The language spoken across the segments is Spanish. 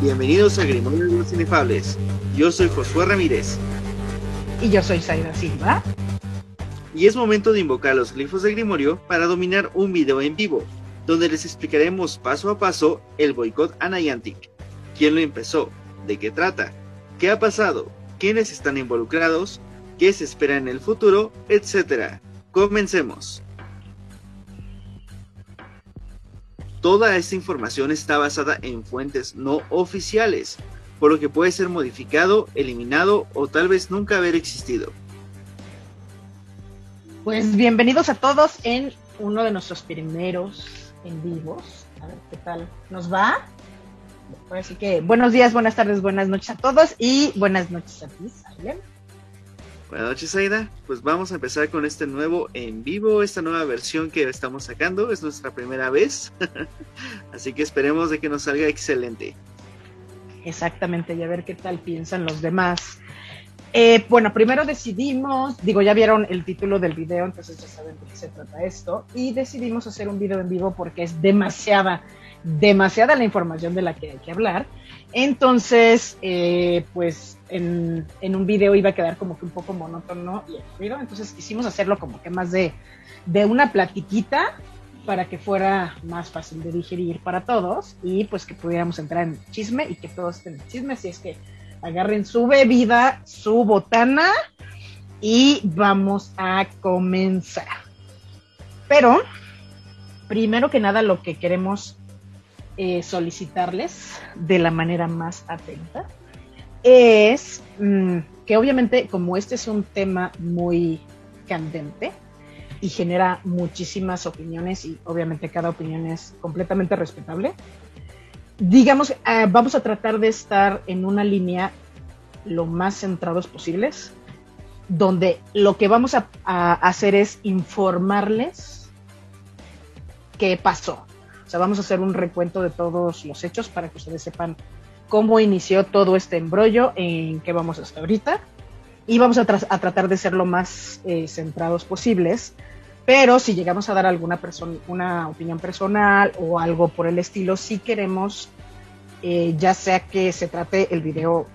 Bienvenidos a Grimorio de los Inefables. Yo soy Josué Ramírez. Y yo soy Zaida Silva. Y es momento de invocar los glifos de Grimorio para dominar un video en vivo, donde les explicaremos paso a paso el boicot a Niantic. ¿Quién lo empezó? ¿De qué trata? ¿Qué ha pasado? ¿Quiénes están involucrados? ¿Qué se espera en el futuro? Etcétera. Comencemos. Toda esta información está basada en fuentes no oficiales, por lo que puede ser modificado, eliminado o tal vez nunca haber existido. Pues bienvenidos a todos en uno de nuestros primeros en vivos. A ver qué tal nos va. Así que buenos días, buenas tardes, buenas noches a todos y buenas noches a ti. Buenas noches, Aida. Pues vamos a empezar con este nuevo en vivo, esta nueva versión que estamos sacando. Es nuestra primera vez. Así que esperemos de que nos salga excelente. Exactamente, y a ver qué tal piensan los demás. Eh, bueno, primero decidimos, digo, ya vieron el título del video, entonces ya saben de qué se trata esto, y decidimos hacer un video en vivo porque es demasiada, demasiada la información de la que hay que hablar. Entonces, eh, pues en, un video iba a quedar como que un poco monótono y aburrido, entonces quisimos hacerlo como que más de, de una platiquita para que fuera más fácil de digerir para todos y pues que pudiéramos entrar en chisme y que todos estén en chisme, si es que agarren su bebida, su botana y vamos a comenzar. Pero, primero que nada, lo que queremos eh, solicitarles de la manera más atenta es mm, que obviamente como este es un tema muy candente y genera muchísimas opiniones y obviamente cada opinión es completamente respetable, digamos, eh, vamos a tratar de estar en una línea lo más centrados posibles, donde lo que vamos a hacer es informarles qué pasó, o sea, vamos a hacer un recuento de todos los hechos para que ustedes sepan cómo inició todo este embrollo, en qué vamos hasta ahorita. Y vamos a, tratar de ser lo más eh, centrados posibles. Pero si llegamos a dar alguna una opinión personal o algo por el estilo, si queremos, eh, ya sea que se trate el video,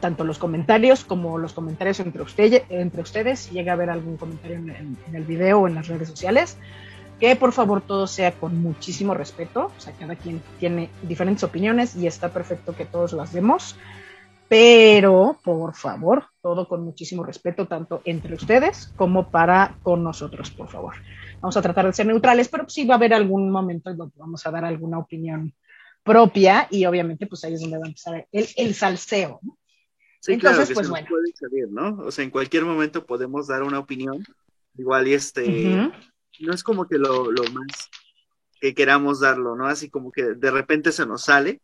tanto los comentarios como los comentarios entre, usted, entre ustedes, si llega a haber algún comentario en el video o en las redes sociales, que por favor todo sea con muchísimo respeto, o sea, cada quien tiene diferentes opiniones y está perfecto que todos las demos, pero por favor, todo con muchísimo respeto, tanto entre ustedes como para con nosotros, por favor. Vamos a tratar de ser neutrales, pero sí va a haber algún momento en donde vamos a dar alguna opinión propia y obviamente pues ahí es donde va a empezar el, el salseo. ¿no? Sí, Entonces, pues bueno. Puede salir, ¿no? O sea, en cualquier momento podemos dar una opinión, igual y este no es como que lo, más que queramos darlo, ¿no? Así como que de repente se nos sale,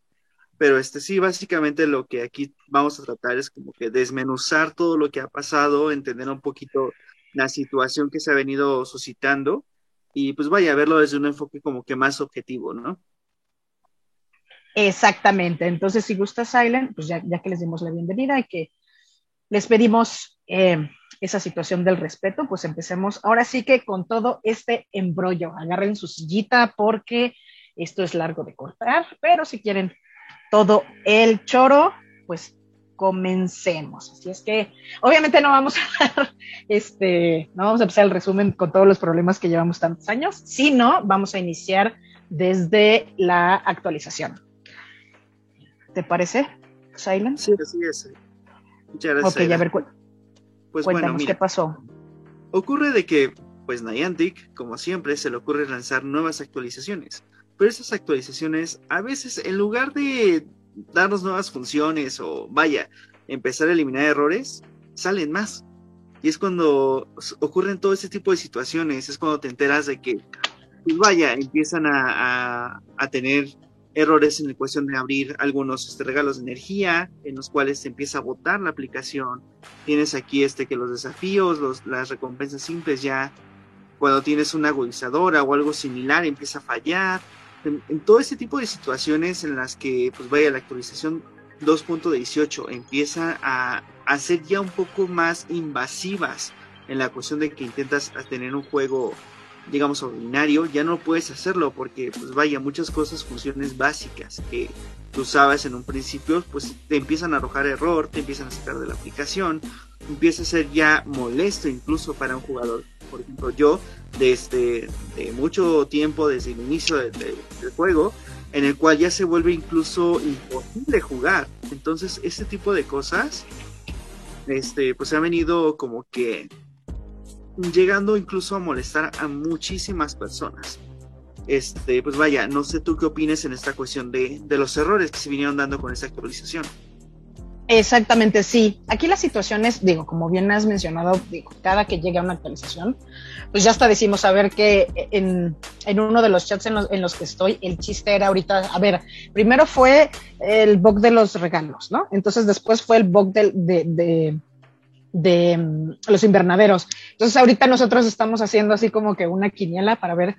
pero este sí, básicamente lo que aquí vamos a tratar es como que desmenuzar todo lo que ha pasado, entender un poquito la situación que se ha venido suscitando y pues vaya a verlo desde un enfoque como que más objetivo, ¿no? Exactamente. Entonces, si gusta Silent, pues ya, ya que les dimos la bienvenida y que les pedimos eh, esa situación del respeto, pues empecemos ahora sí que con todo este embrollo. Agarren su sillita porque esto es largo de cortar, pero si quieren todo el choro, pues comencemos. Así es que obviamente no vamos a dar este, no vamos a empezar el resumen con todos los problemas que llevamos tantos años, sino vamos a iniciar desde la actualización. ¿Te parece, Silent? Sí, así es. Muchas gracias. Ok, a ver, pues bueno, ¿qué pasó? Ocurre de que, pues Niantic, como siempre, se le ocurre lanzar nuevas actualizaciones. Pero esas actualizaciones, a veces, en lugar de darnos nuevas funciones o, vaya, empezar a eliminar errores, salen más. Y es cuando ocurren todo este tipo de situaciones, es cuando te enteras de que, pues vaya, empiezan a, a tener errores en la cuestión de abrir algunos este, regalos de energía en los cuales se empieza a botar la aplicación. Tienes aquí este que los desafíos, los, las recompensas simples ya cuando tienes una agudizadora o algo similar empieza a fallar. En, todo este tipo de situaciones en las que pues vaya la actualización 2.18 empieza a, a ser ya un poco más invasivas en la cuestión de que intentas tener un juego digamos, ordinario, ya no puedes hacerlo porque, pues vaya, muchas cosas, funciones básicas que tú usabas en un principio, pues te empiezan a arrojar error, te empiezan a sacar de la aplicación, empieza a ser ya molesto incluso para un jugador. Por ejemplo, yo desde de mucho tiempo, desde el inicio del juego, en el cual ya se vuelve incluso imposible jugar. Entonces, este tipo de cosas, este, pues ha venido como que llegando incluso a molestar a muchísimas personas. Este, pues vaya, no sé tú qué opines en esta cuestión de, de los errores que se vinieron dando con esta actualización. Exactamente, sí. Aquí la situación es, digo, como bien has mencionado, digo, cada que llega una actualización, pues ya hasta decimos, a ver, que en, en uno de los chats en los, en los, que estoy, el chiste era ahorita, a ver, primero fue el bug de los regalos, ¿no? Entonces después fue el bug de, de, de, de um, los invernaderos. Entonces ahorita nosotros estamos haciendo así como que una quiniela para ver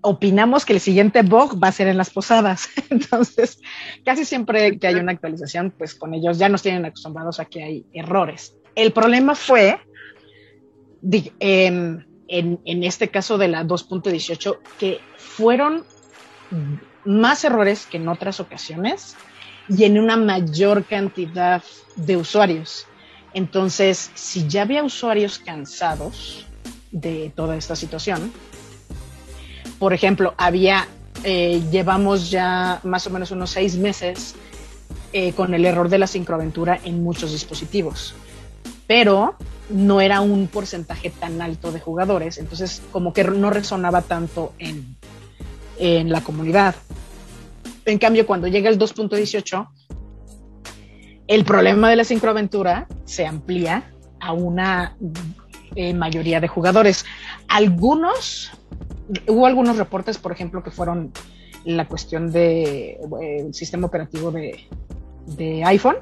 opinamos que el siguiente bug va a ser en las posadas. Entonces, casi siempre que hay una actualización, pues con ellos ya nos tienen acostumbrados a que hay errores. El problema fue, en, en, este caso de la 2.18, que fueron más errores que en otras ocasiones y en una mayor cantidad de usuarios. Entonces, si ya había usuarios cansados de toda esta situación, por ejemplo, había, eh, llevamos ya más o menos unos seis meses eh, con el error de la sincroaventura en muchos dispositivos, pero no era un porcentaje tan alto de jugadores, entonces como que no resonaba tanto en, en la comunidad. En cambio, cuando llega el 2.18, el problema de la sincroaventura se amplía a una eh, mayoría de jugadores. Algunos hubo algunos reportes, por ejemplo, que fueron la cuestión del de, eh, sistema operativo de, iPhone,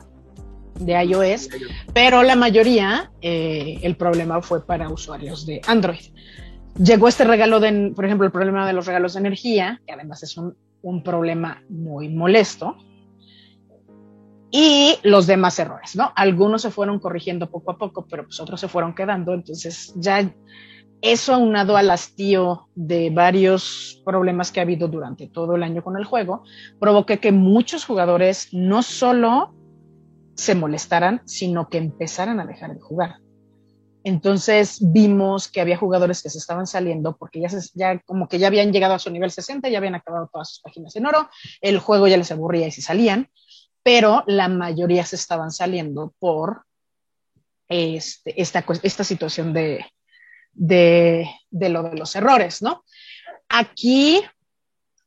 de iOS, pero la mayoría, eh, el problema fue para usuarios de Android. Llegó este regalo de, por ejemplo, el problema de los regalos de energía, que además es un problema muy molesto, y los demás errores, ¿no? Algunos se fueron corrigiendo poco a poco, pero pues otros se fueron quedando, entonces ya eso aunado al hastío de varios problemas que ha habido durante todo el año con el juego, provoca que muchos jugadores no solo se molestaran, sino que empezaran a dejar de jugar. Entonces vimos que había jugadores que se estaban saliendo porque ya, se, ya como que ya habían llegado a su nivel 60, ya habían acabado todas sus páginas en oro, el juego ya les aburría y se salían, pero la mayoría se estaban saliendo por este, esta, esta situación de, de, de lo de los errores, ¿no? Aquí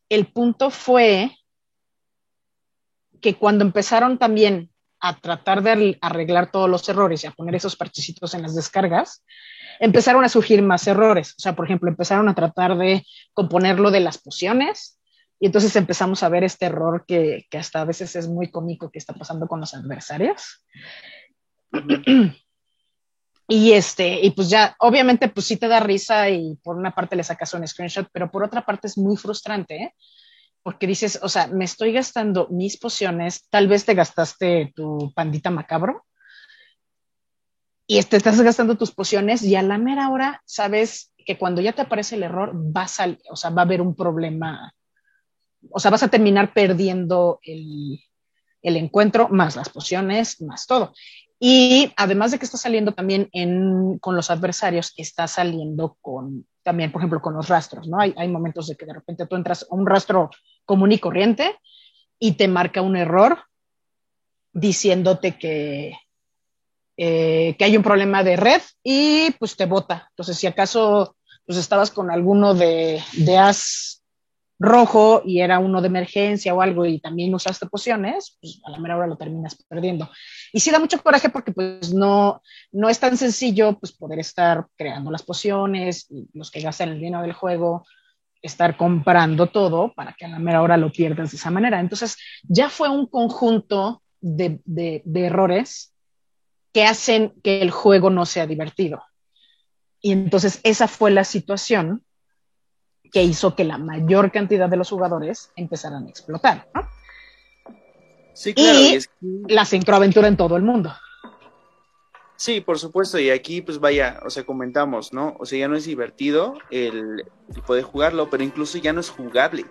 el punto fue que cuando empezaron también a tratar de arreglar todos los errores y a poner esos parchecitos en las descargas, empezaron a surgir más errores. O sea, por ejemplo, empezaron a tratar de componerlo de las pociones y entonces empezamos a ver este error que, que hasta a veces es muy cómico que está pasando con los adversarios. Y este, y pues ya, obviamente, pues sí te da risa y por una parte le sacas un screenshot, pero por otra parte es muy frustrante, ¿eh? porque dices, o sea, me estoy gastando mis pociones, tal vez te gastaste tu pandita macabro y te estás gastando tus pociones y a la mera hora sabes que cuando ya te aparece el error vas a, o sea, va a haber un problema, o sea, vas a terminar perdiendo el, el encuentro, más las pociones, más todo. Y además de que está saliendo también en, con los adversarios, está saliendo con también, por ejemplo, con los rastros, ¿no? Hay, hay momentos de que de repente tú entras a un rastro común y corriente y te marca un error diciéndote que, eh, que hay un problema de red y pues te bota. Entonces, si acaso pues estabas con alguno de, de as rojo y era uno de emergencia o algo y también usaste pociones, pues a la mera hora lo terminas perdiendo. Y sí da mucho coraje porque pues no, no es tan sencillo pues poder estar creando las pociones los que gastan el dinero del juego, estar comprando todo para que a la mera hora lo pierdas de esa manera. Entonces ya fue un conjunto de, de, de errores que hacen que el juego no sea divertido. Y entonces esa fue la situación que hizo que la mayor cantidad de los jugadores empezaran a explotar. ¿no? Sí, claro, y, y es que... la sincroaventura en todo el mundo. Sí, por supuesto, y aquí pues vaya, o sea, comentamos, ¿no? O sea, ya no es divertido el, poder jugarlo, pero incluso ya no es jugable,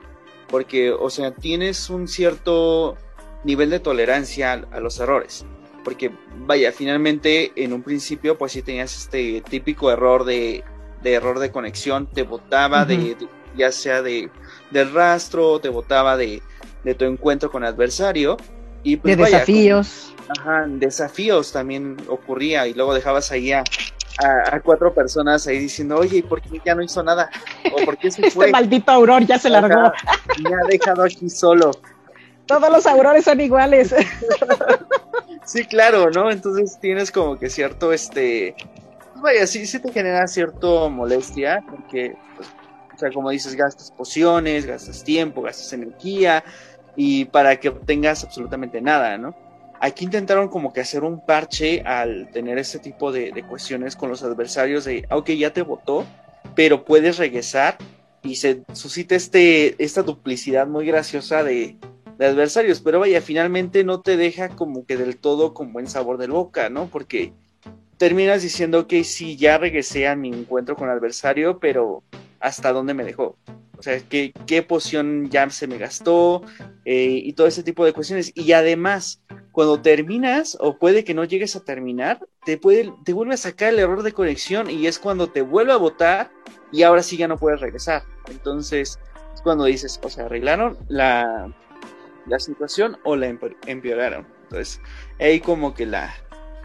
porque, o sea, tienes un cierto nivel de tolerancia a, los errores, porque vaya, finalmente en un principio pues sí tenías este típico error de, error de conexión, te botaba de, ya sea de del rastro, te botaba de, de tu encuentro con adversario, y pues, de desafíos. Ajá, desafíos también ocurría y luego dejabas ahí a, cuatro personas ahí diciendo, oye, ¿y por qué ya no hizo nada? ¿O por qué se este fue? Este maldito Auror ya se largó. me ha dejado aquí solo. Todos los Aurores son iguales. sí, claro, ¿no? Entonces tienes como que cierto, este, vaya, sí, sí te genera cierto molestia, porque, pues, o sea, como dices, gastas pociones, gastas tiempo, gastas energía, y para que obtengas absolutamente nada, ¿no? Aquí intentaron como que hacer un parche al tener este tipo de, cuestiones con los adversarios de, ok, ya te votó, pero puedes regresar y se suscita este, esta duplicidad muy graciosa de, adversarios, pero vaya, finalmente no te deja como que del todo con buen sabor de boca, ¿no? Porque terminas diciendo, que sí, ya regresé a mi encuentro con el adversario, pero ¿hasta dónde me dejó? O sea, ¿qué, qué poción ya se me gastó? Eh, y todo ese tipo de cuestiones. Y además, cuando terminas, o puede que no llegues a terminar, te, puede, te vuelve a sacar el error de conexión y es cuando te vuelve a votar y ahora sí ya no puedes regresar. Entonces, es cuando dices, o sea, arreglaron la, la situación o la empeoraron. Entonces, ahí como que la,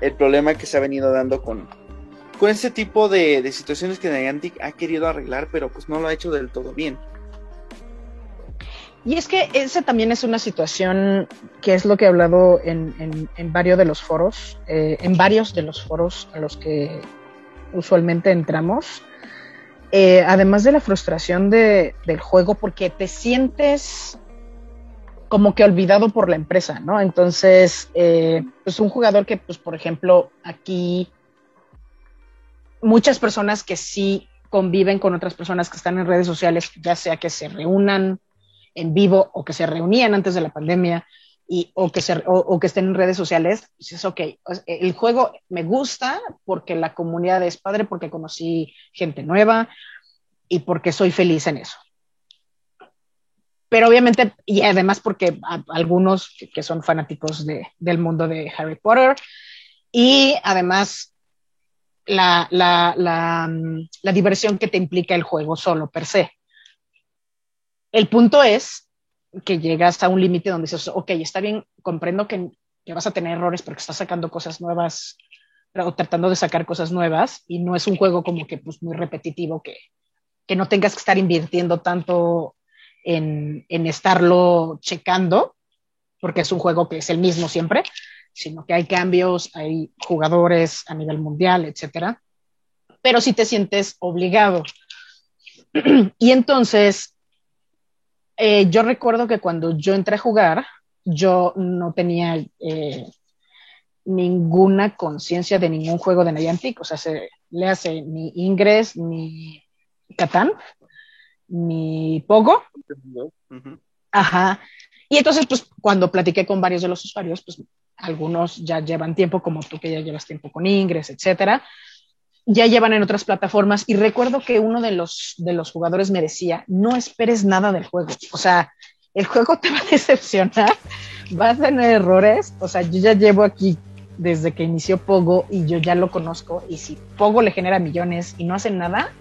el problema que se ha venido dando con, con este tipo de, de situaciones que Niantic ha querido arreglar, pero pues no lo ha hecho del todo bien. Y es que esa también es una situación que es lo que he hablado en, en, varios de los foros, eh, en varios de los foros a los que usualmente entramos. Eh, además de la frustración de, del juego, porque te sientes como que olvidado por la empresa, ¿no? Entonces, eh, pues un jugador que, pues, por ejemplo, aquí muchas personas que sí conviven con otras personas que están en redes sociales, ya sea que se reúnan en vivo o que se reunían antes de la pandemia y, o, que se, o, que estén en redes sociales, dices, ok, el juego me gusta porque la comunidad es padre, porque conocí gente nueva y porque soy feliz en eso. Pero obviamente, y además porque algunos que, son fanáticos de, del mundo de Harry Potter, y además la, la, la, la, diversión que te implica el juego solo, per se. El punto es que llegas a un límite donde dices, ok, está bien, comprendo que, que, vas a tener errores porque estás sacando cosas nuevas o tratando de sacar cosas nuevas y no es un juego como que pues muy repetitivo que, que no tengas que estar invirtiendo tanto en, estarlo checando porque es un juego que es el mismo siempre sino que hay cambios, hay jugadores a nivel mundial, etcétera, pero si te sientes obligado. y entonces, eh, yo recuerdo que cuando yo entré a jugar, yo no tenía eh, ninguna conciencia de ningún juego de Niantic, o sea, se le hace ni Ingress, ni Catán, ni Pogo. Ajá. Y entonces, pues, cuando platiqué con varios de los usuarios, pues algunos ya llevan tiempo, como tú que ya llevas tiempo con Ingress, etcétera, ya llevan en otras plataformas y recuerdo que uno de los, de los jugadores me decía, no esperes nada del juego, o sea, el juego te va a decepcionar, vas a tener errores, o sea, yo ya llevo aquí desde que inició Pogo y yo ya lo conozco y si Pogo le genera millones y no hacen nada,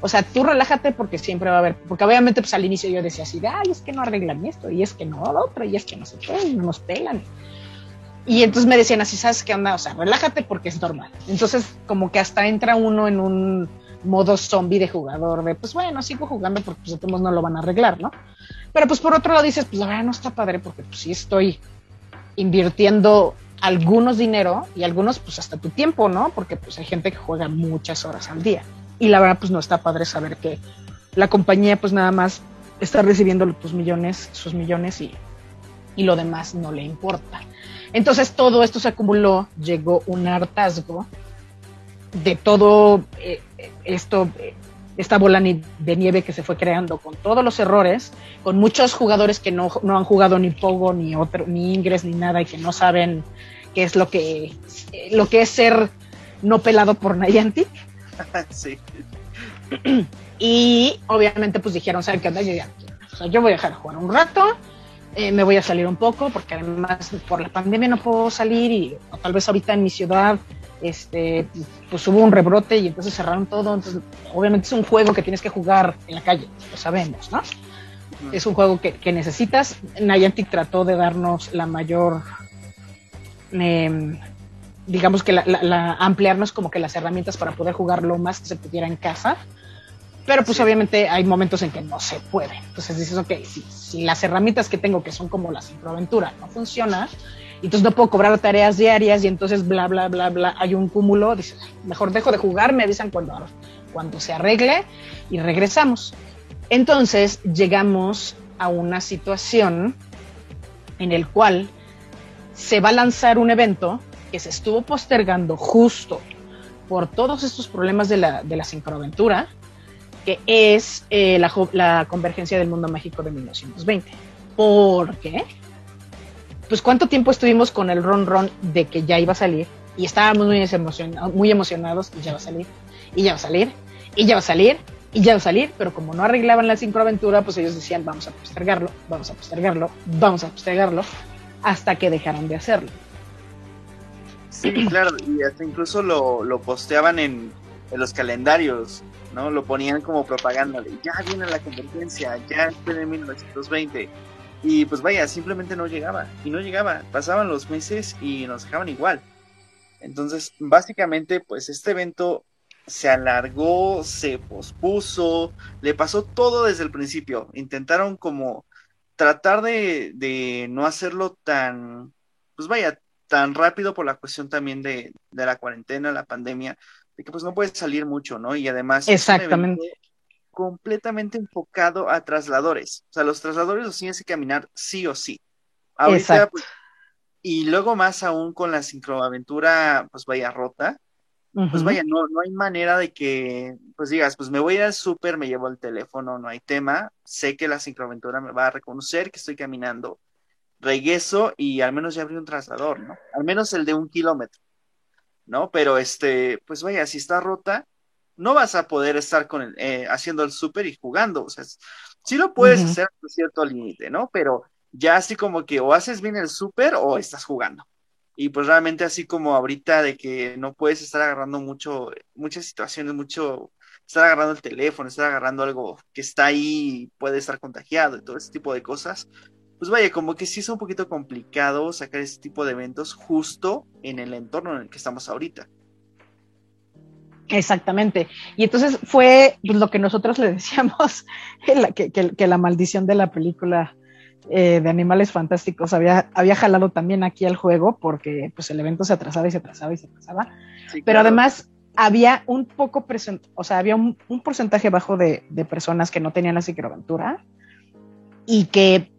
o sea, tú relájate porque siempre va a haber, porque obviamente pues al inicio yo decía así, ay, es que no arreglan esto, y es que no lo otro, y es que no sé qué, no nos pelan. Y entonces me decían así, ¿sabes qué onda? O sea, relájate porque es normal. Entonces, como que hasta entra uno en un modo zombie de jugador, de pues bueno, sigo jugando porque pues de todos no lo van a arreglar, ¿no? Pero pues por otro lado dices, pues la verdad no está padre porque pues sí estoy invirtiendo algunos dinero y algunos pues hasta tu tiempo, ¿no? Porque pues hay gente que juega muchas horas al día. Y la verdad pues no está padre saber que la compañía pues nada más está recibiendo tus millones, sus millones y, y lo demás no le importa. Entonces todo esto se acumuló, llegó un hartazgo de todo eh, esto, esta bola de nieve que se fue creando con todos los errores, con muchos jugadores que no, han jugado ni Pogo, ni otro, ni Ingress, ni nada, y que no saben qué es lo que, lo que es ser no pelado por Niantic. sí. Y obviamente pues dijeron, ¿saben qué onda? Yo ya, o sea, yo voy a dejar jugar un rato, eh, me voy a salir un poco, porque además por la pandemia no puedo salir y tal vez ahorita en mi ciudad este, pues hubo un rebrote y entonces cerraron todo. Entonces, obviamente es un juego que tienes que jugar en la calle, lo sabemos, ¿no? Es un juego que, que necesitas. Niantic trató de darnos la mayor, eh, digamos que la, la, la, ampliarnos como que las herramientas para poder jugar lo más que se pudiera en casa. Pero pues sí. obviamente hay momentos en que no se puede. Entonces dices, ok, si, si las herramientas que tengo, que son como la sincroaventura, no funcionan, entonces no puedo cobrar tareas diarias y entonces bla, bla, bla, bla, hay un cúmulo, dices, mejor dejo de jugar, me avisan cuando, cuando se arregle y regresamos. Entonces llegamos a una situación en el cual se va a lanzar un evento que se estuvo postergando justo por todos estos problemas de la, de la sincroaventura, que es eh, la, la, convergencia del mundo mágico de 1920. ¿Por qué? Pues cuánto tiempo estuvimos con el ron ron de que ya iba a salir y estábamos muy, muy emocionados y ya va a salir, y ya va a salir, y ya va a salir, y ya va a salir, pero como no arreglaban la sincroaventura, pues ellos decían vamos a postergarlo, vamos a postergarlo, vamos a postergarlo, hasta que dejaron de hacerlo. Sí, claro, y hasta incluso lo, lo posteaban en, en los calendarios, ¿no? Lo ponían como propaganda de ya viene la convergencia, ya en 1920. Y pues vaya, simplemente no llegaba. Y no llegaba. Pasaban los meses y nos dejaban igual. Entonces, básicamente, pues este evento se alargó, se pospuso, le pasó todo desde el principio. Intentaron como tratar de, de no hacerlo tan, pues vaya, tan rápido por la cuestión también de, de la cuarentena, la pandemia, de que pues no puedes salir mucho, ¿no? Y además exactamente completamente enfocado a trasladores. O sea, los trasladores los tienes que caminar sí o sí. Ahorita, pues, y luego más aún con la sincroaventura, pues vaya rota, uh -huh. pues vaya, no, no hay manera de que, pues digas, pues me voy al súper, me llevo el teléfono, no hay tema, sé que la sincroaventura me va a reconocer que estoy caminando, regreso y al menos ya abrí un traslador, ¿no? Al menos el de un kilómetro. ¿no? Pero este, pues vaya, si está rota, no vas a poder estar con el, eh, haciendo el súper y jugando, o sea, sí lo puedes uh -huh. hacer a cierto límite, ¿no? Pero ya así como que o haces bien el súper o estás jugando. Y pues realmente así como ahorita de que no puedes estar agarrando mucho, muchas situaciones, mucho, estar agarrando el teléfono, estar agarrando algo que está ahí, puede estar contagiado y todo ese tipo de cosas, pues vaya, como que sí es un poquito complicado sacar este tipo de eventos justo en el entorno en el que estamos ahorita. Exactamente. Y entonces fue pues, lo que nosotros le decíamos, que, que, que la maldición de la película eh, de Animales Fantásticos había, había jalado también aquí al juego, porque pues el evento se atrasaba y se atrasaba y se atrasaba. Sí, Pero claro. además había un poco, o sea, había un, un porcentaje bajo de, de, personas que no tenían la cicloaventura y que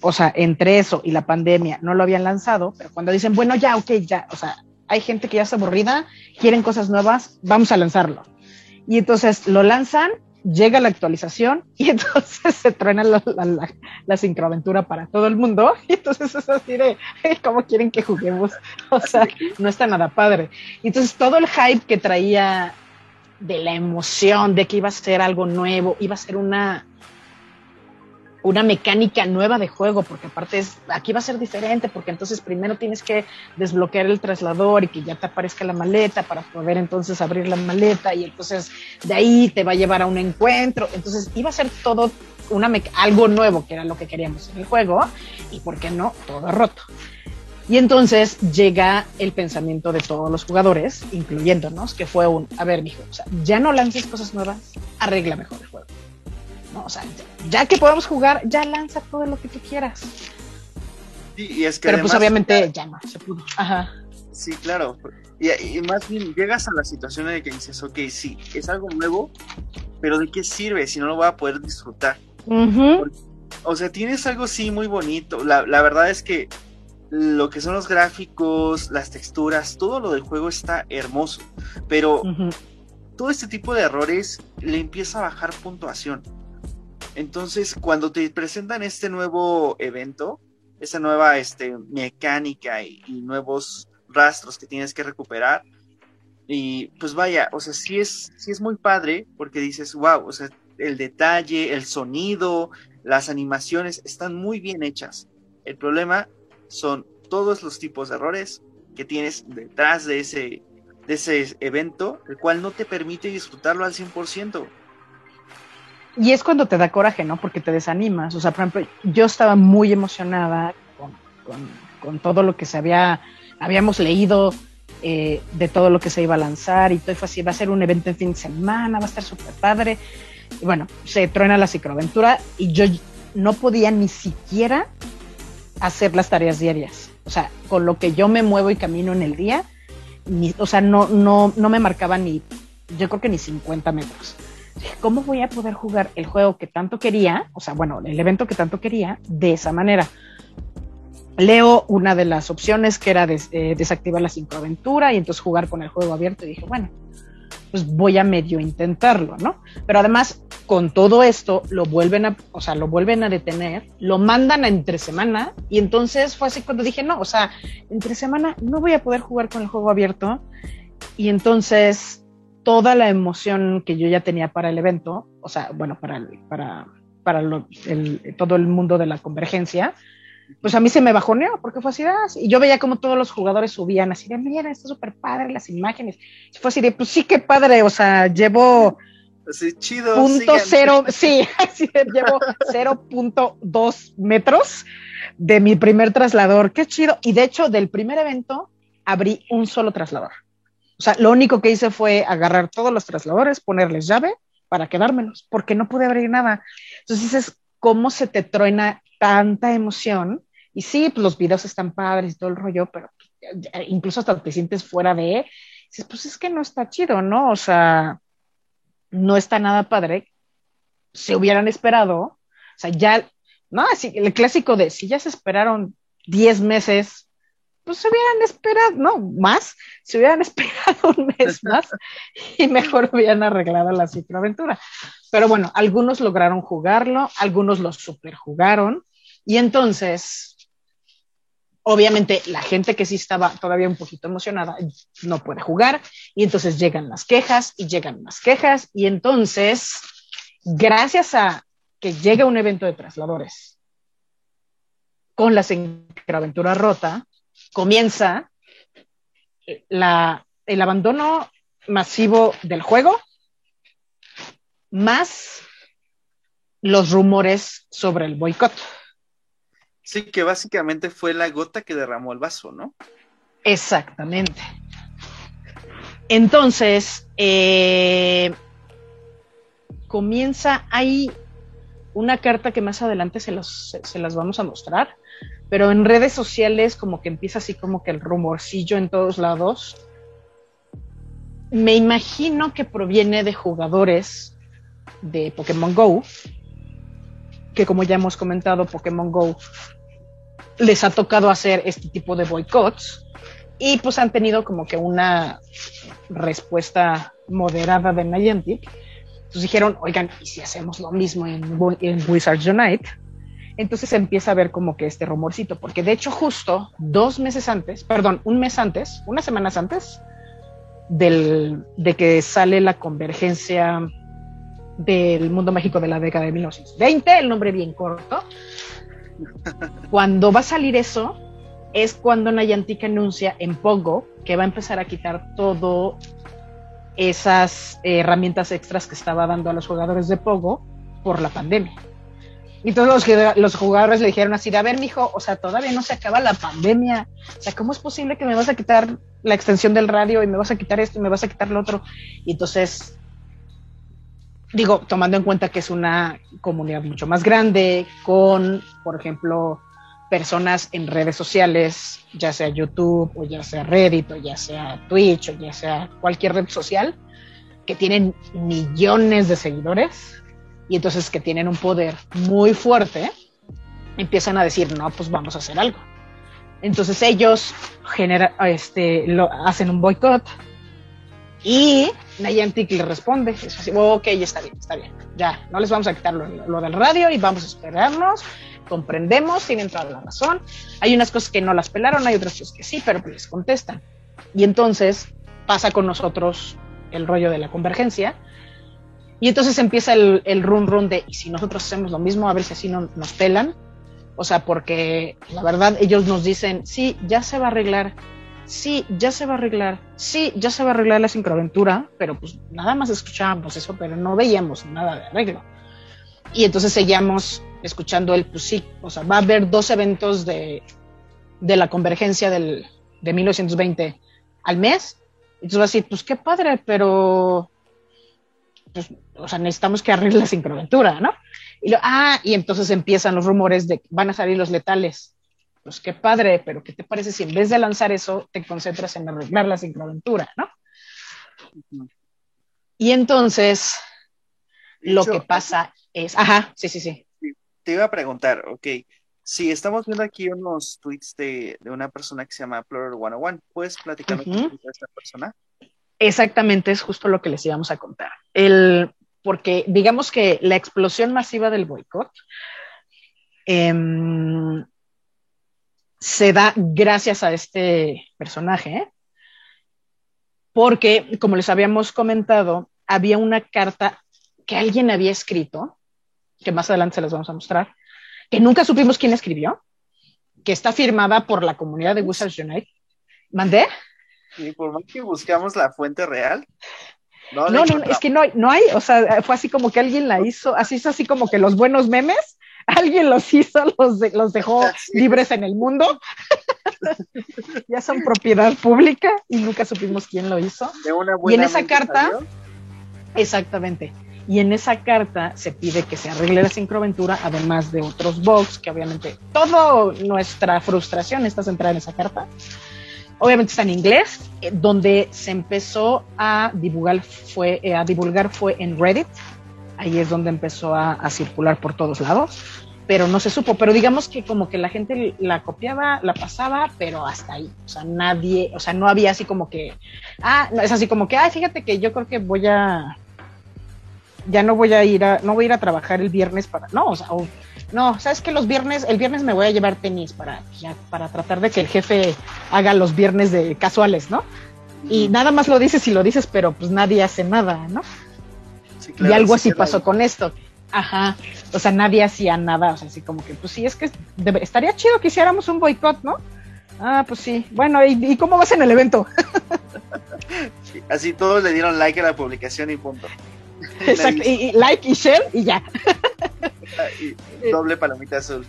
o sea, entre eso y la pandemia no lo habían lanzado, pero cuando dicen, bueno, ya, ok, ya, o sea, hay gente que ya está aburrida, quieren cosas nuevas, vamos a lanzarlo. Y entonces lo lanzan, llega la actualización y entonces se truena la, la, la, la sincroaventura para todo el mundo. Y entonces es así de, ¿cómo quieren que juguemos? O sea, no está nada padre. Y entonces todo el hype que traía de la emoción de que iba a ser algo nuevo, iba a ser una una mecánica nueva de juego, porque aparte es, aquí va a ser diferente, porque entonces primero tienes que desbloquear el traslador y que ya te aparezca la maleta para poder entonces abrir la maleta y entonces de ahí te va a llevar a un encuentro. Entonces iba a ser todo una algo nuevo, que era lo que queríamos en el juego, y por qué no, todo roto. Y entonces llega el pensamiento de todos los jugadores, incluyéndonos, que fue un, a ver, mijo, o sea, ya no lances cosas nuevas, arregla mejor el juego. ¿No? O sea, ya que podemos jugar, ya lanza todo lo que tú quieras. Sí, y es que Pero pues obviamente ya no se pudo. Ajá. Sí, claro. Y, y, más bien llegas a la situación la que dices, ok, sí, es algo nuevo, pero ¿de qué sirve si no lo voy a poder disfrutar? Uh -huh. O sea, tienes algo sí muy bonito. La, la verdad es que lo que son los gráficos, las texturas, todo lo del juego está hermoso, pero uh -huh. todo este tipo de errores le empieza a bajar puntuación. Entonces, cuando te presentan este nuevo evento, esa nueva este, mecánica y, y, nuevos rastros que tienes que recuperar, Y pues vaya, o sea, sí es, sí es muy padre porque dices, wow, o sea, el detalle, el sonido, las animaciones están muy bien hechas. El problema son todos los tipos de errores que tienes detrás de ese, de ese evento, el cual no te permite disfrutarlo al 100%. Y es cuando te da coraje, ¿no? Porque te desanimas. O sea, por ejemplo, yo estaba muy emocionada con, todo lo que se había, habíamos leído eh, de todo lo que se iba a lanzar y todo fue así, va a ser un evento en fin de semana, va a estar súper padre. Y bueno, se truena la cicloaventura y yo no podía ni siquiera hacer las tareas diarias. O sea, con lo que yo me muevo y camino en el día, o sea, no, no, no me marcaba ni, yo creo que ni 50 metros. ¿Cómo voy a poder jugar el juego que tanto quería? O sea, bueno, el evento que tanto quería de esa manera. Leo una de las opciones que era eh, desactivar la sincroaventura y entonces jugar con el juego abierto y dije, bueno, pues voy a medio intentarlo, ¿no? Pero además, con todo esto, lo vuelven a, o sea, lo vuelven a detener, lo mandan a entre semana, y entonces fue así cuando dije, no, o sea, entre semana no voy a poder jugar con el juego abierto, y entonces toda la emoción que yo ya tenía para el evento, o sea, bueno, para, para, para el, todo el mundo de la convergencia, pues a mí se me bajoneó porque fue así, ah, y yo veía como todos los jugadores subían así de, mira, está súper padre las imágenes. Fue así de, pues sí, qué padre, o sea, llevo... Así, chido. Punto cero, sí, así de, llevo 0.2 metros de mi primer traslador, qué chido. Y de hecho, del primer evento abrí un solo traslador. O sea, lo único que hice fue agarrar todos los trasladores, ponerles llave para quedármelos, porque no pude abrir nada. Entonces dices, ¿cómo se te truena tanta emoción. Y sí, pues los videos están padres y todo el rollo, pero incluso hasta te sientes fuera de, dices, pues es que no está chido, ¿no? O sea, no está nada padre. Se hubieran esperado, o sea, ya, no, así, el clásico de si ya se esperaron 10 meses, pues se hubieran esperado, no, más, se hubieran esperado un mes más y mejor hubieran arreglado la cicloaventura. Pero bueno, algunos lograron jugarlo, algunos lo superjugaron, y entonces, obviamente, la gente que sí estaba todavía un poquito emocionada no puede jugar. Y entonces llegan las quejas y llegan las quejas. Y entonces, gracias a que llega un evento de trasladores con la aventura rota, comienza la, el abandono masivo del juego, más los rumores sobre el boicot. Sí, que básicamente fue la gota que derramó el vaso, ¿no? Exactamente. Entonces, eh, comienza ahí una carta que más adelante se, se, las vamos a mostrar, pero en redes sociales como que empieza así como que el rumorcillo en todos lados. Me imagino que proviene de jugadores de Pokémon Go, que como ya hemos comentado, Pokémon Go les ha tocado hacer este tipo de boicots y pues han tenido como que una respuesta moderada de Niantic. Entonces dijeron, oigan, ¿y si hacemos lo mismo en, en Wizards Unite? Entonces empieza a ver como que este rumorcito, porque de hecho justo dos meses antes, perdón, un mes antes, unas semanas antes del, de que sale la convergencia del mundo mágico de la década de 1920, el nombre bien corto. Cuando va a salir eso, es cuando Niantic anuncia en Pogo que va a empezar a quitar todo esas herramientas extras que estaba dando a los jugadores de Pogo por la pandemia. Y todos los, los jugadores le dijeron así, a ver, mijo, o sea, todavía no se acaba la pandemia. O sea, ¿cómo es posible que me vas a quitar la extensión del radio y me vas a quitar esto y me vas a quitar lo otro? Y entonces digo, tomando en cuenta que es una comunidad mucho más grande, con, por ejemplo, personas en redes sociales, ya sea YouTube o ya sea Reddit o ya sea Twitch o ya sea cualquier red social, que tienen millones de seguidores y entonces que tienen un poder muy fuerte, empiezan a decir, no, pues vamos a hacer algo. Entonces ellos genera, este, lo, hacen un boicot y Niantic le responde, es así, ok, está bien, está bien, ya, no les vamos a quitar lo, del radio y vamos a esperarnos, comprendemos, tienen toda la razón, hay unas cosas que no las pelaron, hay otras cosas que sí, pero les contestan. Y entonces pasa con nosotros el rollo de la convergencia. Y entonces empieza el, el run run de, y si nosotros hacemos lo mismo, a ver si así no, nos pelan. O sea, porque la verdad ellos nos dicen, sí, ya se va a arreglar, sí, ya se va a arreglar, sí, ya se va a arreglar la sincroaventura, pero pues nada más escuchábamos eso, pero no veíamos nada de arreglo. Y entonces seguíamos escuchando el, pues sí, o sea, va a haber dos eventos de, de la convergencia del, de 1920 al mes. Entonces va a decir, pues qué padre, pero, pues, o sea, necesitamos que arregle la sincroaventura, ¿no? Y lo, ah, y entonces empiezan los rumores de que van a salir los letales. Pues qué padre, pero ¿qué te parece si en vez de lanzar eso te concentras en arreglar la sincroaventura, ¿no? Y entonces lo que pasa es, ajá, sí, sí, sí. Te iba a preguntar, ok, si estamos viendo aquí unos tweets de, de una persona que se llama Plural 101, ¿puedes platicarnos uh -huh. de esta persona? Exactamente, es justo lo que les íbamos a contar. El, porque digamos que la explosión masiva del boicot eh, se da gracias a este personaje, ¿eh? porque, como les habíamos comentado, había una carta que alguien había escrito, que más adelante se las vamos a mostrar, que nunca supimos quién escribió, que está firmada por la comunidad de Wizards Unite. ¿Mandé? Y por más que buscamos la fuente real, no, no, no, es que no hay, no hay, o sea, fue así como que alguien la hizo, así es así como que los buenos memes, alguien los hizo, los, de, los dejó libres en el mundo, ya son propiedad pública y nunca supimos quién lo hizo. y en esa carta, salió. exactamente, y en esa carta se pide que se arregle la sincroventura, además de otros bugs, que obviamente toda nuestra frustración está centrada en esa carta obviamente está en inglés, eh, donde se empezó a divulgar fue, eh, a divulgar fue en Reddit, ahí es donde empezó a, circular por todos lados, pero no se supo, pero digamos que como que la gente la copiaba, la pasaba, pero hasta ahí, o sea, nadie, o sea, no había así como que, ah, no, es así como que, ay, fíjate que yo creo que voy a, ya no voy a ir a, no voy a ir a trabajar el viernes para, no, o sea, o, no, sabes que los viernes, el viernes me voy a llevar tenis para, ya, para tratar de que el jefe haga los viernes de casuales, ¿no? Y nada más lo dices y lo dices, pero pues nadie hace nada, ¿no? Sí, claro, y algo así pasó con esto. Ajá. O sea, nadie hacía nada. O sea, así como que, pues sí, es que debe, estaría chido que hiciéramos un boicot, ¿no? Ah, pues sí. Bueno, ¿y, y cómo vas en el evento? así todos le dieron like a la publicación y punto. Exacto, y, y, like y share y ya. y doble palomita azul.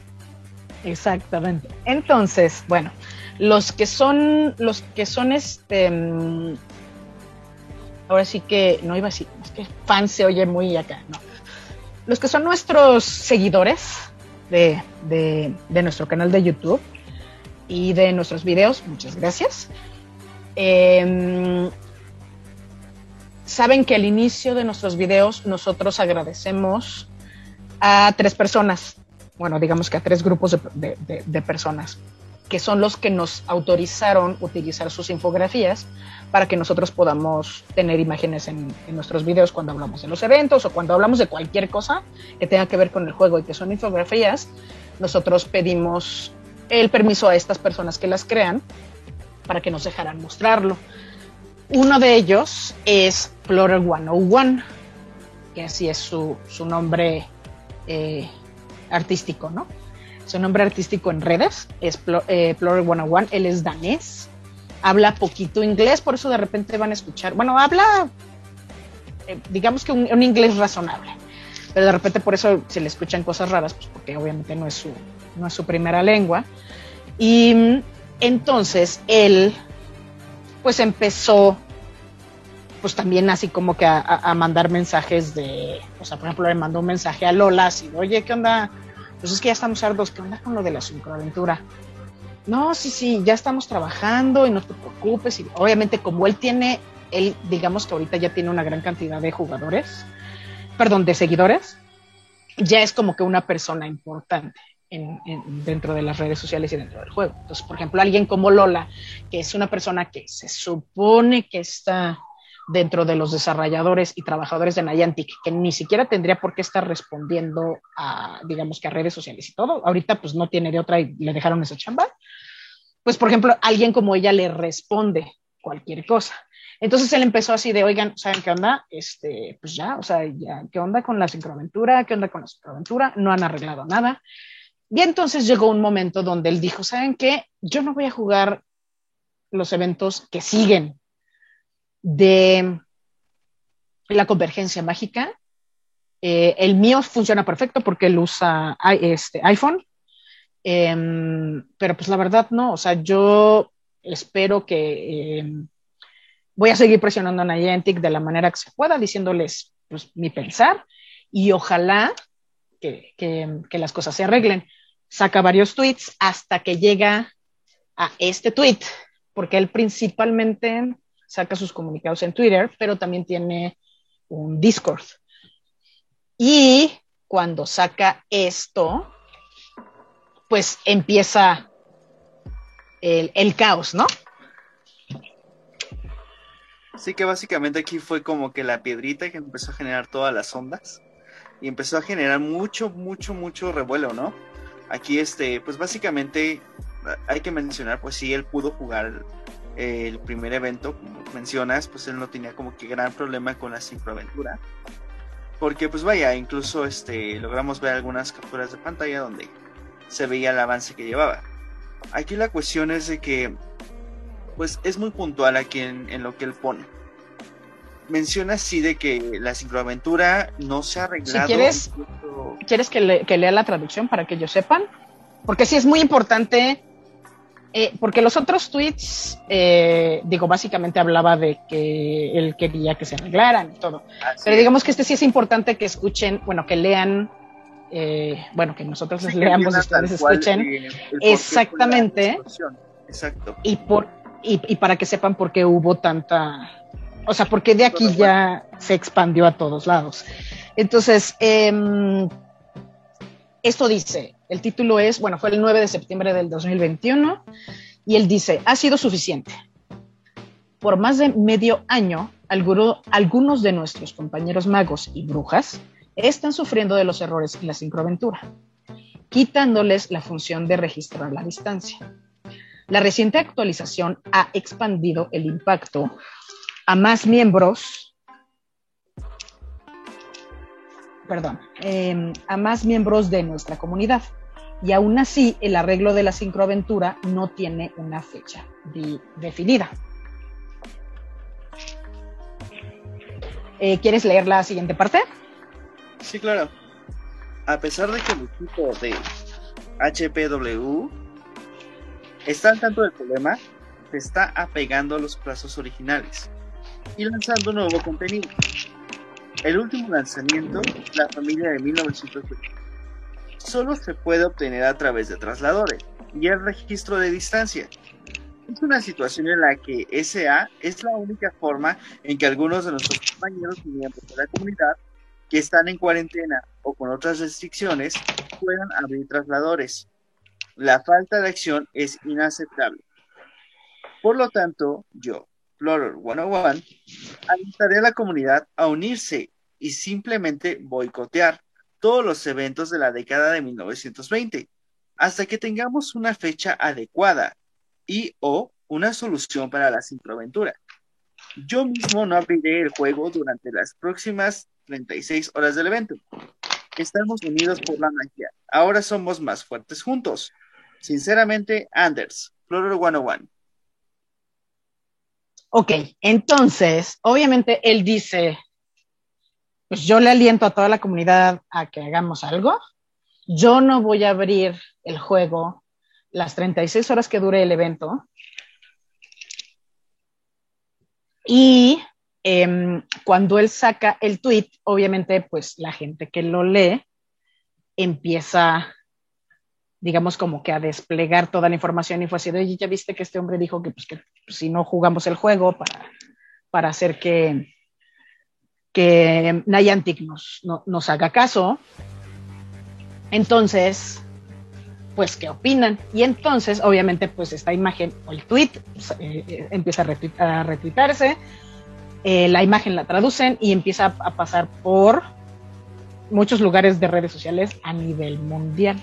Exactamente. Entonces, bueno, los que son, los que son este, ahora sí que, no iba así, es que fan se oye muy acá, no. Los que son nuestros seguidores de, de, de nuestro canal de YouTube y de nuestros videos, muchas gracias. Eh, saben que al inicio de nuestros videos nosotros agradecemos a tres personas, bueno, digamos que a tres grupos de, de, personas, que son los que nos autorizaron utilizar sus infografías para que nosotros podamos tener imágenes en, en, nuestros videos cuando hablamos de los eventos o cuando hablamos de cualquier cosa que tenga que ver con el juego y que son infografías, nosotros pedimos el permiso a estas personas que las crean para que nos dejaran mostrarlo. Uno de ellos es Plural 101, que así es su, su nombre eh, artístico, ¿no? Su nombre artístico en redes es eh, Plural 101, él es danés, habla poquito inglés, por eso de repente van a escuchar, bueno, habla, eh, digamos que un, un, inglés razonable, pero de repente por eso se le escuchan cosas raras, pues porque obviamente no es su, no es su primera lengua. Y entonces él pues empezó pues también así como que a, mandar mensajes de, o sea, por ejemplo, le mandó un mensaje a Lola, así, oye, ¿qué onda? Pues es que ya estamos ardos, ¿qué onda con lo de la sincroaventura? No, sí, sí, ya estamos trabajando y no te preocupes. Y obviamente como él tiene, él digamos que ahorita ya tiene una gran cantidad de jugadores, perdón, de seguidores, ya es como que una persona importante. En, en, dentro de las redes sociales y dentro del juego. Entonces, por ejemplo, alguien como Lola, que es una persona que se supone que está dentro de los desarrolladores y trabajadores de Niantic, que ni siquiera tendría por qué estar respondiendo a, digamos que a redes sociales y todo. Ahorita pues no tiene de otra y le dejaron esa chamba. Pues por ejemplo, alguien como ella le responde cualquier cosa. Entonces él empezó así de, oigan, ¿saben qué onda? Este, pues ya, o sea, ya, ¿qué onda con la sincroaventura? ¿Qué onda con la sincroaventura? No han arreglado nada. Y entonces llegó un momento donde él dijo, ¿saben qué? Yo no voy a jugar los eventos que siguen de la convergencia mágica. Eh, el mío funciona perfecto porque él usa este, iPhone, em, pero pues la verdad no, o sea, yo espero que em, voy a seguir presionando a Niantic de la manera que se pueda, diciéndoles pues, mi pensar y ojalá que, que, las cosas se arreglen. Saca varios tweets hasta que llega a este tweet, porque él principalmente saca sus comunicados en Twitter, pero también tiene un Discord. Y cuando saca esto, pues empieza el, caos, ¿no? Sí, que básicamente aquí fue como que la piedrita que empezó a generar todas las ondas y empezó a generar mucho, mucho, mucho revuelo, ¿no? Aquí, este, pues básicamente hay que mencionar, pues sí, él pudo jugar el primer evento, como mencionas, pues él no tenía como que gran problema con la sincroaventura. Porque, pues vaya, incluso este, logramos ver algunas capturas de pantalla donde se veía el avance que llevaba. Aquí la cuestión es de que pues es muy puntual aquí en, lo que él pone. Menciona así de que la sincroaventura no se ha arreglado. Si quieres, ¿quieres que, lea la traducción para que ellos sepan? Porque sí es muy importante, eh, porque los otros tweets, eh, digo, básicamente hablaba de que él quería que se arreglaran y todo. Pero digamos que este sí es importante que escuchen, bueno, que lean eh, bueno, que nosotros les leamos y ustedes escuchen exactamente. Exacto. Y por y, para que sepan por qué hubo tanta, o sea, porque de aquí ya se expandió a todos lados. Entonces, em, esto dice, el título es, bueno, fue el 9 de septiembre del 2021, y él dice, ha sido suficiente. Por más de medio año, algunos de nuestros compañeros magos y brujas están sufriendo de los errores en la sincroaventura, quitándoles la función de registrar la distancia. La reciente actualización ha expandido el impacto a más miembros, perdón, em, a más miembros de nuestra comunidad. Y aún así, el arreglo de la sincroaventura no tiene una fecha definida. Eh, ¿Quieres leer la siguiente parte? Sí, claro. A pesar de que el equipo de HPW está al tanto del problema, se está apegando a los plazos originales y lanzando nuevo contenido. El último lanzamiento, La familia de 1920, solo se puede obtener a través de trasladores y el registro de distancia. Es una situación en la que SA es la única forma en que algunos de nuestros compañeros y miembros de la comunidad que están en cuarentena o con otras restricciones puedan abrir trasladores la falta de acción es inaceptable. Por lo tanto, yo, Florer 101, alentaré a la comunidad a unirse y simplemente boicotear todos los eventos de la década de 1920 hasta que tengamos una fecha adecuada y o una solución para la sincroaventura. Yo mismo no abriré el juego durante las próximas 36 horas del evento. Estamos unidos por la magia. Ahora somos más fuertes juntos. Sinceramente, Anders, Florer 101. Ok, entonces, obviamente él dice, pues yo le aliento a toda la comunidad a que hagamos algo. Yo no voy a abrir el juego las 36 horas que dure el evento. Y em, cuando él saca el tweet, obviamente, pues la gente que lo lee empieza digamos, como que a desplegar toda la información y fue así de, ya viste que este hombre dijo que, pues, que si no jugamos el juego para, para hacer que, que Niantic nos, nos haga caso. Entonces, pues, ¿qué opinan? Y entonces, obviamente, pues esta imagen o el tweet pues, eh, eh, empieza a, retuitarse, eh, la imagen la traducen y empieza a pasar por muchos lugares de redes sociales a nivel mundial.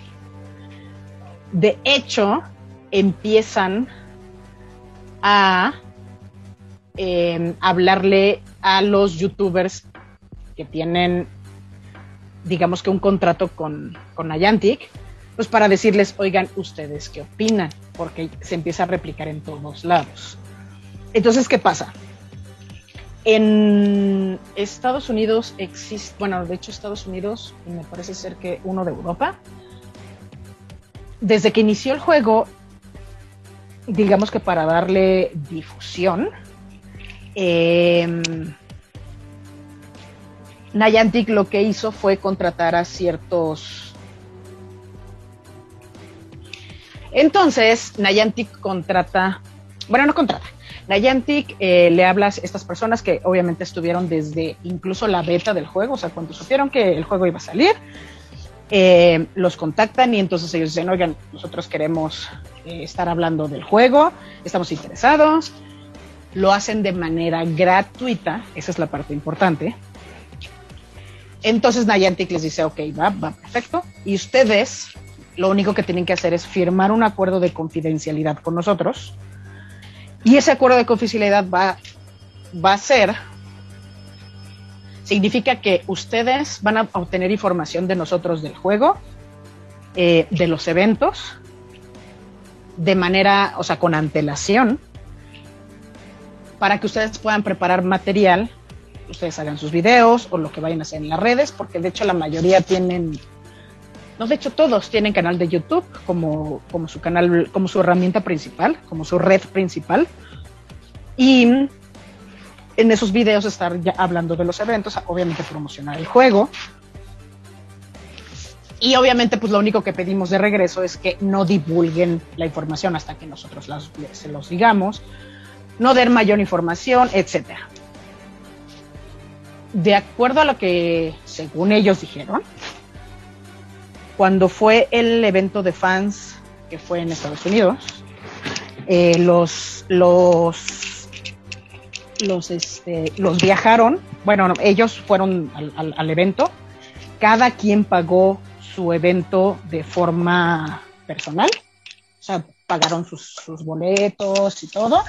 De hecho, empiezan a em, hablarle a los youtubers que tienen, digamos que un contrato con, con Niantic, pues para decirles, oigan, ustedes qué opinan, porque se empieza a replicar en todos lados. Entonces, ¿qué pasa? En Estados Unidos existe, bueno, de hecho Estados Unidos, y me parece ser que uno de Europa, desde que inició el juego, digamos que para darle difusión, eh, Niantic lo que hizo fue contratar a ciertos... Entonces, Niantic contrata, bueno, no contrata, Niantic eh, le habla a estas personas que obviamente estuvieron desde incluso la beta del juego, o sea, cuando supieron que el juego iba a salir, eh, los contactan y entonces ellos dicen, oigan, nosotros queremos eh, estar hablando del juego, estamos interesados, lo hacen de manera gratuita, esa es la parte importante. Entonces Niantic les dice, ok, va, va, perfecto. Y ustedes lo único que tienen que hacer es firmar un acuerdo de confidencialidad con nosotros. Y ese acuerdo de confidencialidad va, va a ser, significa que ustedes van a obtener información de nosotros del juego, eh, de los eventos, de manera, o sea, con antelación, para que ustedes puedan preparar material, ustedes hagan sus videos o lo que vayan a hacer en las redes, porque de hecho la mayoría tienen, no, de hecho todos tienen canal de YouTube como, como su canal, como su herramienta principal, como su red principal. Y en esos videos estar ya hablando de los eventos, obviamente promocionar el juego. Y obviamente, pues lo único que pedimos de regreso es que no divulguen la información hasta que nosotros las, se los digamos no dar mayor información, etcétera. De acuerdo a lo que, según ellos dijeron, cuando fue el evento de fans que fue en Estados Unidos, eh, los, los, los, este, los viajaron, bueno, ellos fueron al, al, al evento, cada quien pagó su evento de forma personal, o sea, pagaron sus, sus boletos y todo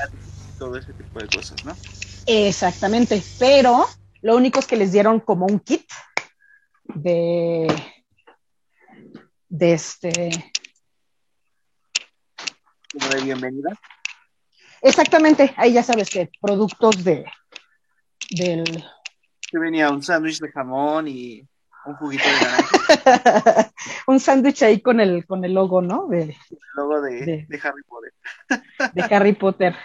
todo ese tipo de cosas, ¿no? Exactamente, pero lo único es que les dieron como un kit de, de este... Como de bienvenida. Exactamente, ahí ya sabes que productos de del... Que venía un sándwich de jamón y un juguito de naranja. un sándwich ahí con el, con el logo, ¿no? De, el logo de, de, de Harry Potter. de Harry Potter.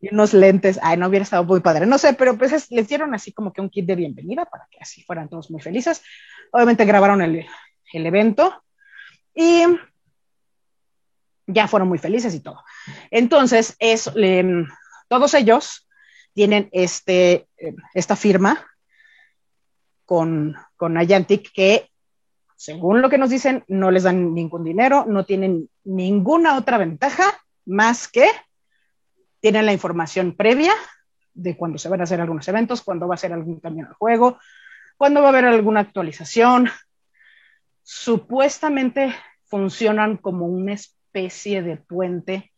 Y unos lentes, ay, no hubiera estado muy padre, no sé, pero pues es, les dieron así como que un kit de bienvenida para que así fueran todos muy felices. Obviamente grabaron el, el evento y ya fueron muy felices y todo. Entonces, es, todos ellos tienen este, eh, esta firma con, con Niantic que, según lo que nos dicen, no les dan ningún dinero, no tienen ninguna otra ventaja más que tienen la información previa de cuándo se van a hacer algunos eventos, cuándo va a ser algún cambio en el juego, cuándo va a haber alguna actualización. Supuestamente funcionan como una especie de puente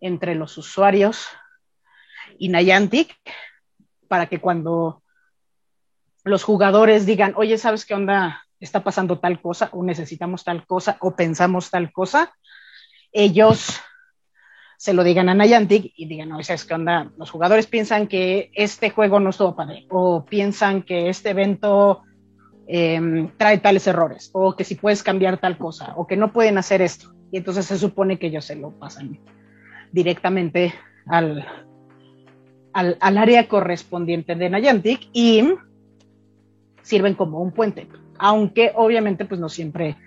entre los usuarios y Niantic para que cuando los jugadores digan, oye, ¿sabes qué onda? Está pasando tal cosa o necesitamos tal cosa o pensamos tal cosa, ellos se lo digan a Niantic y digan, no, ¿sabes qué onda? Los jugadores piensan que este juego no estuvo padre, o piensan que este evento eh, trae tales errores, o que si puedes cambiar tal cosa, o que no pueden hacer esto. Y entonces se supone que ellos se lo pasan directamente al, al, al área correspondiente de Niantic y sirven como un puente, aunque obviamente pues no siempre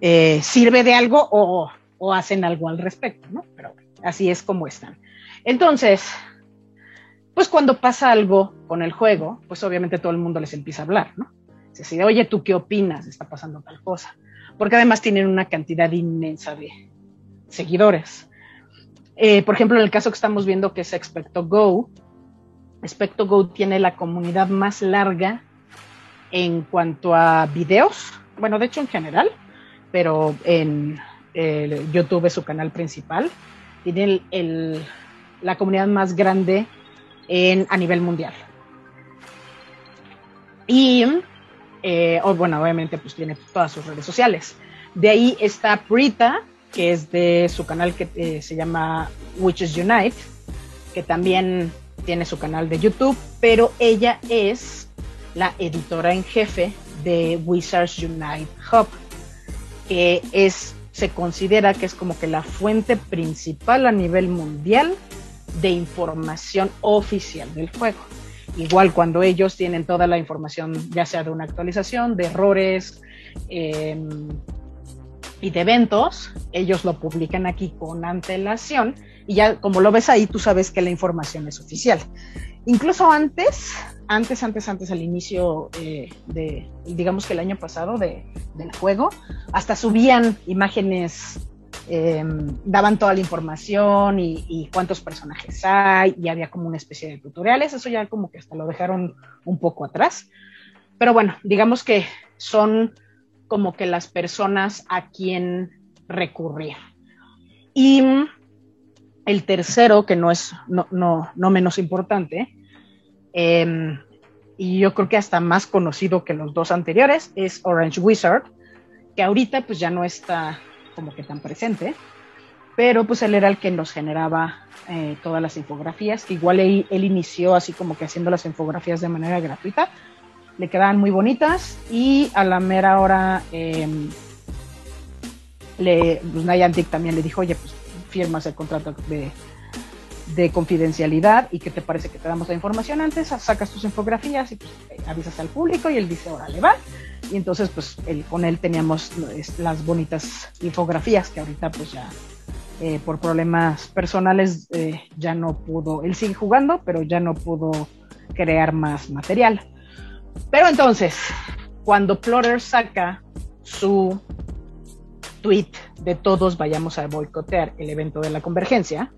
eh, sirve de algo o o hacen algo al respecto, ¿no? Pero así es como están. Entonces, pues cuando pasa algo con el juego, pues obviamente todo el mundo les empieza a hablar, ¿no? Se dice, oye, ¿tú qué opinas? Está pasando tal cosa. Porque además tienen una cantidad inmensa de seguidores. Eh, por ejemplo, en el caso que estamos viendo que es Expecto Go, Expecto Go tiene la comunidad más larga en cuanto a videos, bueno, de hecho en general, pero en, YouTube es su canal principal. Tiene la comunidad más grande en, a nivel mundial. Y, eh, bueno, obviamente pues tiene todas sus redes sociales. De ahí está Brita, que es de su canal que eh, se llama Witches Unite, que también tiene su canal de YouTube, pero ella es la editora en jefe de Wizards Unite Hub, que es, se considera que es como que la fuente principal a nivel mundial de información oficial del juego. Igual cuando ellos tienen toda la información, ya sea de una actualización, de errores em, y de eventos, ellos lo publican aquí con antelación y ya como lo ves ahí, tú sabes que la información es oficial. Incluso antes, antes, antes, antes, al inicio eh, de, digamos que el año pasado de, del juego, hasta subían imágenes Em, daban toda la información y, cuántos personajes hay y había como una especie de tutoriales, eso ya como que hasta lo dejaron un poco atrás. Pero bueno, digamos que son como que las personas a quien recurrir. Y el tercero, que no es no, no, no menos importante, em, y yo creo que hasta más conocido que los dos anteriores, es Orange Wizard, que ahorita pues ya no está como que tan presente, pero pues él era el que nos generaba eh, todas las infografías, igual él, inició así como que haciendo las infografías de manera gratuita, le quedaban muy bonitas y a la mera hora eh, le, pues Niantic también le dijo, oye, pues firmas el contrato de, de confidencialidad y que te parece que te damos la información antes, sacas tus infografías y pues, avisas al público y él dice, órale, va y entonces pues con él teníamos las bonitas infografías que ahorita pues ya eh, por problemas personales eh, ya no pudo, él sigue jugando, pero ya no pudo crear más material. Pero entonces, cuando Plotter saca su tweet de todos vayamos a boicotear el evento de la convergencia,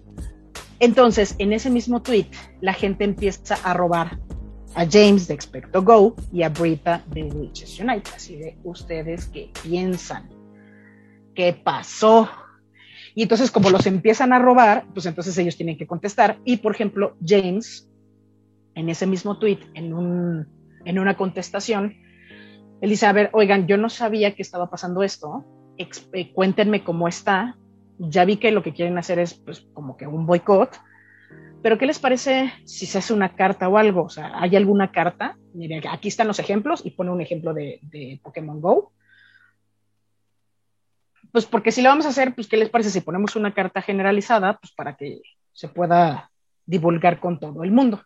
entonces en ese mismo tweet la gente empieza a robar a James de Expecto Go y a Brita de Witches United. Así de ustedes qué piensan, qué pasó. Y entonces como los empiezan a robar, pues entonces ellos tienen que contestar. Y por ejemplo, James, en ese mismo tweet, en, un, en una contestación, él dice, a ver, oigan, yo no sabía que estaba pasando esto, eh, cuéntenme cómo está. Ya vi que lo que quieren hacer es pues como que un boicot pero ¿qué les parece si se hace una carta o algo? O sea, ¿hay alguna carta? Mire, aquí están los ejemplos y pone un ejemplo de, Pokémon Go. Pues porque si lo vamos a hacer, pues ¿qué les parece si ponemos una carta generalizada? Pues para que se pueda divulgar con todo el mundo.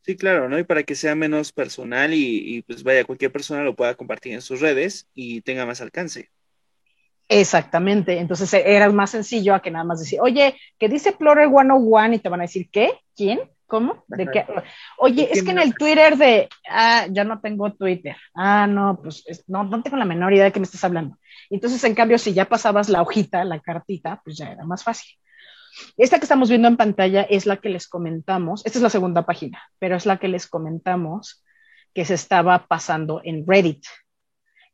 Sí, claro, ¿no? Y para que sea menos personal y, y pues vaya, cualquier persona lo pueda compartir en sus redes y tenga más alcance. Exactamente, entonces e, era más sencillo a que nada más decir, oye, que dice Plotter 101 y te van a decir, ¿qué? ¿Quién? ¿Cómo? ¿De qué? Oye, es que en el Twitter de, ah, ya no tengo Twitter. Ah, no, pues no, no tengo la menor idea de qué me estás hablando. Entonces, en cambio, si ya pasabas la hojita, la cartita, pues ya era más fácil. Esta que estamos viendo en pantalla es la que les comentamos, esta es la segunda página, pero es la que les comentamos que se estaba pasando en Reddit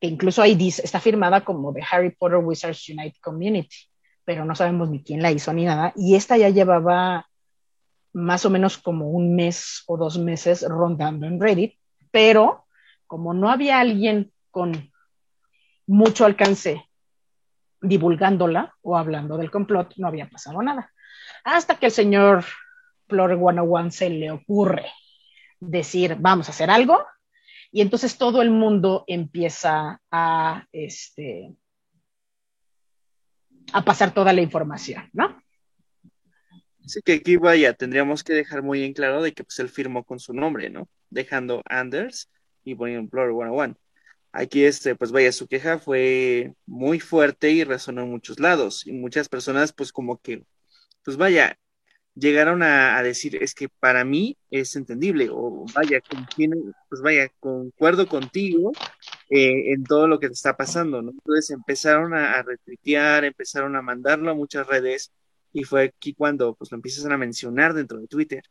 que incluso ahí dice, está firmada como de Harry Potter Wizards Unite Community, pero no sabemos ni quién la hizo ni nada. Y esta ya llevaba más o menos como un mes o dos meses rondando en Reddit, pero como no había alguien con mucho alcance divulgándola o hablando del complot, no había pasado nada. Hasta que el señor Flor 101 se le ocurre decir, vamos a hacer algo, y entonces todo el mundo empieza a, este, a pasar toda la información, ¿no? Así que aquí vaya, tendríamos que dejar muy en claro de que pues él firmó con su nombre, ¿no? Dejando Anders y poniendo Blur 101. Aquí, este, pues vaya, su queja fue muy fuerte y resonó en muchos lados. Y muchas personas, pues como que, pues vaya, llegaron a, decir, es que para mí es entendible, o vaya, pues vaya, concuerdo contigo eh, en todo lo que te está pasando. Entonces empezaron a, a retuitear, empezaron a mandarlo a muchas redes, y fue aquí cuando pues lo empiezan a mencionar dentro de Twitter.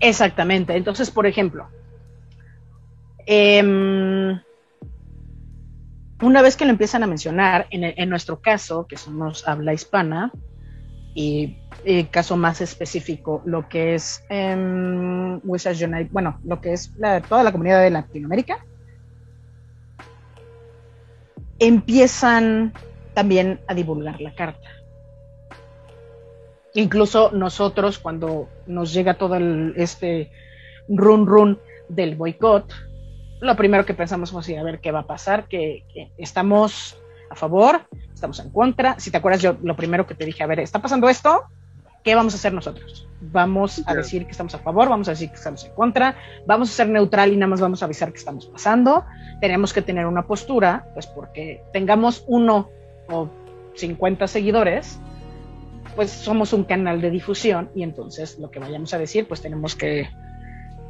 Exactamente, entonces, por ejemplo, em, una vez que lo empiezan a mencionar, en, en nuestro caso, que somos habla hispana, y, caso más específico, lo que es eh, Wizards Unite, bueno, lo que es toda la comunidad de Latinoamérica, empiezan también a divulgar la carta. Incluso nosotros, cuando nos llega todo este run run del boicot, lo primero que pensamos fue a ver qué va a pasar, que, estamos a favor, estamos en contra. Si te acuerdas, yo lo primero que te dije, a ver, está pasando esto, ¿qué vamos a hacer nosotros? Vamos a decir que estamos a favor, vamos a decir que estamos en contra, vamos a ser neutral y nada más vamos a avisar que estamos pasando. Tenemos que tener una postura, pues porque tengamos uno o 50 seguidores, pues somos un canal de difusión y entonces lo que vayamos a decir, pues tenemos que,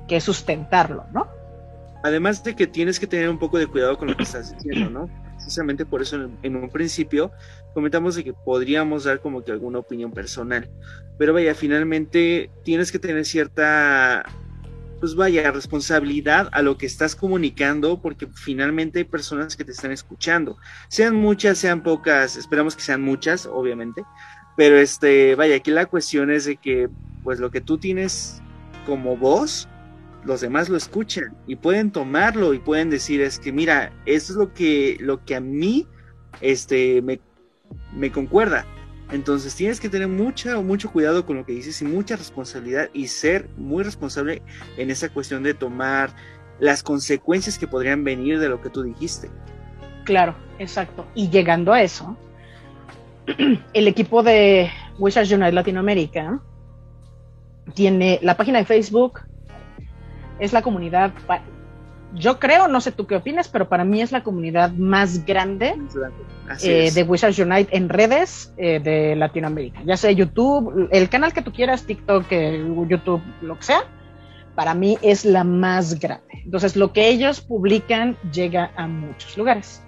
que sustentarlo, ¿no? Además de que tienes que tener un poco de cuidado con lo que estás diciendo, ¿no? Precisamente por eso en, un principio comentamos de que podríamos dar como que alguna opinión personal. Pero vaya, finalmente tienes que tener cierta, pues vaya, responsabilidad a lo que estás comunicando porque finalmente hay personas que te están escuchando. Sean muchas, sean pocas, esperamos que sean muchas, obviamente. Pero este, vaya, aquí la cuestión es de que pues lo que tú tienes como voz, los demás lo escuchan y pueden tomarlo y pueden decir es que mira, esto es lo que, lo que a mí este, me, me concuerda. Entonces tienes que tener mucho, mucho cuidado con lo que dices y mucha responsabilidad y ser muy responsable en esa cuestión de tomar las consecuencias que podrían venir de lo que tú dijiste. Claro, exacto. Y llegando a eso, el equipo de Wizards United Latinoamérica tiene la página de Facebook, es la comunidad, yo creo, no sé tú qué opinas, pero para mí es la comunidad más grande eh, de Wizards Unite en redes eh, de Latinoamérica, ya sea YouTube, el canal que tú quieras, TikTok, eh, YouTube, lo que sea, para mí es la más grande. Entonces, lo que ellos publican llega a muchos lugares.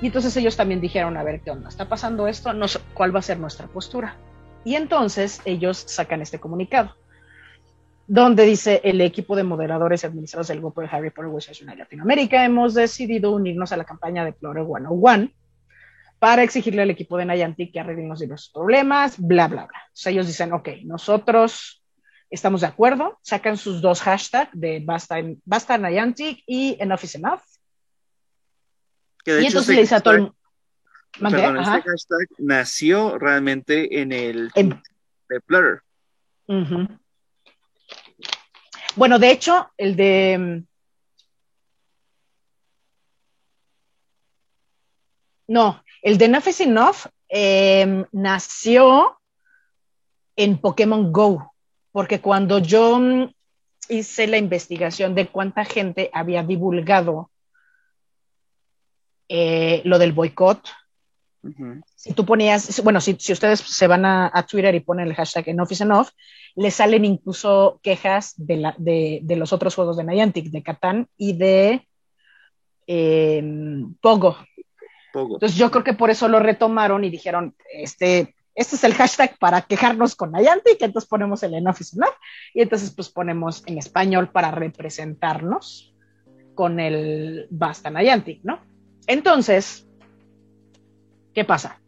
Y entonces ellos también dijeron, a ver, ¿qué onda? ¿Está pasando esto? No, ¿Cuál va a ser nuestra postura? Y entonces ellos sacan este comunicado donde dice el equipo de moderadores y administradores del grupo de Harry Potter Wizards United Latinoamérica hemos decidido unirnos a la campaña de Flore 101 para exigirle al equipo de Niantic que arreglen los diversos problemas, bla, bla, bla. O sea, ellos dicen, ok, nosotros estamos de acuerdo, sacan sus dos hashtags de Basta, basta Niantic y Enough is Enough. y entonces le dice a todo el Perdón, este hashtag nació realmente en el de Flutter. Bueno, de hecho, el de... Mm, no, el de Enough is Enough nació en Pokémon Go, porque cuando yo mm, hice la investigación de cuánta gente había divulgado eh, lo del boicot, si tú ponías, bueno, si, ustedes se van a, Twitter y ponen el hashtag enough is enough, le salen incluso quejas de, la, de, los otros juegos de Niantic, de Catán y de em, Pogo. Entonces yo creo que por eso lo retomaron y dijeron, este, este es el hashtag para quejarnos con Niantic, entonces ponemos el enough is enough y entonces pues ponemos en español para representarnos con el basta Niantic, ¿no? Entonces, ¿Qué pasa?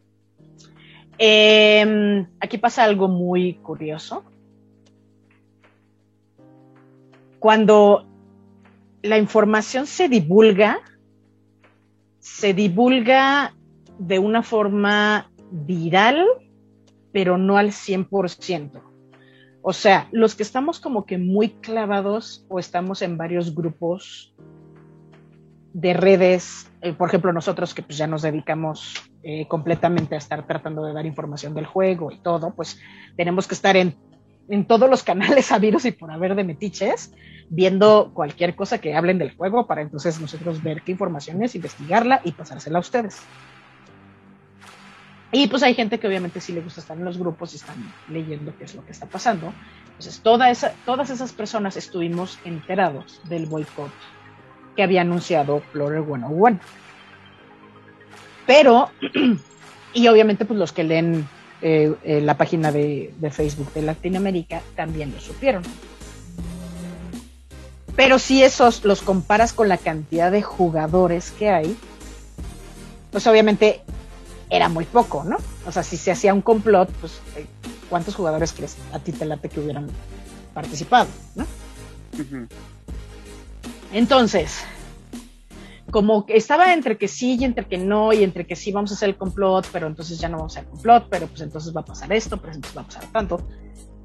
Em, aquí pasa algo muy curioso. Cuando la información se divulga, se divulga de una forma viral, pero no al 100%. O sea, los que estamos como que muy clavados o estamos en varios grupos de redes, eh, por ejemplo, nosotros que pues ya nos dedicamos eh, completamente a estar tratando de dar información del juego y todo, pues tenemos que estar en, en todos los canales habidos y por haber de metiches, viendo cualquier cosa que hablen del juego para entonces nosotros ver qué información es, investigarla y pasársela a ustedes. Y pues hay gente que obviamente sí le gusta estar en los grupos y están leyendo qué es lo que está pasando. Entonces, todas esas personas estuvimos enterados del boicot que había anunciado Florer 101. Pero, y obviamente pues los que leen eh, eh, la página de, Facebook de Latinoamérica también lo supieron. Pero si esos los comparas con la cantidad de jugadores que hay, pues obviamente era muy poco, ¿no? O sea, si se hacía un complot, pues eh, cuántos jugadores crees a ti te late que hubieran participado, ¿no? Entonces, como estaba entre que sí y entre que no, y entre que sí vamos a hacer el complot, pero entonces ya no vamos a hacer el complot, pero pues entonces va a pasar esto, pero entonces va a pasar tanto,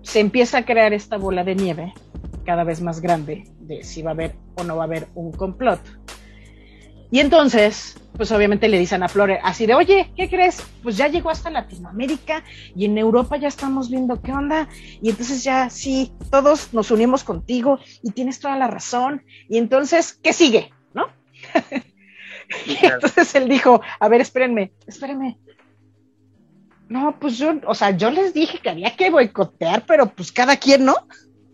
se empieza a crear esta bola de nieve cada vez más grande de si va a haber o no va a haber un complot. Y entonces, pues obviamente le dicen a Flore así de, oye, ¿qué crees? Pues ya llegó hasta Latinoamérica y en Europa ya estamos viendo qué onda. Y entonces ya, sí, todos nos unimos contigo y tienes toda la razón. Y entonces, ¿qué sigue? ¿No? y entonces él dijo, a ver, espérenme, espérenme. No, pues yo, o sea, yo les dije que había que boicotear, pero pues cada quien, ¿no?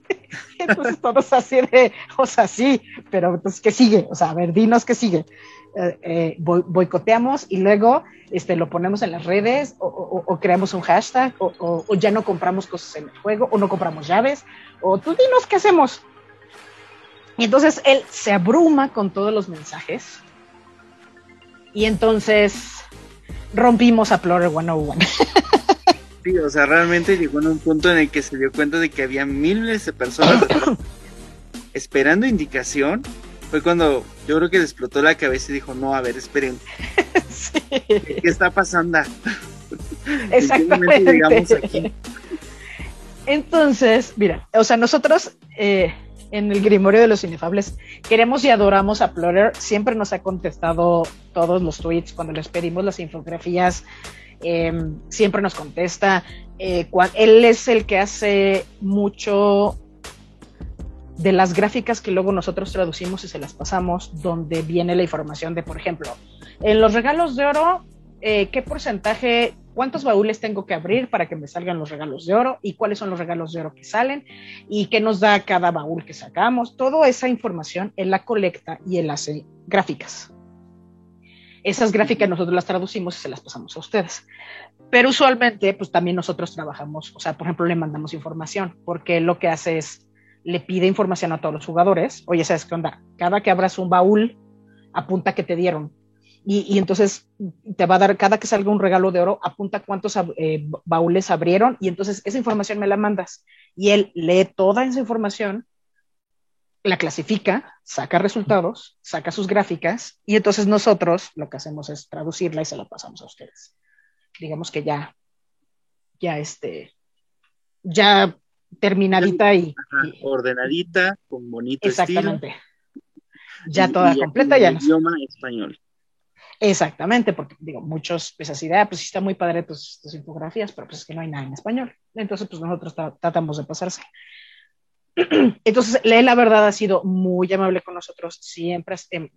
Entonces todos así de, o sea, sí, pero pues ¿qué sigue? O sea, a ver, dinos qué sigue. Eh, eh, boicoteamos y luego este, lo ponemos en las redes o, creamos un hashtag o, ya no compramos cosas en el juego o no compramos llaves o tú dinos qué hacemos. Y entonces él se abruma con todos los mensajes y entonces rompimos a Plural 101. Sí, o sea, realmente llegó en un punto en el que se dio cuenta de que había miles de personas esperando indicación. Fue cuando yo creo que le explotó la cabeza y dijo, no, a ver, esperen. ¿Qué está pasando? Exactamente. Entonces, mira, o sea, nosotros eh, en el Grimorio de los Inefables queremos y adoramos a Plotter. Siempre nos ha contestado todos los tweets cuando les pedimos las infografías Em, siempre nos contesta. Eh, él es el que hace mucho de las gráficas que luego nosotros traducimos y se las pasamos, donde viene la información de, por ejemplo, en los regalos de oro, eh, ¿qué porcentaje, cuántos baúles tengo que abrir para que me salgan los regalos de oro y cuáles son los regalos de oro que salen y qué nos da cada baúl que sacamos? Toda esa información él la colecta y él hace gráficas. Esas gráficas nosotros las traducimos y se las pasamos a ustedes. Pero usualmente, pues también nosotros trabajamos, o sea, por ejemplo, le mandamos información, porque lo que hace es, le pide información a todos los jugadores. Oye, ¿sabes qué onda? Cada que abras un baúl, apunta que te dieron. Y, entonces te va a dar, cada que salga un regalo de oro, apunta cuántos eh, baúles abrieron y entonces esa información me la mandas. Y él lee toda esa información la clasifica, saca resultados, saca sus gráficas y entonces nosotros lo que hacemos es traducirla y se la pasamos a ustedes. Digamos que ya, ya este, ya terminadita y, ordenadita, con bonito exactamente. Ya toda completa, ya. En idioma español. Exactamente, porque digo, muchos, pues así de, ah, pues sí está muy padre tus, tus, infografías, pero pues es que no hay nada en español. Entonces, pues nosotros tratamos de pasarse. Entonces, él la verdad ha sido muy amable con nosotros, siempre eh,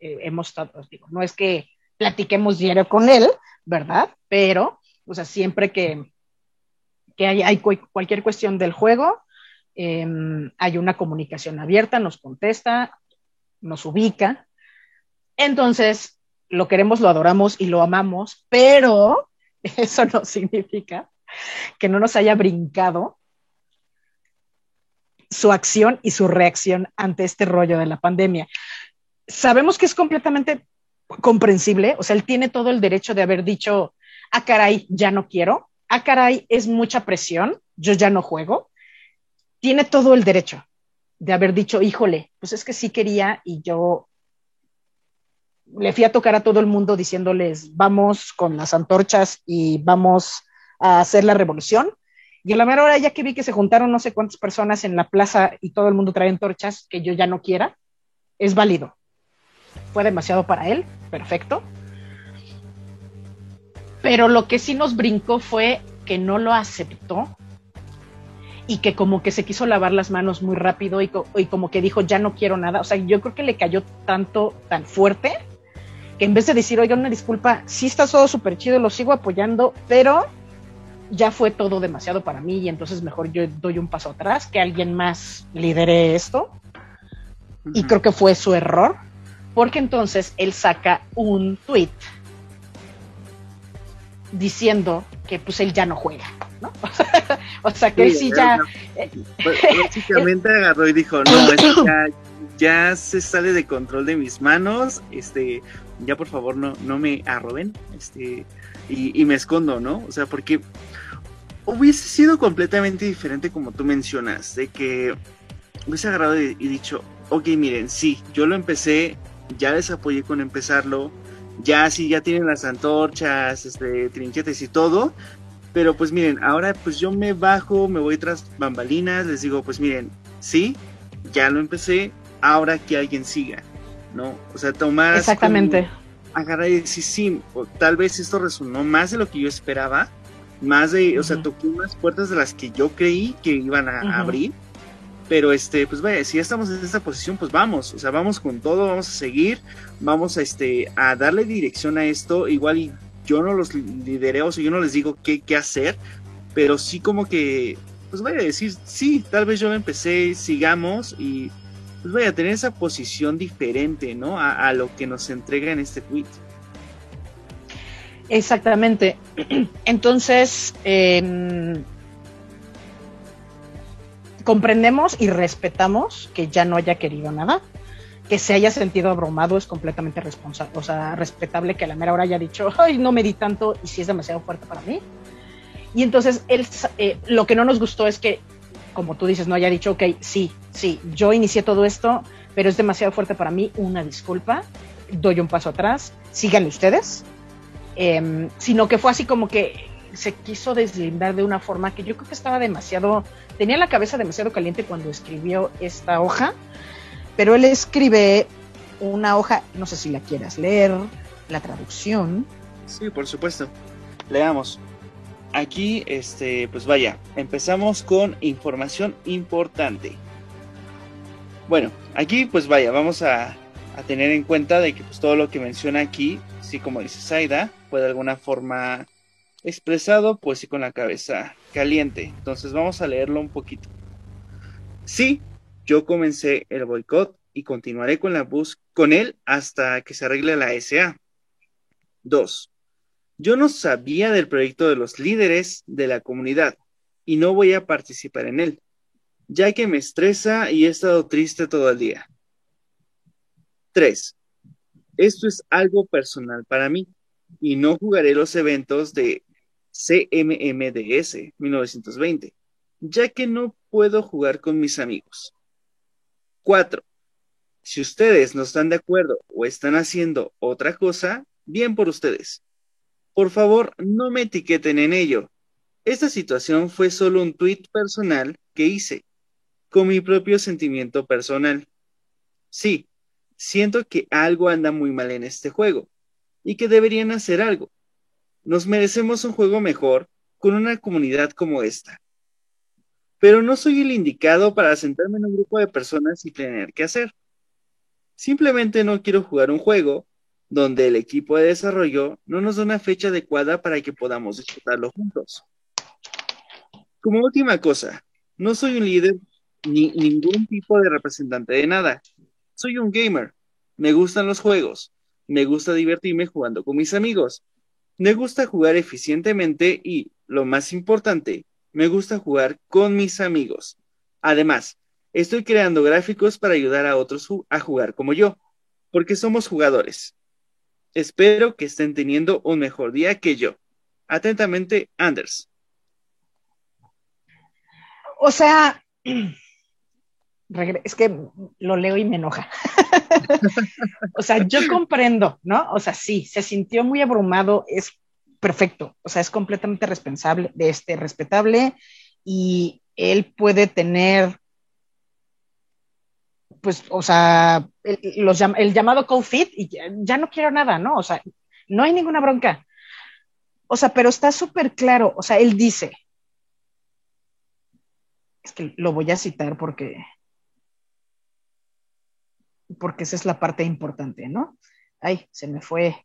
hemos estado, digo, no es que platiquemos diario con él, ¿verdad? Pero, o sea, siempre que, que hay, cualquier cuestión del juego, em, hay una comunicación abierta, nos contesta, nos ubica. Entonces, lo queremos, lo adoramos y lo amamos, pero eso no significa que no nos haya brincado su acción y su reacción ante este rollo de la pandemia. Sabemos que es completamente comprensible, o sea, él tiene todo el derecho de haber dicho, ah, caray, ya no quiero, ah, caray, es mucha presión, yo ya no juego. Tiene todo el derecho de haber dicho, híjole, pues es que sí quería y yo le fui a tocar a todo el mundo diciéndoles, vamos con las antorchas y vamos a hacer la revolución. Y a la mera hora, ya que vi que se juntaron no sé cuántas personas en la plaza y todo el mundo trae antorchas, que yo ya no quiera, es válido. Fue demasiado para él, perfecto. Pero lo que sí nos brincó fue que no lo aceptó y que como que se quiso lavar las manos muy rápido y, como que dijo, ya no quiero nada. O sea, yo creo que le cayó tanto, tan fuerte, que en vez de decir, oiga, una disculpa, sí está todo súper chido, lo sigo apoyando, pero ya fue todo demasiado para mí y entonces mejor yo doy un paso atrás, que alguien más lidere esto. Y creo que fue su error, porque entonces él saca un tweet diciendo que pues él ya no juega, ¿no? o sea que él sí ya... Eh, básicamente agarró y dijo, no, ya, ya se sale de control de mis manos, este, ya por favor no, no me arroben, este, y, y me escondo, ¿no? O sea, porque hubiese sido completamente diferente como tú mencionas, de que hubiese agarrado y, dicho, ok, miren, sí, yo lo empecé, ya les apoyé con empezarlo, ya sí, ya tienen las antorchas, este, trinquetes y todo, pero pues miren, ahora pues yo me bajo, me voy tras bambalinas, les digo, pues miren, sí, ya lo empecé, ahora que alguien siga, ¿no? O sea, tomar... Exactamente. Agarrar y decir, sí, tal vez esto resonó más de lo que yo esperaba, más de, o sea, tocó unas puertas de las que yo creí que iban a abrir pero este, pues vaya, si ya estamos en esta posición, pues vamos, o sea, vamos con todo, vamos a seguir, vamos a este, a darle dirección a esto, igual y yo no los lidereo, o sea, yo no les digo qué, qué hacer, pero sí como que, pues vaya a decir, sí, tal vez yo empecé, sigamos y pues vaya a tener esa posición diferente, ¿no? A, lo que nos entrega en este tweet. Exactamente. Entonces, eh, comprendemos y respetamos que ya no haya querido nada, que se haya sentido abrumado es completamente responsable, o sea, respetable que a la mera hora haya dicho, ay, no me di tanto y si es demasiado fuerte para mí. Y entonces él, eh, lo que no nos gustó es que, como tú dices, no haya dicho, ok, sí, sí, yo inicié todo esto, pero es demasiado fuerte para mí, una disculpa, doy un paso atrás, síganle ustedes. Em, sino que fue así como que se quiso deslindar de una forma que yo creo que estaba demasiado, tenía la cabeza demasiado caliente cuando escribió esta hoja, pero él escribe una hoja, no sé si la quieras leer, la traducción. Sí, por supuesto. Leamos. Aquí, este, pues vaya, empezamos con información importante. Bueno, aquí pues vaya, vamos a, a tener en cuenta de que pues todo lo que menciona aquí, sí como dice Saida, fue de alguna forma expresado pues sí con la cabeza caliente. Entonces vamos a leerlo un poquito. Sí, yo comencé el boicot y continuaré con la bus con él hasta que se arregle la SA. 2. Yo no sabía del proyecto de los líderes de la comunidad y no voy a participar en él, ya que me estresa y he estado triste todo el día. 3. Esto es algo personal para mí y no jugaré los eventos de CMMDS 1920, ya que no puedo jugar con mis amigos. 4. Si ustedes no están de acuerdo o están haciendo otra cosa, bien por ustedes. Por favor, no me etiqueten en ello. Esta situación fue solo un tweet personal que hice, con mi propio sentimiento personal. Sí, siento que algo anda muy mal en este juego y que deberían hacer algo. Nos merecemos un juego mejor con una comunidad como esta. Pero no soy el indicado para sentarme en un grupo de personas y tener que hacer. Simplemente no quiero jugar un juego donde el equipo de desarrollo no nos da una fecha adecuada para que podamos disfrutarlo juntos. Como última cosa, no soy un líder ni ningún tipo de representante de nada. Soy un gamer. Me gustan los juegos. Me gusta divertirme jugando con mis amigos. Me gusta jugar eficientemente y, lo más importante, me gusta jugar con mis amigos. Además, estoy creando gráficos para ayudar a otros a jugar como yo, porque somos jugadores. Espero que estén teniendo un mejor día que yo. Atentamente, Anders. O sea, es que lo leo y me enoja. o sea, yo comprendo, ¿no? O sea, sí, se sintió muy abrumado, es perfecto, o sea, es completamente responsable, este, respetable y él puede tener, pues, o sea, el, el llamado cold fit y ya, no quiero nada, ¿no? O sea, no hay ninguna bronca. O sea, pero está súper claro, o sea, él dice, es que lo voy a citar porque porque esa es la parte importante, ¿no? Ay, se me fue.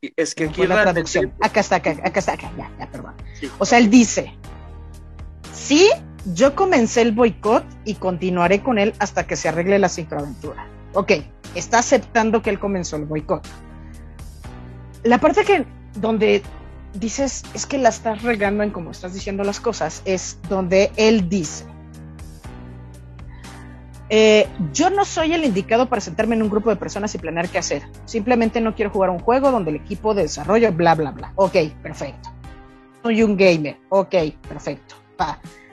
Es que aquí la traducción. Acá está, acá, acá está, acá, ya, ya, perdón. O sea, él dice, sí, yo comencé el boicot y continuaré con él hasta que se arregle la cicloaventura. Ok, está aceptando que él comenzó el boicot. La parte que donde dices es que la estás regando en cómo estás diciendo las cosas es donde él dice eh, yo no soy el indicado para sentarme en un grupo de personas y planear qué hacer. Simplemente no quiero jugar un juego donde el equipo de desarrollo, bla, bla, bla. Ok, perfecto. soy un gamer. Ok, perfecto.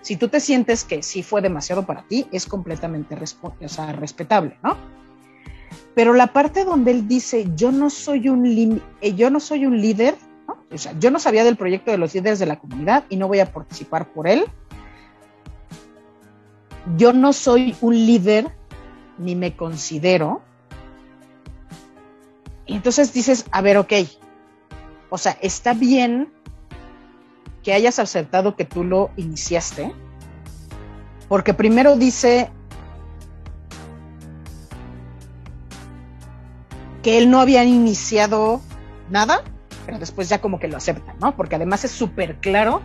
Si tú te sientes que sí fue demasiado para ti, es completamente respetable, ¿no? Pero la parte donde él dice, yo no soy un, eh, yo no soy un líder, O sea, yo no sabía del proyecto de los líderes de la comunidad y no voy a participar por él. Yo no soy un líder ni me considero. Y entonces dices, a ver, ok, o sea, está bien que hayas aceptado que tú lo iniciaste, porque primero dice que él no había iniciado nada, pero después ya como que lo acepta, ¿no? Porque además es súper claro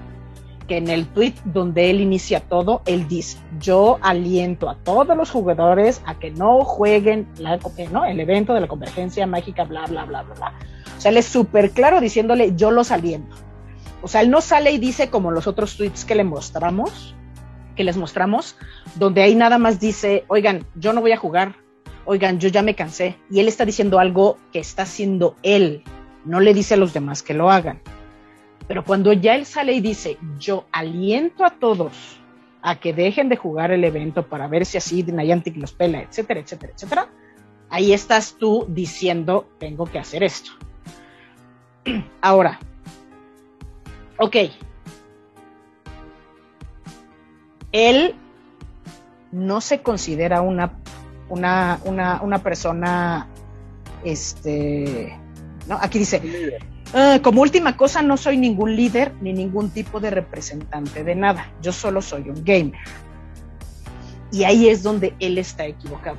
que en el tweet donde él inicia todo, él dice, yo aliento a todos los jugadores a que no jueguen el evento de la convergencia mágica, bla, bla, bla, bla, bla. O sea, él es súper claro diciéndole, yo los aliento. O sea, él no sale y dice como los otros tweets que le mostramos, que les mostramos, donde ahí nada más dice, oigan, yo no voy a jugar, oigan, yo ya me cansé. Y él está diciendo algo que está haciendo él, no le dice a los demás que lo hagan. Pero cuando ya él sale y dice, yo aliento a todos a que dejen de jugar el evento para ver si así Niantic los pela, etcétera, etcétera, etcétera, ahí estás tú diciendo, tengo que hacer esto. Ahora, ok, él no se considera una, una, una, una persona, este, ¿no? Aquí dice, Ah, como última cosa, no soy ningún líder ni ningún tipo de representante de nada. Yo solo soy un gamer. Y ahí es donde él está equivocado.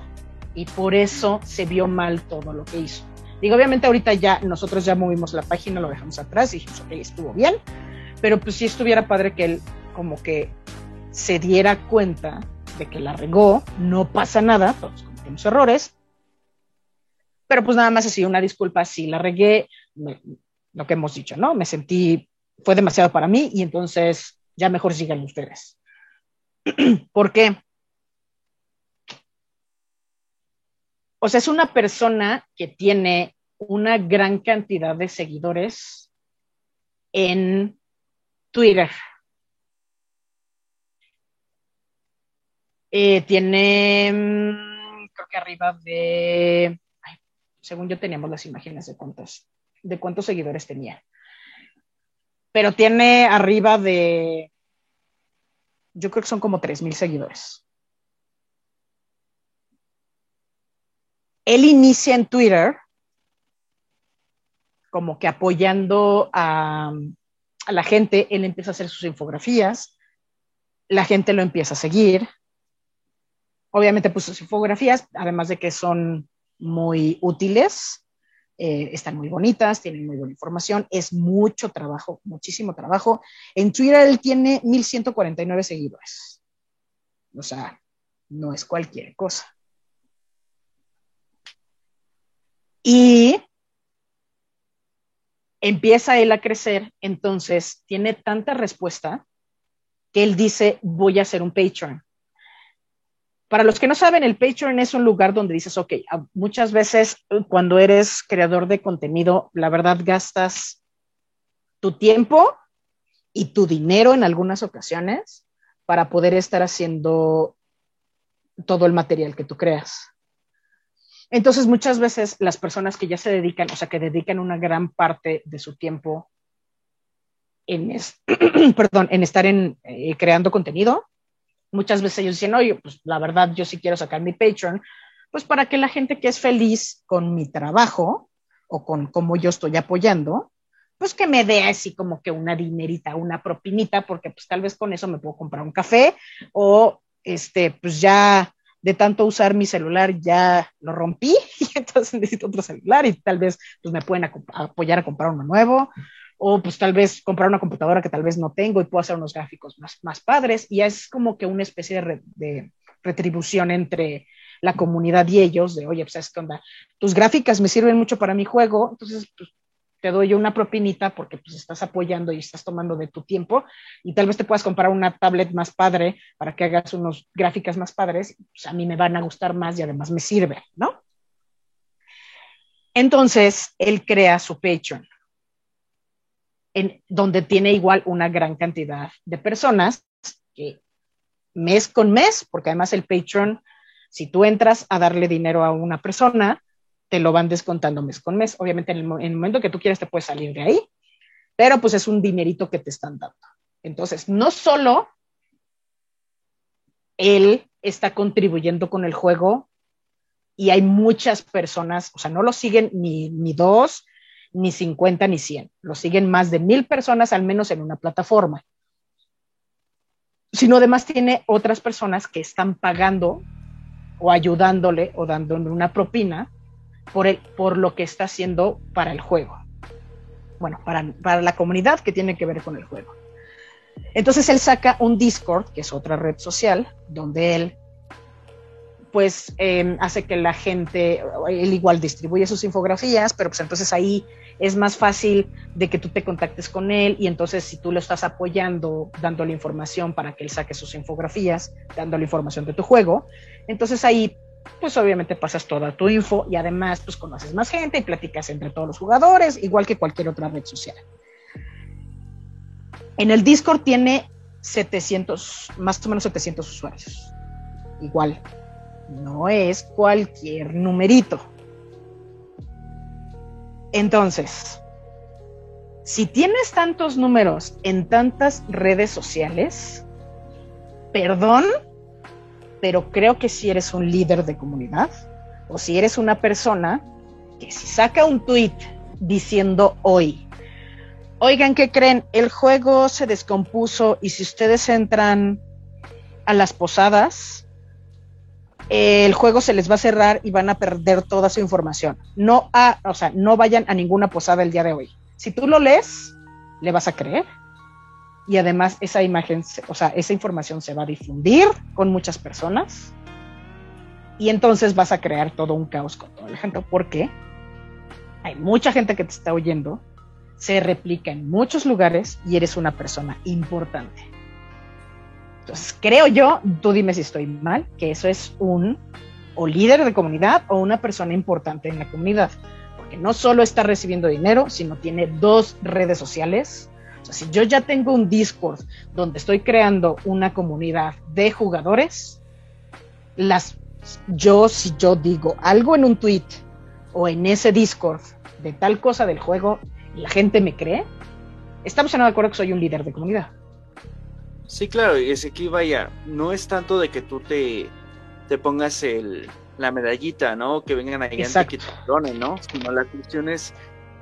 Y por eso se vio mal todo lo que hizo. Digo, obviamente ahorita ya nosotros ya movimos la página, lo dejamos atrás y dijimos, ok, estuvo bien. Pero pues si estuviera padre que él como que se diera cuenta de que la regó, no pasa nada, todos cometemos errores. Pero pues nada más así, una disculpa, si la regué, lo que hemos dicho, ¿no? Me sentí, fue demasiado para mí y entonces ya mejor sigan ustedes. ¿Por qué? O sea, es una persona que tiene una gran cantidad de seguidores en Twitter. Eh, tiene, mm, creo que arriba de, según yo teníamos las imágenes de cuántas, de cuántos seguidores tenía. Pero tiene arriba de, yo creo que son como 3.000 seguidores. Él inicia en Twitter como que apoyando a, a la gente, él empieza a hacer sus infografías, la gente lo empieza a seguir. Obviamente puso sus infografías, además de que son muy útiles, eh, están muy bonitas, tienen muy buena información, es mucho trabajo, muchísimo trabajo. En Twitter él tiene 1149 seguidores. O sea, no es cualquier cosa. Y empieza él a crecer, entonces tiene tanta respuesta que él dice, voy a hacer un Patreon. Para los que no saben, el Patreon es un lugar donde dices, ok, muchas veces cuando eres creador de contenido, la verdad gastas tu tiempo y tu dinero en algunas ocasiones para poder estar haciendo todo el material que tú creas. Entonces, muchas veces las personas que ya se dedican, o sea, que dedican una gran parte de su tiempo en, perdón, en estar en, eh, creando contenido, muchas veces ellos dicen, oye, pues la verdad yo sí quiero sacar mi Patreon, pues para que la gente que es feliz con mi trabajo o con cómo yo estoy apoyando, pues que me dé así como que una dinerita, una propinita, porque pues tal vez con eso me puedo comprar un café o este, pues ya de tanto usar mi celular ya lo rompí y entonces necesito otro celular y tal vez pues me pueden apoyar a comprar uno nuevo o pues tal vez comprar una computadora que tal vez no tengo y puedo hacer unos gráficos más, más padres y es como que una especie de, retribución entre la comunidad y ellos de, oye, pues es que onda, tus gráficas me sirven mucho para mi juego, entonces pues, te doy una propinita porque pues estás apoyando y estás tomando de tu tiempo y tal vez te puedas comprar una tablet más padre para que hagas unos gráficas más padres, pues a mí me van a gustar más y además me sirve, ¿no? Entonces, él crea su Patreon en, donde tiene igual una gran cantidad de personas que mes con mes, porque además el Patreon, si tú entras a darle dinero a una persona, te lo van descontando mes con mes. Obviamente en el, en el momento que tú quieres te puedes salir de ahí, pero pues es un dinerito que te están dando. Entonces, no solo él está contribuyendo con el juego y hay muchas personas, o sea, no lo siguen ni, ni dos, ni 50, ni 100, lo siguen más de mil personas al menos en una plataforma, sino además tiene otras personas que están pagando o ayudándole o dándole una propina por, el, por lo que está haciendo para el juego. Bueno, para, para la comunidad que tiene que ver con el juego. Entonces él saca un Discord, que es otra red social, donde él pues eh, hace que la gente, él igual distribuye sus infografías, pero pues entonces ahí es más fácil de que tú te contactes con él y entonces si tú lo estás apoyando, dándole información para que él saque sus infografías, dándole información de tu juego, entonces ahí pues obviamente pasas toda tu info y además pues conoces más gente y platicas entre todos los jugadores, igual que cualquier otra red social. En el Discord tiene 700, más o menos 700 usuarios. Igual, no es cualquier numerito. Entonces, si tienes tantos números en tantas redes sociales, perdón, pero creo que si eres un líder de comunidad o si eres una persona que si saca un tweet diciendo hoy, oigan, ¿qué creen? El juego se descompuso y si ustedes entran a las posadas, el juego se les va a cerrar y van a perder toda su información. No a, o sea, no vayan a ninguna posada el día de hoy. Si tú lo lees, le vas a creer. Y además esa imagen, o sea, esa información se va a difundir con muchas personas. Y entonces vas a crear todo un caos con toda la gente. ¿Por qué? Hay mucha gente que te está oyendo, se replica en muchos lugares y eres una persona importante. Entonces, creo yo, tú dime si estoy mal, que eso es un o líder de comunidad o una persona importante en la comunidad, porque no solo está recibiendo dinero, sino tiene dos redes sociales. O sea, si yo ya tengo un Discord donde estoy creando una comunidad de jugadores, las yo si yo digo algo en un tweet o en ese Discord de tal cosa del juego, la gente me cree, estamos en acuerdo que soy un líder de comunidad. Sí, claro, y es que vaya, no es tanto de que tú te, te pongas el, la medallita, ¿no? Que vengan ahí y que te perdonen, ¿no? Sino la cuestión es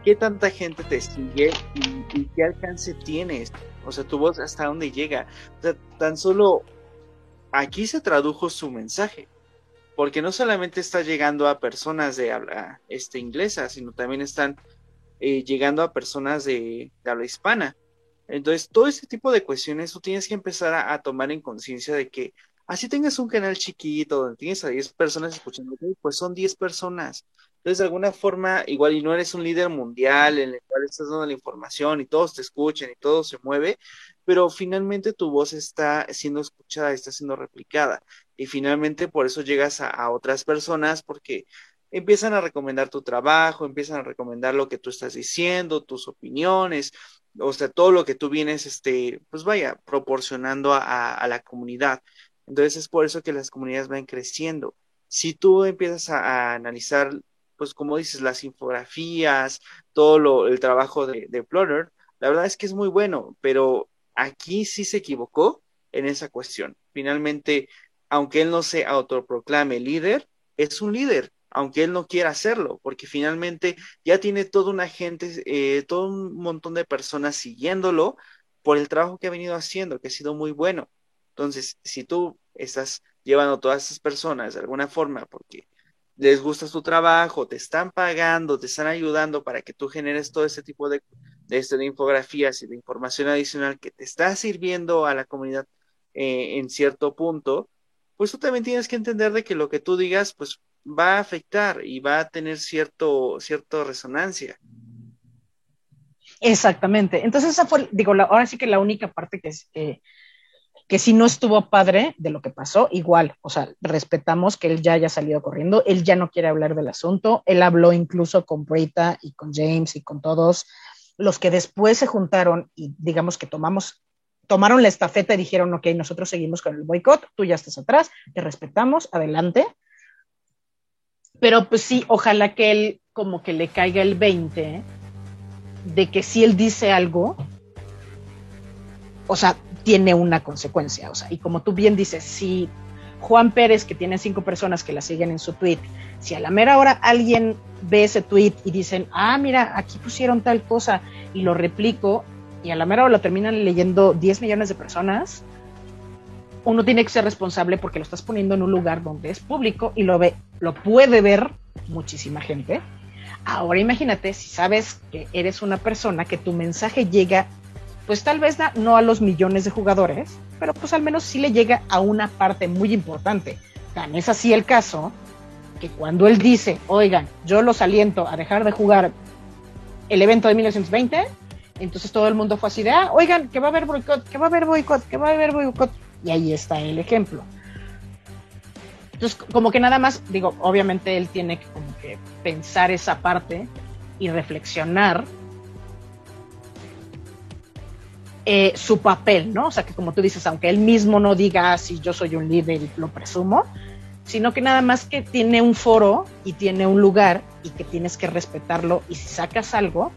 qué tanta gente te sigue y, qué alcance tienes. O sea, tu voz hasta dónde llega. O sea, tan solo aquí se tradujo su mensaje. Porque no solamente está llegando a personas de habla este, inglesa, sino también están eh, llegando a personas de, habla hispana. Entonces, todo ese tipo de cuestiones tú tienes que empezar a, tomar en conciencia de que así tengas un canal chiquito donde tienes a 10 personas escuchando, pues son 10 personas. Entonces, de alguna forma, igual y no eres un líder mundial en el cual estás dando la información y todos te escuchan y todo se mueve, pero finalmente tu voz está siendo escuchada, está siendo replicada. Y finalmente por eso llegas a, otras personas porque empiezan a recomendar tu trabajo, empiezan a recomendar lo que tú estás diciendo, tus opiniones, o sea, todo lo que tú vienes, este, pues vaya, proporcionando a, la comunidad. Entonces es por eso que las comunidades van creciendo. Si tú empiezas a, analizar, pues como dices, las infografías, todo lo, el trabajo de, de Plotter, la verdad es que es muy bueno, pero aquí sí se equivocó en esa cuestión. Finalmente, aunque él no se autoproclame líder, es un líder aunque él no quiera hacerlo, porque finalmente ya tiene toda una gente, eh, todo un montón de personas siguiéndolo por el trabajo que ha venido haciendo, que ha sido muy bueno. Entonces, si tú estás llevando todas esas personas de alguna forma porque les gusta tu trabajo, te están pagando, te están ayudando para que tú generes todo ese tipo de, de, este, infografías y de información adicional que te está sirviendo a la comunidad eh, en cierto punto, pues tú también tienes que entender de que lo que tú digas, pues va a afectar y va a tener cierto, cierta resonancia. Exactamente. Entonces, esa fue, digo, ahora sí que la única parte que, es, que, que si no estuvo padre de lo que pasó, igual, o sea, respetamos que él ya haya salido corriendo, él ya no quiere hablar del asunto, él habló incluso con Brita y con James y con todos los que después se juntaron y digamos que tomamos, tomaron la estafeta y dijeron, ok, nosotros seguimos con el boicot, tú ya estás atrás, te respetamos, adelante. Pero pues sí, ojalá que él como que le caiga el 20 de que si él dice algo, o sea, tiene una consecuencia, o sea, y como tú bien dices, si Juan Pérez, que tiene cinco personas que la siguen en su tweet, si a la mera hora alguien ve ese tweet y dicen, ah, mira, aquí pusieron tal cosa y lo replico, y a la mera hora lo terminan leyendo 10 millones de personas, uno tiene que ser responsable porque lo estás poniendo en un lugar donde es público y lo ve, lo puede ver muchísima gente. Ahora imagínate si sabes que eres una persona que tu mensaje llega, pues tal vez no a los millones de jugadores, pero pues al menos sí le llega a una parte muy importante. Tan es así el caso que cuando él dice, oigan, yo los aliento a dejar de jugar el evento de 1920, entonces todo el mundo fue así de, ah, oigan, que va a haber boicot, que va a haber boicot, que va a haber boicot. Y ahí está el ejemplo. Entonces, como que nada más, digo, obviamente él tiene que como que pensar esa parte y reflexionar eh, su papel, ¿no? O sea, que como tú dices, aunque él mismo no diga ah, si yo soy un líder lo presumo, sino que nada más que tiene un foro y tiene un lugar y que tienes que respetarlo y si sacas algo,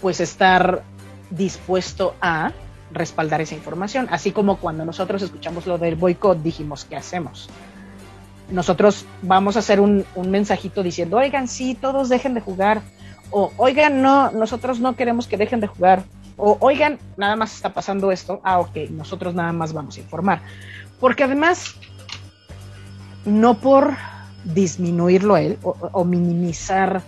pues estar dispuesto a respaldar esa información, así como cuando nosotros escuchamos lo del boicot dijimos, ¿qué hacemos? Nosotros vamos a hacer un, un mensajito diciendo, oigan, sí, todos dejen de jugar, o oigan, no, nosotros no queremos que dejen de jugar, o oigan, nada más está pasando esto, ah, ok, nosotros nada más vamos a informar. Porque además, no por disminuirlo a él o, minimizar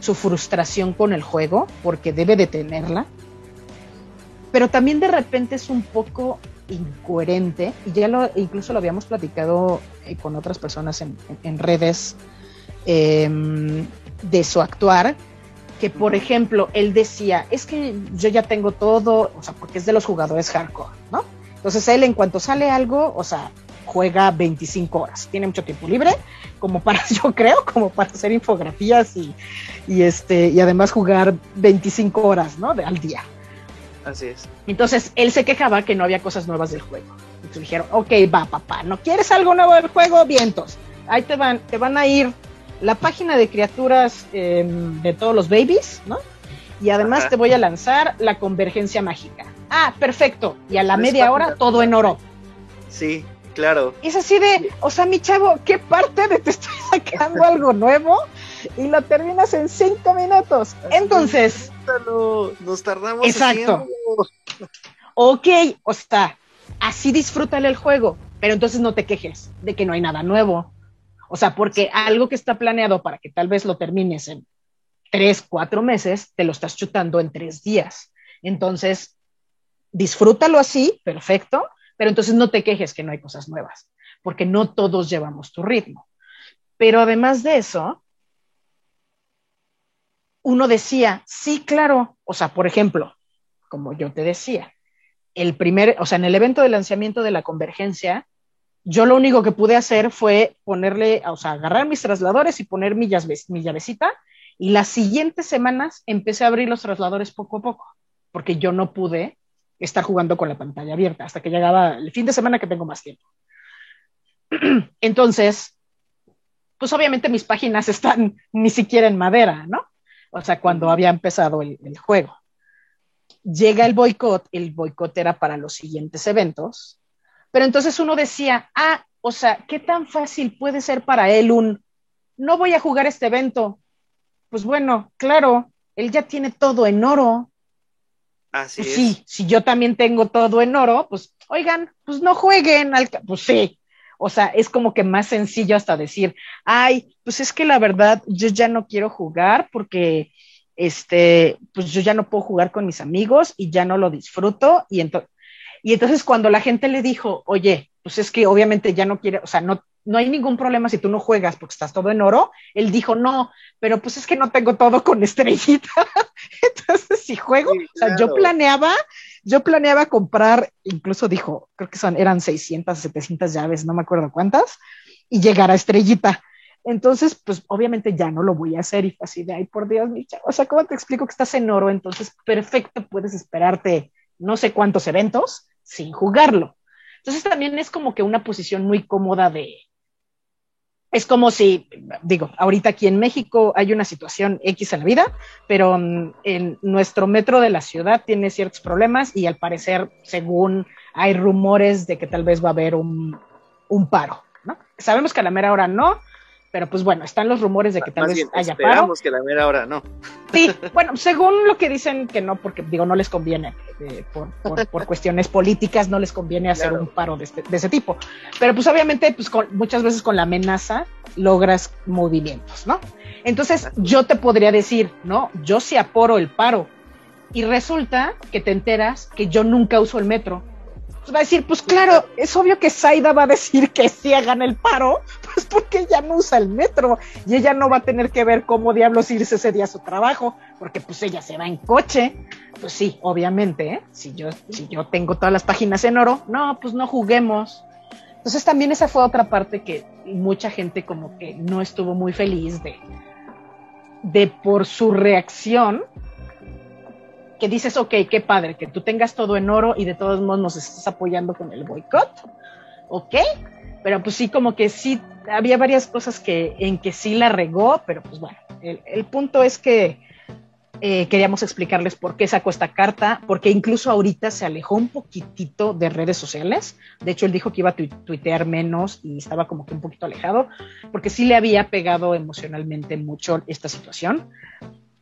su frustración con el juego, porque debe de tenerla, pero también de repente es un poco incoherente, y ya lo, incluso lo habíamos platicado eh, con otras personas en, redes em, de su actuar, que por ejemplo él decía, es que yo ya tengo todo, o sea, porque es de los jugadores hardcore, ¿no? Entonces él en cuanto sale algo, o sea, juega 25 horas. Tiene mucho tiempo libre, como para, yo creo, como para hacer infografías y, y este, y además jugar 25 horas, ¿no? De, al día. Así es. Entonces, él se quejaba que no había cosas nuevas del juego. Entonces dijeron, ok, va, papá, ¿no quieres algo nuevo del juego? Vientos. Ahí te van, te van a ir la página de criaturas em, de todos los babies, ¿no? Y además te voy a lanzar la convergencia mágica. Ah, perfecto. Y a la media hora todo en oro. Sí, Claro. Es así de, o sea, mi chavo, ¿qué parte de te estoy sacando algo nuevo? Y lo terminas en cinco minutos. Entonces. Nos tardamos. Exacto. Ok, o sea, así disfrútale el juego, pero entonces no te quejes de que no hay nada nuevo. O sea, porque algo que está planeado para que tal vez lo termines en tres, cuatro meses, te lo estás chutando en tres días. Entonces, disfrútalo así, perfecto, pero entonces no te quejes que no hay cosas nuevas, porque no todos llevamos tu ritmo. Pero además de eso, uno decía, sí, claro, o sea, por ejemplo, como yo te decía, el primer, o sea, en el evento de lanzamiento de la convergencia, yo lo único que pude hacer fue ponerle, o sea, agarrar mis trasladores y poner mi, mi llavecita, y las siguientes semanas empecé a abrir los trasladores poco a poco, porque yo no pude estar jugando con la pantalla abierta hasta que llegaba el fin de semana que tengo más tiempo. Entonces, pues obviamente mis páginas están ni siquiera en madera, ¿no? O sea, cuando había empezado el, juego. Llega el boicot, el boicot era para los siguientes eventos, pero entonces uno decía, ah, o sea, ¿qué tan fácil puede ser para él un, no voy a jugar este evento? Pues bueno, claro, él ya tiene todo en oro, Así pues es. Sí, si yo también tengo todo en oro, pues oigan, pues no jueguen al... Pues sí, o sea, es como que más sencillo hasta decir, ay, pues es que la verdad yo ya no quiero jugar porque, este, pues yo ya no puedo jugar con mis amigos y ya no lo disfruto. Y, y entonces cuando la gente le dijo, oye, pues es que obviamente ya no quiere, o sea, no, no hay ningún problema si tú no juegas porque estás todo en oro. Él dijo, no, pero pues es que no tengo todo con estrellita. Entonces, si juego, o sea, yo planeaba, yo planeaba comprar, incluso dijo, creo que son, eran 600, 700 llaves, no me acuerdo cuántas, y llegar a estrellita. Entonces, pues obviamente ya no lo voy a hacer y así de, ay, por Dios, mi chavo, o sea, ¿cómo te explico que estás en oro? Entonces, perfecto, puedes esperarte no sé cuántos eventos sin jugarlo. Entonces también es como que una posición muy cómoda de, es como si, digo, ahorita aquí en México hay una situación X en la vida, pero mm, en nuestro metro de la ciudad tiene ciertos problemas y al parecer, según hay rumores de que tal vez va a haber un, un paro, ¿no? Sabemos que a la mera hora no, pero pues bueno, están los rumores de que tal vez haya esperamos que la mera hora no. Sí, bueno, según lo que dicen que no, porque digo, no les conviene, eh, por, por, cuestiones políticas, no les conviene hacer un paro de, este, de, ese tipo. Pero pues obviamente, pues muchas veces con la amenaza logras movimientos, ¿no? Entonces yo te podría decir, ¿no? Yo sí aporo el paro. Y resulta que te enteras que yo nunca uso el metro va a decir, pues claro, es obvio que Saida va a decir que sí hagan el paro, pues porque ella no usa el metro y ella no va a tener que ver cómo diablos irse ese día a su trabajo, porque pues ella se va en coche. Pues sí, obviamente, ¿eh? si, yo, si yo tengo todas las páginas en oro, no, pues no juguemos. Entonces también esa fue otra parte que mucha gente como que no estuvo muy feliz de, de por su reacción que dices, ok, qué padre, que tú tengas todo en oro y de todos modos nos estás apoyando con el boicot, ok, pero pues sí, como que sí, había varias cosas que, en que sí la regó, pero pues bueno, el, punto es que eh, queríamos explicarles por qué sacó esta carta, porque incluso ahorita se alejó un poquitito de redes sociales. De hecho, él dijo que iba a tuitear menos y estaba como que un poquito alejado, porque sí le había pegado emocionalmente mucho esta situación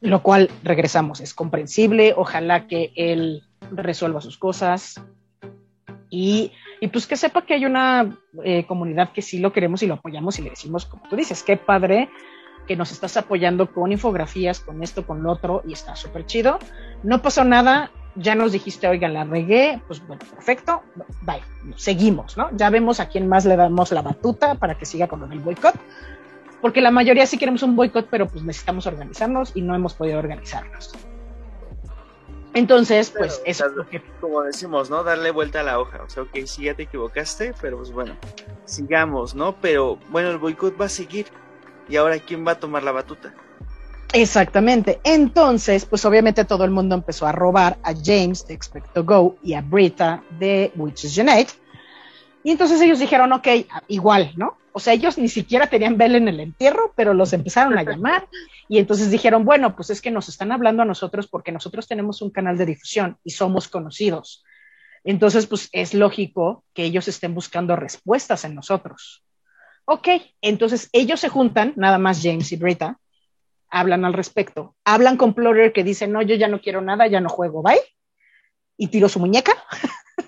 lo cual regresamos, es comprensible, ojalá que él resuelva sus cosas y, pues que sepa que hay una eh, comunidad que sí lo queremos y lo apoyamos y le decimos, como tú dices, qué padre que nos estás apoyando con infografías, con esto, con lo otro, y está súper chido. No pasó nada, ya nos dijiste, oigan, la regué, pues bueno, perfecto, bye, seguimos, ¿no? Ya vemos a quién más le damos la batuta para que siga con el boicot porque la mayoría sí queremos un boicot, pero pues necesitamos organizarnos y no hemos podido organizarnos. Entonces, pues eso es lo que... Como decimos, ¿no? Darle vuelta a la hoja. O sea, ok, sí ya te equivocaste, pero pues bueno, sigamos, ¿no? Pero bueno, el boicot va a seguir. ¿Y ahora quién va a tomar la batuta? Exactamente. Entonces, pues obviamente todo el mundo empezó a robar a James de Expecto Go y a Brita de Witches Unite. Y entonces ellos dijeron, ok, igual, ¿no? O sea, ellos ni siquiera tenían vela en el entierro, pero los empezaron a llamar y entonces dijeron, bueno, pues es que nos están hablando a nosotros porque nosotros tenemos un canal de difusión y somos conocidos. Entonces, pues es lógico que ellos estén buscando respuestas en nosotros. Ok, entonces ellos se juntan, nada más James y Brita, hablan al respecto. Hablan con Plotter que dice, no, yo ya no quiero nada, ya no juego, bye. Y tiró su muñeca.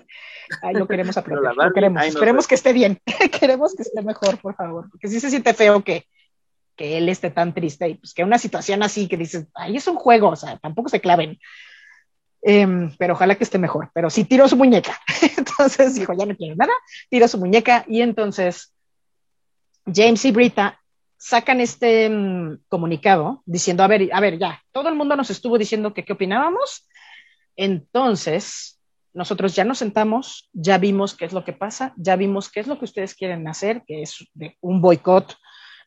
Ay, lo queremos aprender, lo queremos. Esperemos que esté bien, queremos que esté mejor, por favor, porque sí se siente feo que, que él esté tan triste y pues que una situación así que dices, ay, es un juego, o sea, tampoco se claven. Em, pero ojalá que esté mejor. Pero sí tiró su muñeca. entonces dijo, ya no quiero nada, tiró su muñeca y entonces James y Brita sacan este mm, comunicado diciendo, a ver, a ver, ya, todo el mundo nos estuvo diciendo que qué opinábamos. Entonces, nosotros ya nos sentamos, ya vimos qué es lo que pasa, ya vimos qué es lo que ustedes quieren hacer, que es un boicot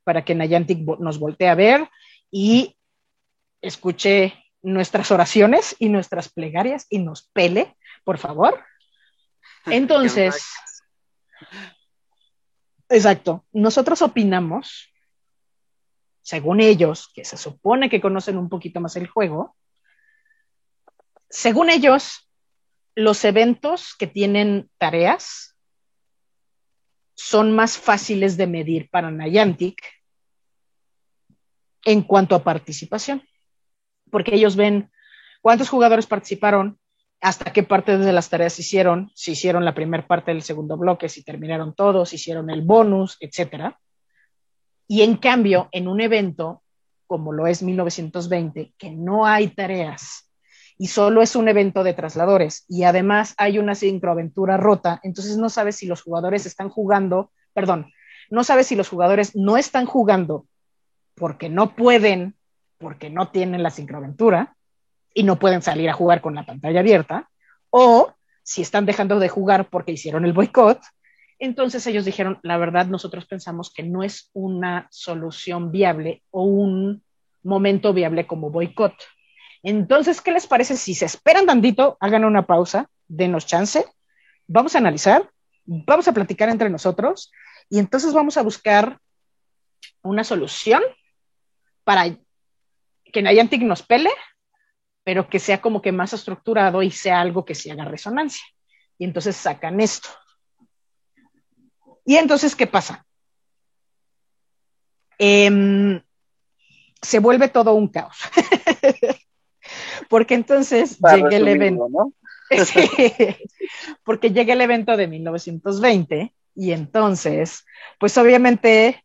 para que Nayantic nos voltee a ver y escuche nuestras oraciones y nuestras plegarias y nos pele, por favor. Entonces, exacto, nosotros opinamos, según ellos, que se supone que conocen un poquito más el juego, según ellos, los eventos que tienen tareas son más fáciles de medir para Niantic en cuanto a participación, porque ellos ven cuántos jugadores participaron, hasta qué parte de las tareas hicieron, si hicieron la primera parte del segundo bloque, si terminaron todos, si hicieron el bonus, etcétera. Y en cambio, en un evento como lo es 1920, que no hay tareas y solo es un evento de trasladores y además hay una sincroaventura rota, entonces no sabes si los jugadores están jugando, perdón, no sabes si los jugadores no están jugando porque no pueden, porque no tienen la sincroaventura y no pueden salir a jugar con la pantalla abierta, o si están dejando de jugar porque hicieron el boicot. Entonces ellos dijeron, la verdad, nosotros pensamos que no es una solución viable o un momento viable como boicot. Entonces, ¿qué les parece si se esperan tantito, hagan una pausa, denos chance, vamos a analizar, vamos a platicar entre nosotros y entonces vamos a buscar una solución para que Niantic nos pele, pero que sea como que más estructurado y sea algo que se haga resonancia. Y entonces sacan esto. Y entonces, ¿qué pasa? Em, se vuelve todo un caos. Porque entonces llega el evento. ¿no? porque llega el evento de 1920 y entonces, pues obviamente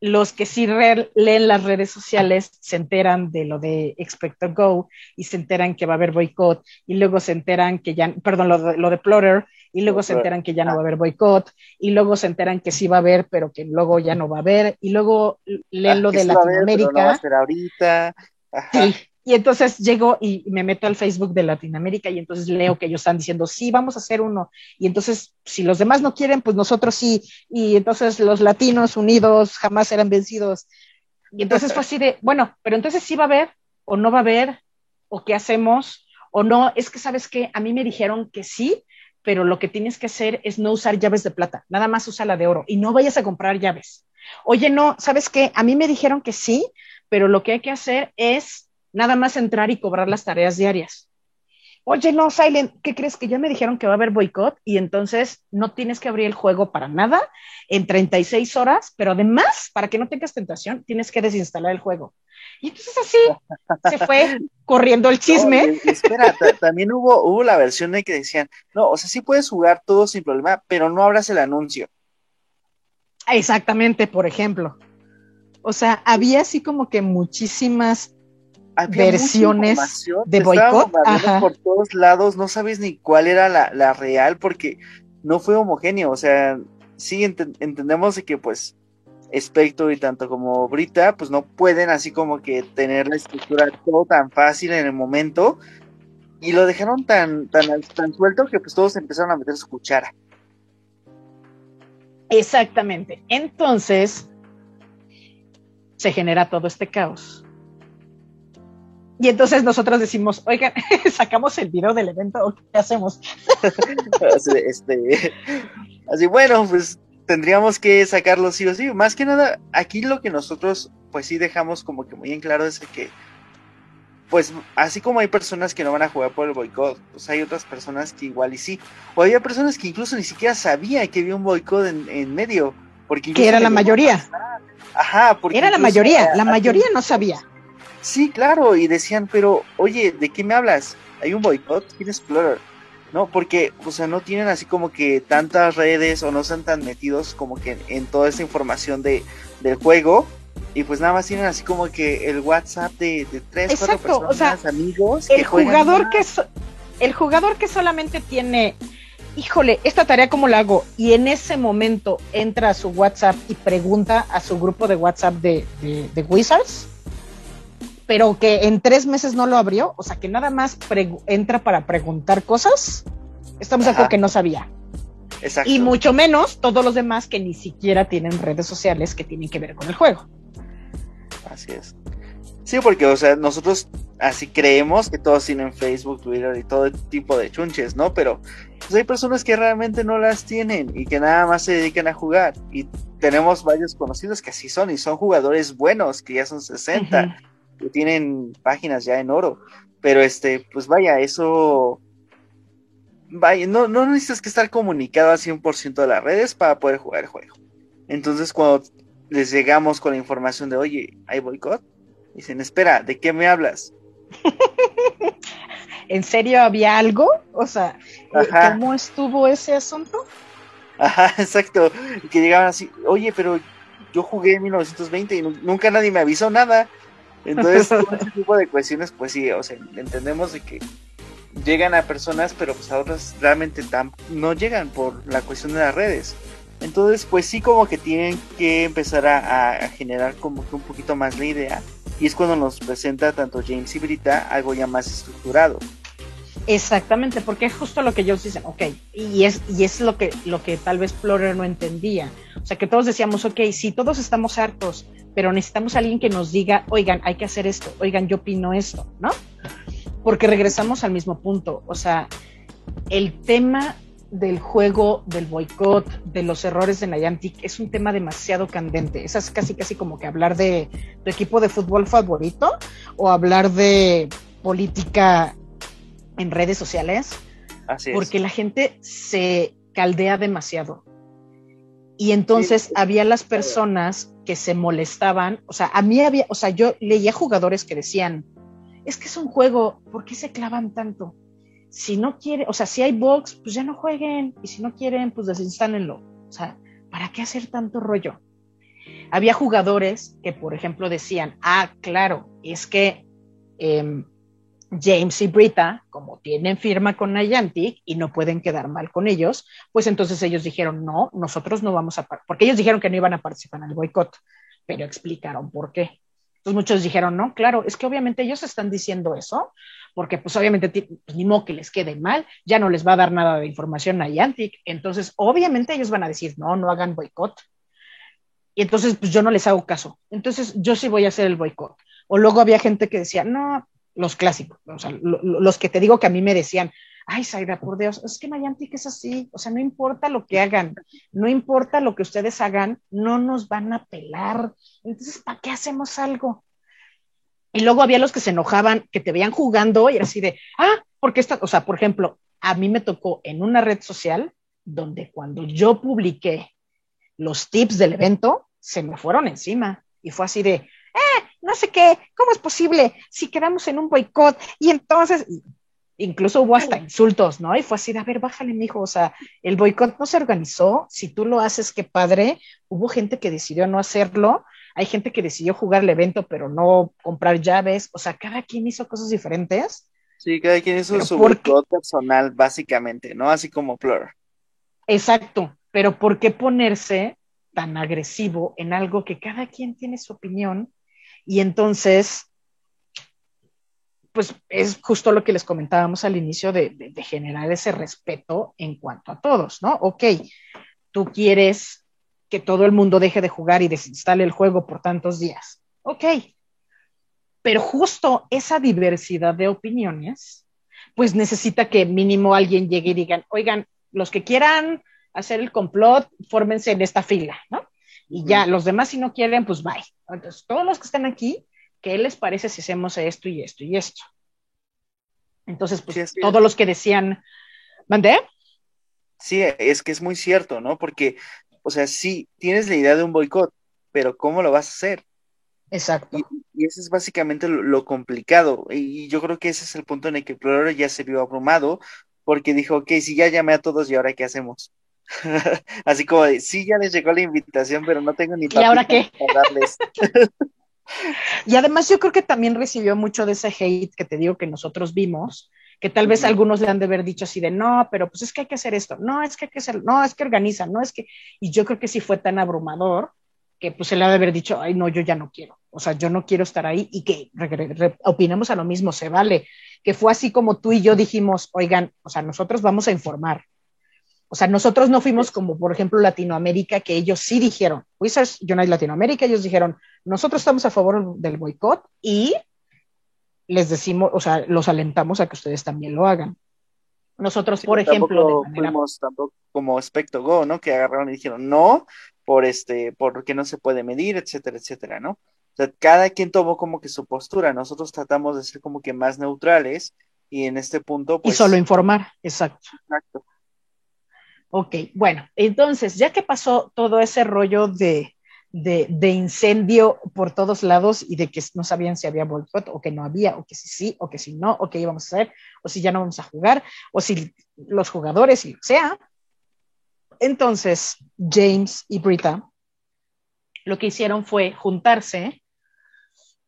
los que sí leen las redes sociales se enteran de lo de Expecto Go y se enteran que va a haber boicot y luego se enteran que ya, perdón, lo de, lo de Plotter y luego se enteran que ya no va a haber boicot y luego se enteran que sí va a haber pero que luego ya no va a haber y luego leen lo de Latinoamérica. ahorita. Sí, y entonces llego y me meto al Facebook de Latinoamérica y entonces leo que ellos están diciendo, sí, vamos a hacer uno. Y entonces, si los demás no quieren, pues nosotros sí. Y entonces los latinos unidos jamás serán vencidos. Y entonces fue así de, bueno, pero entonces sí va a haber o no va a haber, o qué hacemos, o no. Es que, ¿sabes qué? A mí me dijeron que sí, pero lo que tienes que hacer es no usar llaves de plata, nada más usa la de oro y no vayas a comprar llaves. Oye, no, ¿sabes qué? A mí me dijeron que sí, pero lo que hay que hacer es nada más entrar y cobrar las tareas diarias. Oye, no, Silent, ¿qué crees? Que ya me dijeron que va a haber boicot y entonces no tienes que abrir el juego para nada en 36 horas, pero además, para que no tengas tentación, tienes que desinstalar el juego. Y entonces así se fue corriendo el chisme. espera, también hubo, hubo la versión de que decían, no, o sea, sí puedes jugar todo sin problema, pero no abras el anuncio. Exactamente, por ejemplo. O sea, había así como que muchísimas versiones de boicot. Por todos lados, no sabes ni cuál era la, real porque no fue homogéneo. O sea, sí entendemos de que pues Spectre y tanto como Brita pues no pueden así como que tener la estructura todo tan fácil en el momento y lo dejaron tan, tan, tan suelto que pues todos empezaron a meter su cuchara. Exactamente. Entonces se genera todo este caos y entonces nosotros decimos, oigan, sacamos el video del evento, ¿o qué hacemos? este, así, bueno, pues tendríamos que sacarlo sí o sí. Más que nada, aquí lo que nosotros, pues sí dejamos como que muy en claro es que, pues así como hay personas que no van a jugar por el boicot, pues hay otras personas que igual y sí. O había personas que incluso ni siquiera sabían que había un boicot en, medio. Porque que era la mayoría. Ajá, porque era la mayoría, la mayoría no sabía. Sí, claro, y decían, pero oye, ¿de qué me hablas? ¿Hay un boicot? ¿Quién es Explorer? ¿No? Porque, o sea, no tienen así como que tantas redes o no están tan metidos como que en toda esa información de, del juego. Y pues nada más tienen así como que el WhatsApp de, tres, cuatro personas, amigos. El jugador que el jugador que solamente tiene híjole, esta tarea cómo la hago, y en ese momento entra a su WhatsApp y pregunta a su grupo de WhatsApp de, de Wizards, pero que en tres meses no lo abrió, o sea, que nada más entra para preguntar cosas, estamos de acuerdo que no sabía. Exacto. Y mucho menos todos los demás que ni siquiera tienen redes sociales que tienen que ver con el juego. Así es. Sí, porque, o sea, nosotros así creemos que todos tienen Facebook, Twitter y todo tipo de chunches, ¿no? Pero pues hay personas que realmente no las tienen y que nada más se dedican a jugar. Y tenemos varios conocidos que así son y son jugadores buenos, que ya son 60 que tienen páginas ya en oro. Pero este, pues vaya, eso. Vaya, no, no necesitas que estar comunicado al 100% de las redes para poder jugar el juego. Entonces, cuando les llegamos con la información de, oye, hay boicot, dicen, espera, ¿de qué me hablas? ¿En serio había algo? O sea, ¿cómo estuvo ese asunto? Ajá, exacto. Que llegaban así, oye, pero yo jugué en 1920 y nunca nadie me avisó nada. Entonces, ese tipo de cuestiones, pues sí, o sea, entendemos de que llegan a personas, pero pues a otras realmente no llegan por la cuestión de las redes. Entonces, pues sí como que tienen que empezar a, generar como que un poquito más la idea. Y es cuando nos presenta tanto James y Brita algo ya más estructurado. Exactamente, porque es justo lo que ellos dicen, ok, y es, y es lo que, lo que tal vez Florer no entendía. O sea, que todos decíamos, ok, sí, todos estamos hartos, pero necesitamos a alguien que nos diga, oigan, hay que hacer esto, oigan, yo opino esto, ¿no? Porque regresamos al mismo punto. O sea, el tema del juego, del boicot, de los errores de Niantic es un tema demasiado candente. Es casi, casi como que hablar de tu equipo de fútbol favorito o hablar de política en redes sociales. Así porque la gente se caldea demasiado. Y entonces había las personas que se molestaban, o sea, a mí había, o sea, yo leía jugadores que decían, es que es un juego, ¿por qué se clavan tanto? Si no quiere, o sea, si hay box, pues ya no jueguen, y si no quieren, pues desinstálenlo. O sea, ¿para qué hacer tanto rollo? Había jugadores que, por ejemplo, decían, ah, claro, es que em, James y Brita, como tienen firma con Niantic y no pueden quedar mal con ellos, pues entonces ellos dijeron, no, nosotros no vamos a, porque ellos dijeron que no iban a participar en el boicot, pero explicaron por qué. Entonces muchos dijeron, no, claro, es que obviamente ellos están diciendo eso, porque pues obviamente pues, ni modo que les quede mal, ya no les va a dar nada de información a Niantic, entonces obviamente ellos van a decir, no, no hagan boicot. Y entonces pues yo no les hago caso, entonces yo sí voy a hacer el boicot. O luego había gente que decía, no, los clásicos, o sea, los que te digo que a mí me decían, ay, Zaira, por Dios, es que Niantic es así, o sea, no importa lo que hagan, no importa lo que ustedes hagan, no nos van a pelar, entonces, ¿para qué hacemos algo? Y luego había los que se enojaban, que te veían jugando y así de, ah, porque esta, o sea, por ejemplo, a mí me tocó en una red social donde cuando yo publiqué los tips del evento, se me fueron encima y fue así de, no sé qué, ¿cómo es posible si quedamos en un boicot? Y entonces, incluso hubo hasta insultos, ¿no? Y fue así, a ver, bájale, mijo, o sea, el boicot no se organizó, si tú lo haces, qué padre, hubo gente que decidió no hacerlo, hay gente que decidió jugar el evento, pero no comprar llaves, o sea, cada quien hizo cosas diferentes. Sí, cada quien hizo su boicot personal, básicamente, ¿no? Así como Flor. Exacto, pero ¿por qué ponerse tan agresivo en algo que cada quien tiene su opinión y entonces, pues es justo lo que les comentábamos al inicio de, generar ese respeto en cuanto a todos, ¿no? Ok, tú quieres que todo el mundo deje de jugar y desinstale el juego por tantos días. Ok, pero justo esa diversidad de opiniones, pues necesita que mínimo alguien llegue y digan, oigan, los que quieran hacer el complot, fórmense en esta fila, ¿no? Y ya, los demás si no quieren, pues bye. Entonces, todos los que están aquí, ¿qué les parece si hacemos esto y esto y esto? Entonces, pues todos los que decían, ¿mandé? Sí, es que es muy cierto, ¿no? Porque, o sea, sí, tienes la idea de un boicot, pero ¿cómo lo vas a hacer? Exacto. Y, eso es básicamente lo, complicado. Y, yo creo que ese es el punto en el que el explorador ya se vio abrumado, porque dijo, ok, si ya llamé a todos y ahora qué hacemos. Así como de, sí, ya les llegó la invitación, pero no tengo ni ¿Y ahora qué? darles. y además yo creo que también recibió mucho de ese hate que te digo que nosotros vimos, que tal vez algunos le han de haber dicho así de, no, pero pues es que hay que hacer esto, no, es que hay que hacer, no, es que organizan, no, es que, y yo creo que sí fue tan abrumador que pues se le ha de haber dicho, ay, no, yo ya no quiero, o sea, yo no quiero estar ahí y que opinamos a lo mismo, se vale, que fue así como tú y yo dijimos, oigan, o sea, nosotros vamos a informar, o sea, nosotros no fuimos como, por ejemplo, Latinoamérica, que ellos sí dijeron, Wizards United Latinoamérica, ellos dijeron, nosotros estamos a favor del boicot y les decimos, o sea, los alentamos a que ustedes también lo hagan. Nosotros, por ejemplo, fuimos tampoco como Specto Go, ¿no? Que agarraron y dijeron no, por este, porque no se puede medir, etcétera, etcétera, ¿no? O sea, cada quien tomó como que su postura. Nosotros tratamos de ser como que más neutrales y en este punto, pues. Y solo informar, exacto. Exacto. Ok, bueno, entonces, ya que pasó todo ese rollo de, incendio por todos lados y de que no sabían si había boicot o que no había, o que si sí, o que si no, o que íbamos a hacer, o si ya no vamos a jugar, o si los jugadores y lo sea. Entonces, James y Brita lo que hicieron fue juntarse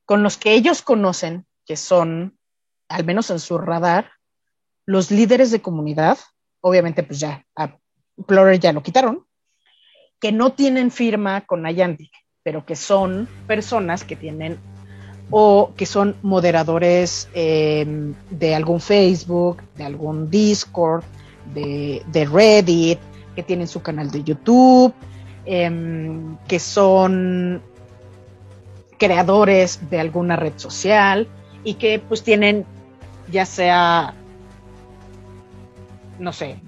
con los que ellos conocen, que son, al menos en su radar, los líderes de comunidad, obviamente pues ya Plorer ya lo quitaron, que no tienen firma con Niantic, pero que son personas que tienen o que son moderadores em, de algún Facebook, de algún Discord, de, Reddit, que tienen su canal de YouTube, em, que son creadores de alguna red social y que pues tienen ya sea, no sé,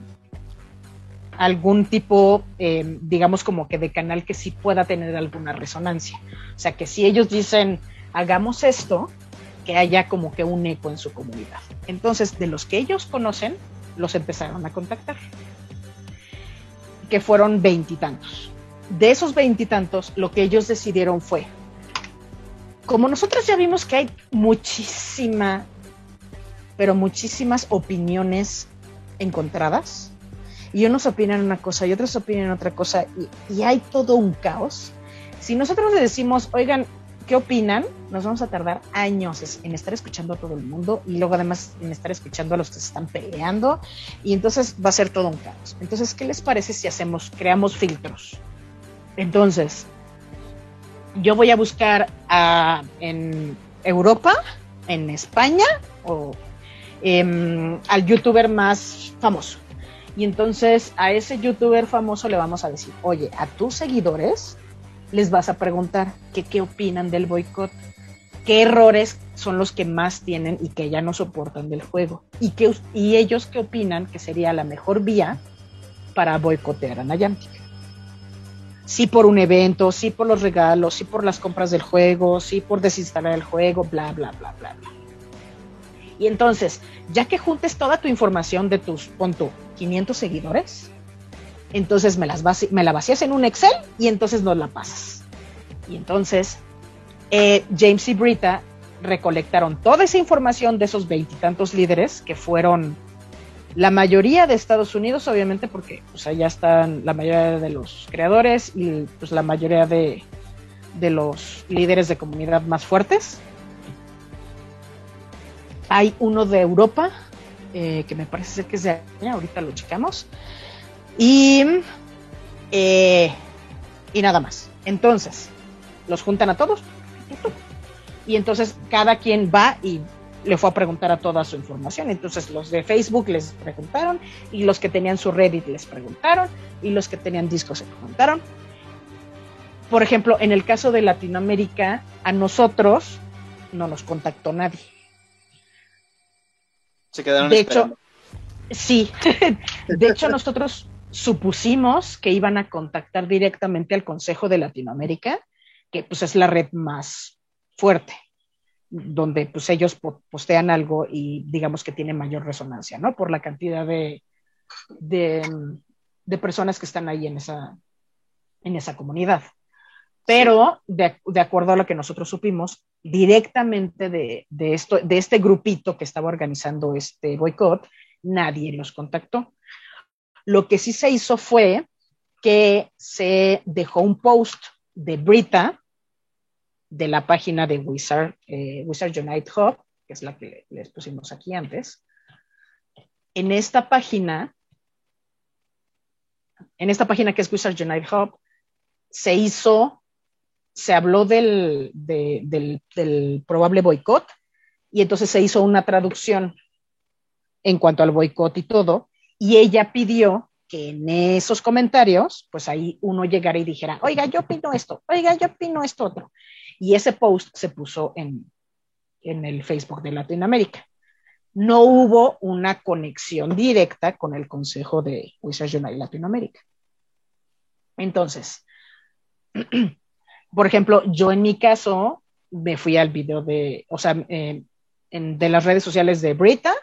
algún tipo, em, digamos como que de canal que sí pueda tener alguna resonancia. O sea, que si ellos dicen, hagamos esto, que haya como que un eco en su comunidad. Entonces, de los que ellos conocen, los empezaron a contactar, que fueron veintitantos. De esos veintitantos, lo que ellos decidieron fue, como nosotros ya vimos que hay muchísima, pero muchísimas opiniones encontradas, y unos opinan una cosa y otros opinan otra cosa, y, hay todo un caos, si nosotros le decimos, oigan, qué opinan, nos vamos a tardar años en estar escuchando a todo el mundo y luego además en estar escuchando a los que se están peleando y entonces va a ser todo un caos. Entonces, ¿qué les parece si hacemos, creamos filtros? Entonces, yo voy a buscar en Europa, en España o em, al youtuber más famoso. Y entonces a ese youtuber famoso le vamos a decir, oye, a tus seguidores les vas a preguntar qué opinan del boicot, qué errores son los que más tienen y que ya no soportan del juego, y, que, y ellos qué opinan que sería la mejor vía para boicotear a Niantic. Sí por un evento, sí por los regalos, sí por las compras del juego, sí por desinstalar el juego, bla, bla, bla, bla, bla. Y entonces, ya que juntes toda tu información de tus, pon 500 seguidores, entonces me, las me la vacías en un Excel y entonces nos la pasas. Y entonces eh, James y Brita recolectaron toda esa información de esos veintitantos líderes que fueron la mayoría de Estados Unidos, obviamente, porque pues, allá están la mayoría de los creadores y pues, la mayoría de, los líderes de comunidad más fuertes. Hay uno de Europa, eh, que me parece que es de allá, ahorita lo checamos. Y, eh, y nada más. Entonces, los juntan a todos. Y entonces cada quien va y le fue a preguntar a toda su información. Entonces los de Facebook les preguntaron y los que tenían su Reddit les preguntaron y los que tenían discos se preguntaron. Por ejemplo, en el caso de Latinoamérica, a nosotros no nos contactó nadie. Se quedaron de hecho, sí. de hecho, nosotros supusimos que iban a contactar directamente al Consejo de Latinoamérica, que pues es la red más fuerte, donde pues ellos postean algo y digamos que tiene mayor resonancia, ¿no? Por la cantidad de, de, personas que están ahí en esa, en esa comunidad. Pero de, acuerdo a lo que nosotros supimos, directamente de, de, esto, de este grupito que estaba organizando este boicot, nadie los contactó. Lo que sí se hizo fue que se dejó un post de Brita de la página de Wizard, eh, Wizard Unite Hub, que es la que les pusimos aquí antes. En esta página, en esta página que es Wizard Unite Hub, se hizo, se habló del, probable boicot y entonces se hizo una traducción en cuanto al boicot y todo, y ella pidió que en esos comentarios, pues ahí uno llegara y dijera, oiga, yo opino esto, oiga, yo opino esto otro. Y ese post se puso en, en el Facebook de Latinoamérica. No hubo una conexión directa con el Consejo de Wizards Unite Latinoamérica. Entonces, por ejemplo, yo en mi caso me fui al video de, o sea, eh, de las redes sociales de Brita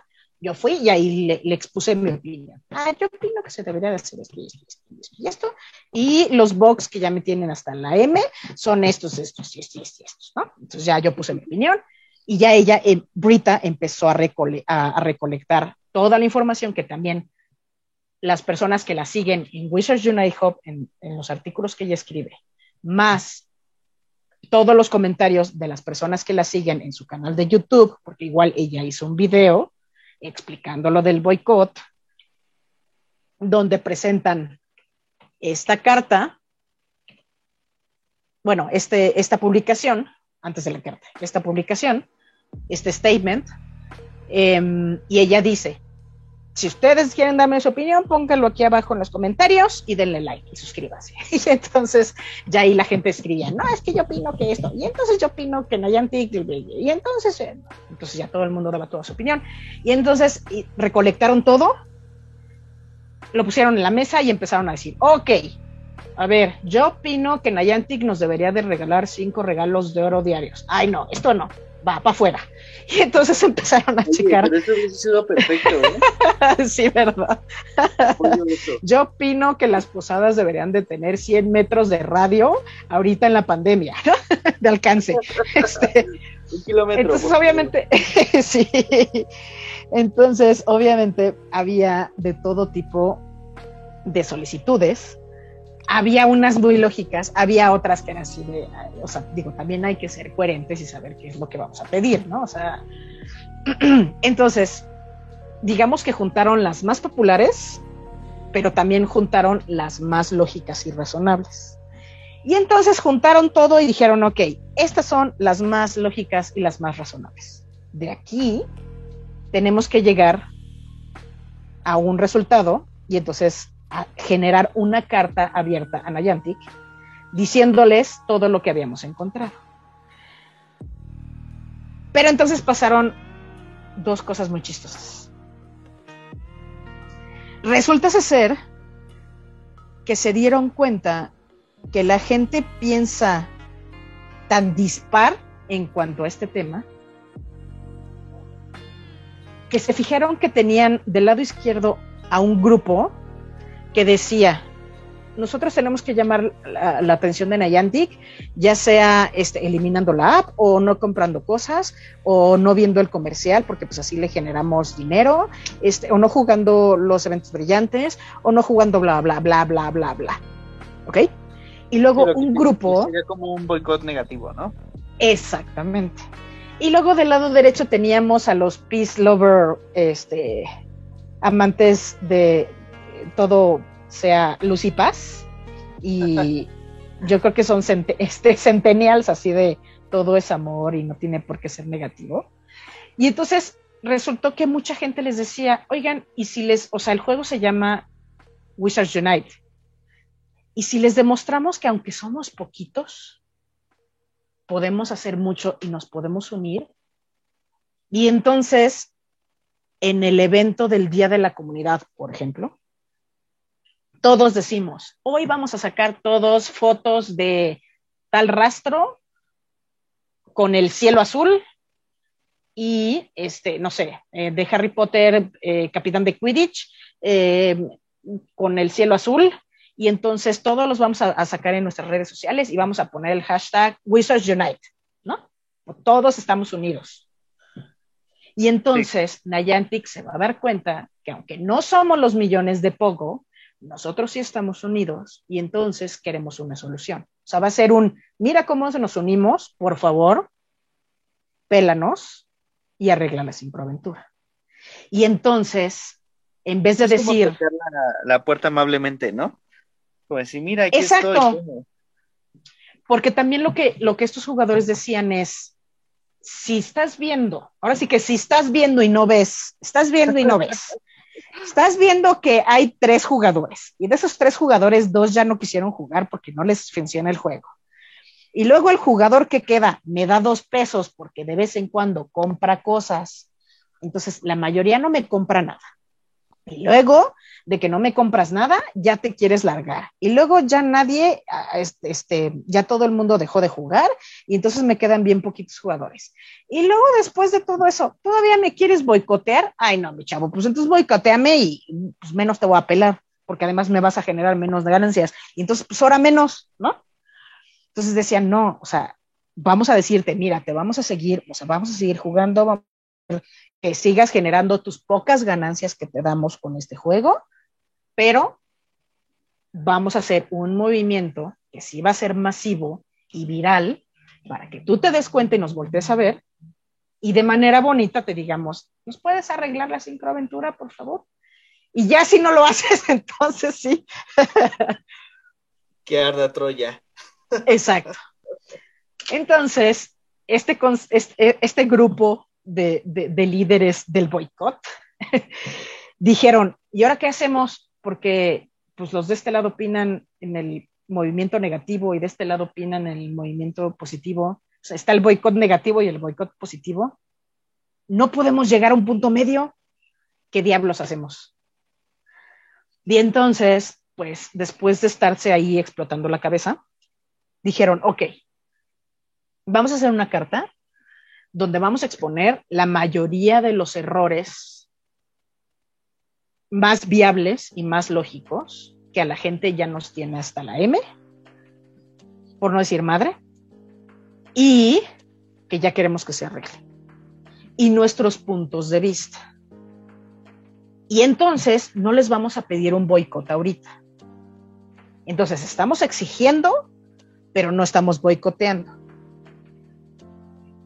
yo fui y ahí le, expuse mi opinión. Ah, yo opino que se debería de hacer esto y esto, y esto y los box que ya me tienen hasta la M son estos, estos y estos y estos, ¿no? Entonces ya yo puse mi opinión y ya ella, eh, Brita, empezó a, recolectar toda la información que también las personas que la siguen en Wizards Unite Hub, en, en los artículos que ella escribe, más todos los comentarios de las personas que la siguen en su canal de YouTube, porque igual ella hizo un video explicando lo del boicot, donde presentan esta carta, bueno, este, esta publicación antes de la carta, esta publicación, este statement, em, y ella dice, si ustedes quieren darme su opinión, pónganlo aquí abajo en los comentarios y denle like y suscríbanse. Y entonces ya ahí la gente escribía, no, es que yo opino que esto, y entonces yo opino que Niantic, y entonces, eh, entonces ya todo el mundo daba toda su opinión. Y entonces recolectaron todo, lo pusieron en la mesa y empezaron a decir, ok, a ver, yo opino que Niantic nos debería de regalar cinco regalos de oro diarios. Ay, no, esto no, va para afuera. Y entonces empezaron a checar. Pero eso hubiese sido perfecto, ¿eh? sí, verdad. Yo opino que las posadas deberían de tener 100 metros de radio ahorita en la pandemia, de alcance. Este, Un kilómetro. Entonces, obviamente, sí. Entonces, obviamente, había de todo tipo de solicitudes había unas muy lógicas, había otras que eran así de, o sea, digo, también hay que ser coherentes y saber qué es lo que vamos a pedir, ¿no? O sea, entonces, digamos que juntaron las más populares, pero también juntaron las más lógicas y razonables. Y entonces juntaron todo y dijeron, ok, estas son las más lógicas y las más razonables. De aquí tenemos que llegar a un resultado y entonces generar una carta abierta a Niantic diciéndoles todo lo que habíamos encontrado. Pero entonces pasaron dos cosas muy chistosas. Resulta ser que se dieron cuenta que la gente piensa tan dispar en cuanto a este tema que se fijaron que tenían del lado izquierdo a un grupo que decía, nosotros tenemos que llamar la, atención de Niantic, ya sea este, eliminando la app o no comprando cosas o no viendo el comercial porque pues así le generamos dinero, este, o no jugando los eventos brillantes o no jugando bla, bla, bla, bla, bla, bla. ¿Ok? Y luego un grupo... Sería como un boicot negativo, ¿no? Exactamente. Y luego del lado derecho teníamos a los peace lover, este, amantes de, todo sea luz y paz. Y yo creo que son este, centennials así de todo es amor y no tiene por qué ser negativo. Y entonces resultó que mucha gente les decía, oigan, y si les, o sea, el juego se llama Wizards Unite. Y si les demostramos que aunque somos poquitos, podemos hacer mucho y nos podemos unir. Y entonces, en el evento del Día de la Comunidad, por ejemplo, todos decimos, hoy vamos a sacar todos fotos de tal rastro con el cielo azul y, este, no sé, eh, de Harry Potter, eh, capitán de Quidditch, eh, con el cielo azul. Y entonces todos los vamos a, sacar en nuestras redes sociales y vamos a poner el hashtag Wizards Unite, ¿no? Todos estamos unidos. Y entonces Niantic se va a dar cuenta que aunque no somos los millones de Pogo, nosotros sí estamos unidos y entonces queremos una solución. O sea, va a ser un, mira cómo nos unimos, por favor, pélanos y arregla sin proventura. Y entonces, en vez de decir... la, puerta amablemente, ¿no? Pues sí, mira, aquí Exacto. Porque también lo que, lo que estos jugadores decían es, si estás viendo, ahora sí que si estás viendo y no ves, estás viendo y no ves, estás viendo que hay tres jugadores y de esos tres jugadores, dos ya no quisieron jugar porque no les funciona el juego. Y luego el jugador que queda me da dos pesos porque de vez en cuando compra cosas. Entonces, la mayoría no me compra nada. Y luego de que no me compras nada, ya te quieres largar. Y luego ya nadie, este, este, ya todo el mundo dejó de jugar y entonces me quedan bien poquitos jugadores. Y luego después de todo eso, ¿todavía me quieres boicotear? Ay, no, mi chavo, pues entonces boicoteame y pues menos te voy a pelar, porque además me vas a generar menos ganancias. Y entonces, pues ahora menos, ¿no? Entonces decían, no, o sea, vamos a decirte, mira, te vamos a seguir, o sea, vamos a seguir jugando, vamos que sigas generando tus pocas ganancias que te damos con este juego, pero vamos a hacer un movimiento que sí va a ser masivo y viral para que tú te des cuenta y nos voltees a ver y de manera bonita te digamos, ¿nos puedes arreglar la sincroaventura, por favor? Y ya si no lo haces, entonces sí. que arda Troya. Exacto. Entonces, este, este, este grupo de, de, líderes del boicot dijeron, ¿y ahora qué hacemos? Porque pues los de este lado opinan en el movimiento negativo y de este lado opinan en el movimiento positivo. O sea, está el boicot negativo y el boicot positivo. No podemos llegar a un punto medio. ¿Qué diablos hacemos? Y entonces, pues después de estarse ahí explotando la cabeza, dijeron, ok, vamos a hacer una carta donde vamos a exponer la mayoría de los errores más viables y más lógicos que a la gente ya nos tiene hasta la M, por no decir madre, y que ya queremos que se arregle. Y nuestros puntos de vista. Y entonces no les vamos a pedir un boicot ahorita. Entonces estamos exigiendo, pero no estamos boicoteando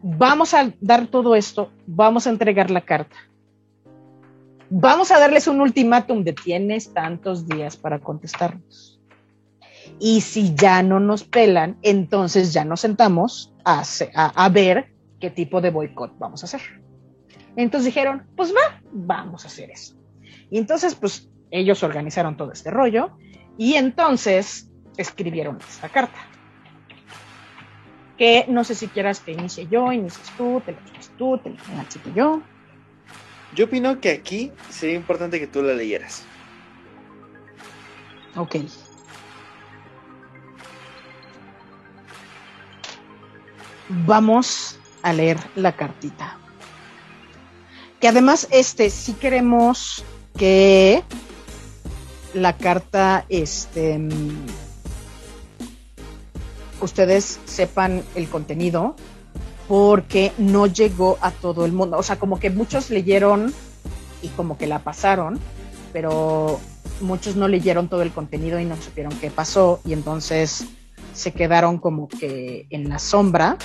vamos a dar todo esto, vamos a entregar la carta. Vamos a darles un ultimátum de tienes tantos días para contestarnos. Y si ya no nos pelan, entonces ya nos sentamos a, a, ver qué tipo de boicot vamos a hacer. Entonces dijeron, pues va, vamos a hacer eso. Y entonces, pues ellos organizaron todo este rollo y entonces escribieron esta carta que no sé si quieras que inicie yo, inicies tú, te lo echas tú, te lo echas yo. Yo opino que aquí sería importante que tú la leyeras. Ok. Vamos a leer la cartita. Que además, este, sí queremos que la carta, este, ustedes sepan el contenido porque no llegó a todo el mundo. O sea, como que muchos leyeron y como que la pasaron, pero muchos no leyeron todo el contenido y no supieron qué pasó y entonces se quedaron como que en la sombra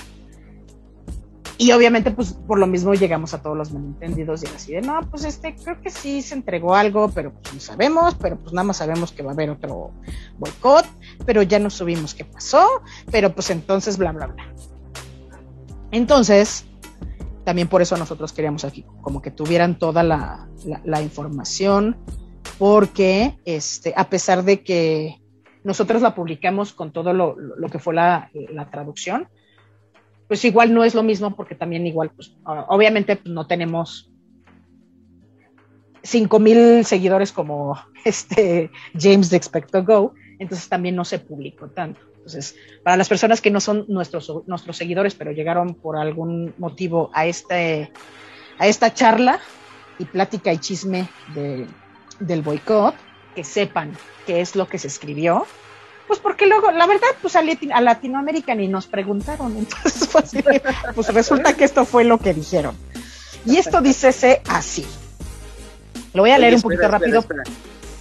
y obviamente, pues por lo mismo llegamos a todos los malentendidos y así de, no, pues este, creo que sí se entregó algo, pero pues no sabemos, pero pues nada más sabemos que va a haber otro boicot, pero ya no subimos qué pasó, pero pues entonces, bla, bla, bla. Entonces, también por eso nosotros queríamos aquí, como que tuvieran toda la, la, información, porque este, a pesar de que nosotros la publicamos con todo lo, lo que fue la, la traducción, pues igual no es lo mismo porque también igual, pues obviamente pues, no tenemos cinco mil seguidores como este James de Expecto Go, entonces también no se publicó tanto. Entonces, para las personas que no son nuestros, nuestros seguidores, pero llegaron por algún motivo a, este, a esta charla y plática y chisme del boicot, que sepan qué es lo que se escribió, pues porque luego, la verdad, pues a, Latinoamérica ni nos preguntaron, entonces pues, pues resulta que esto fue lo que dijeron. Y esto dice así. Lo voy a leer un poquito rápido.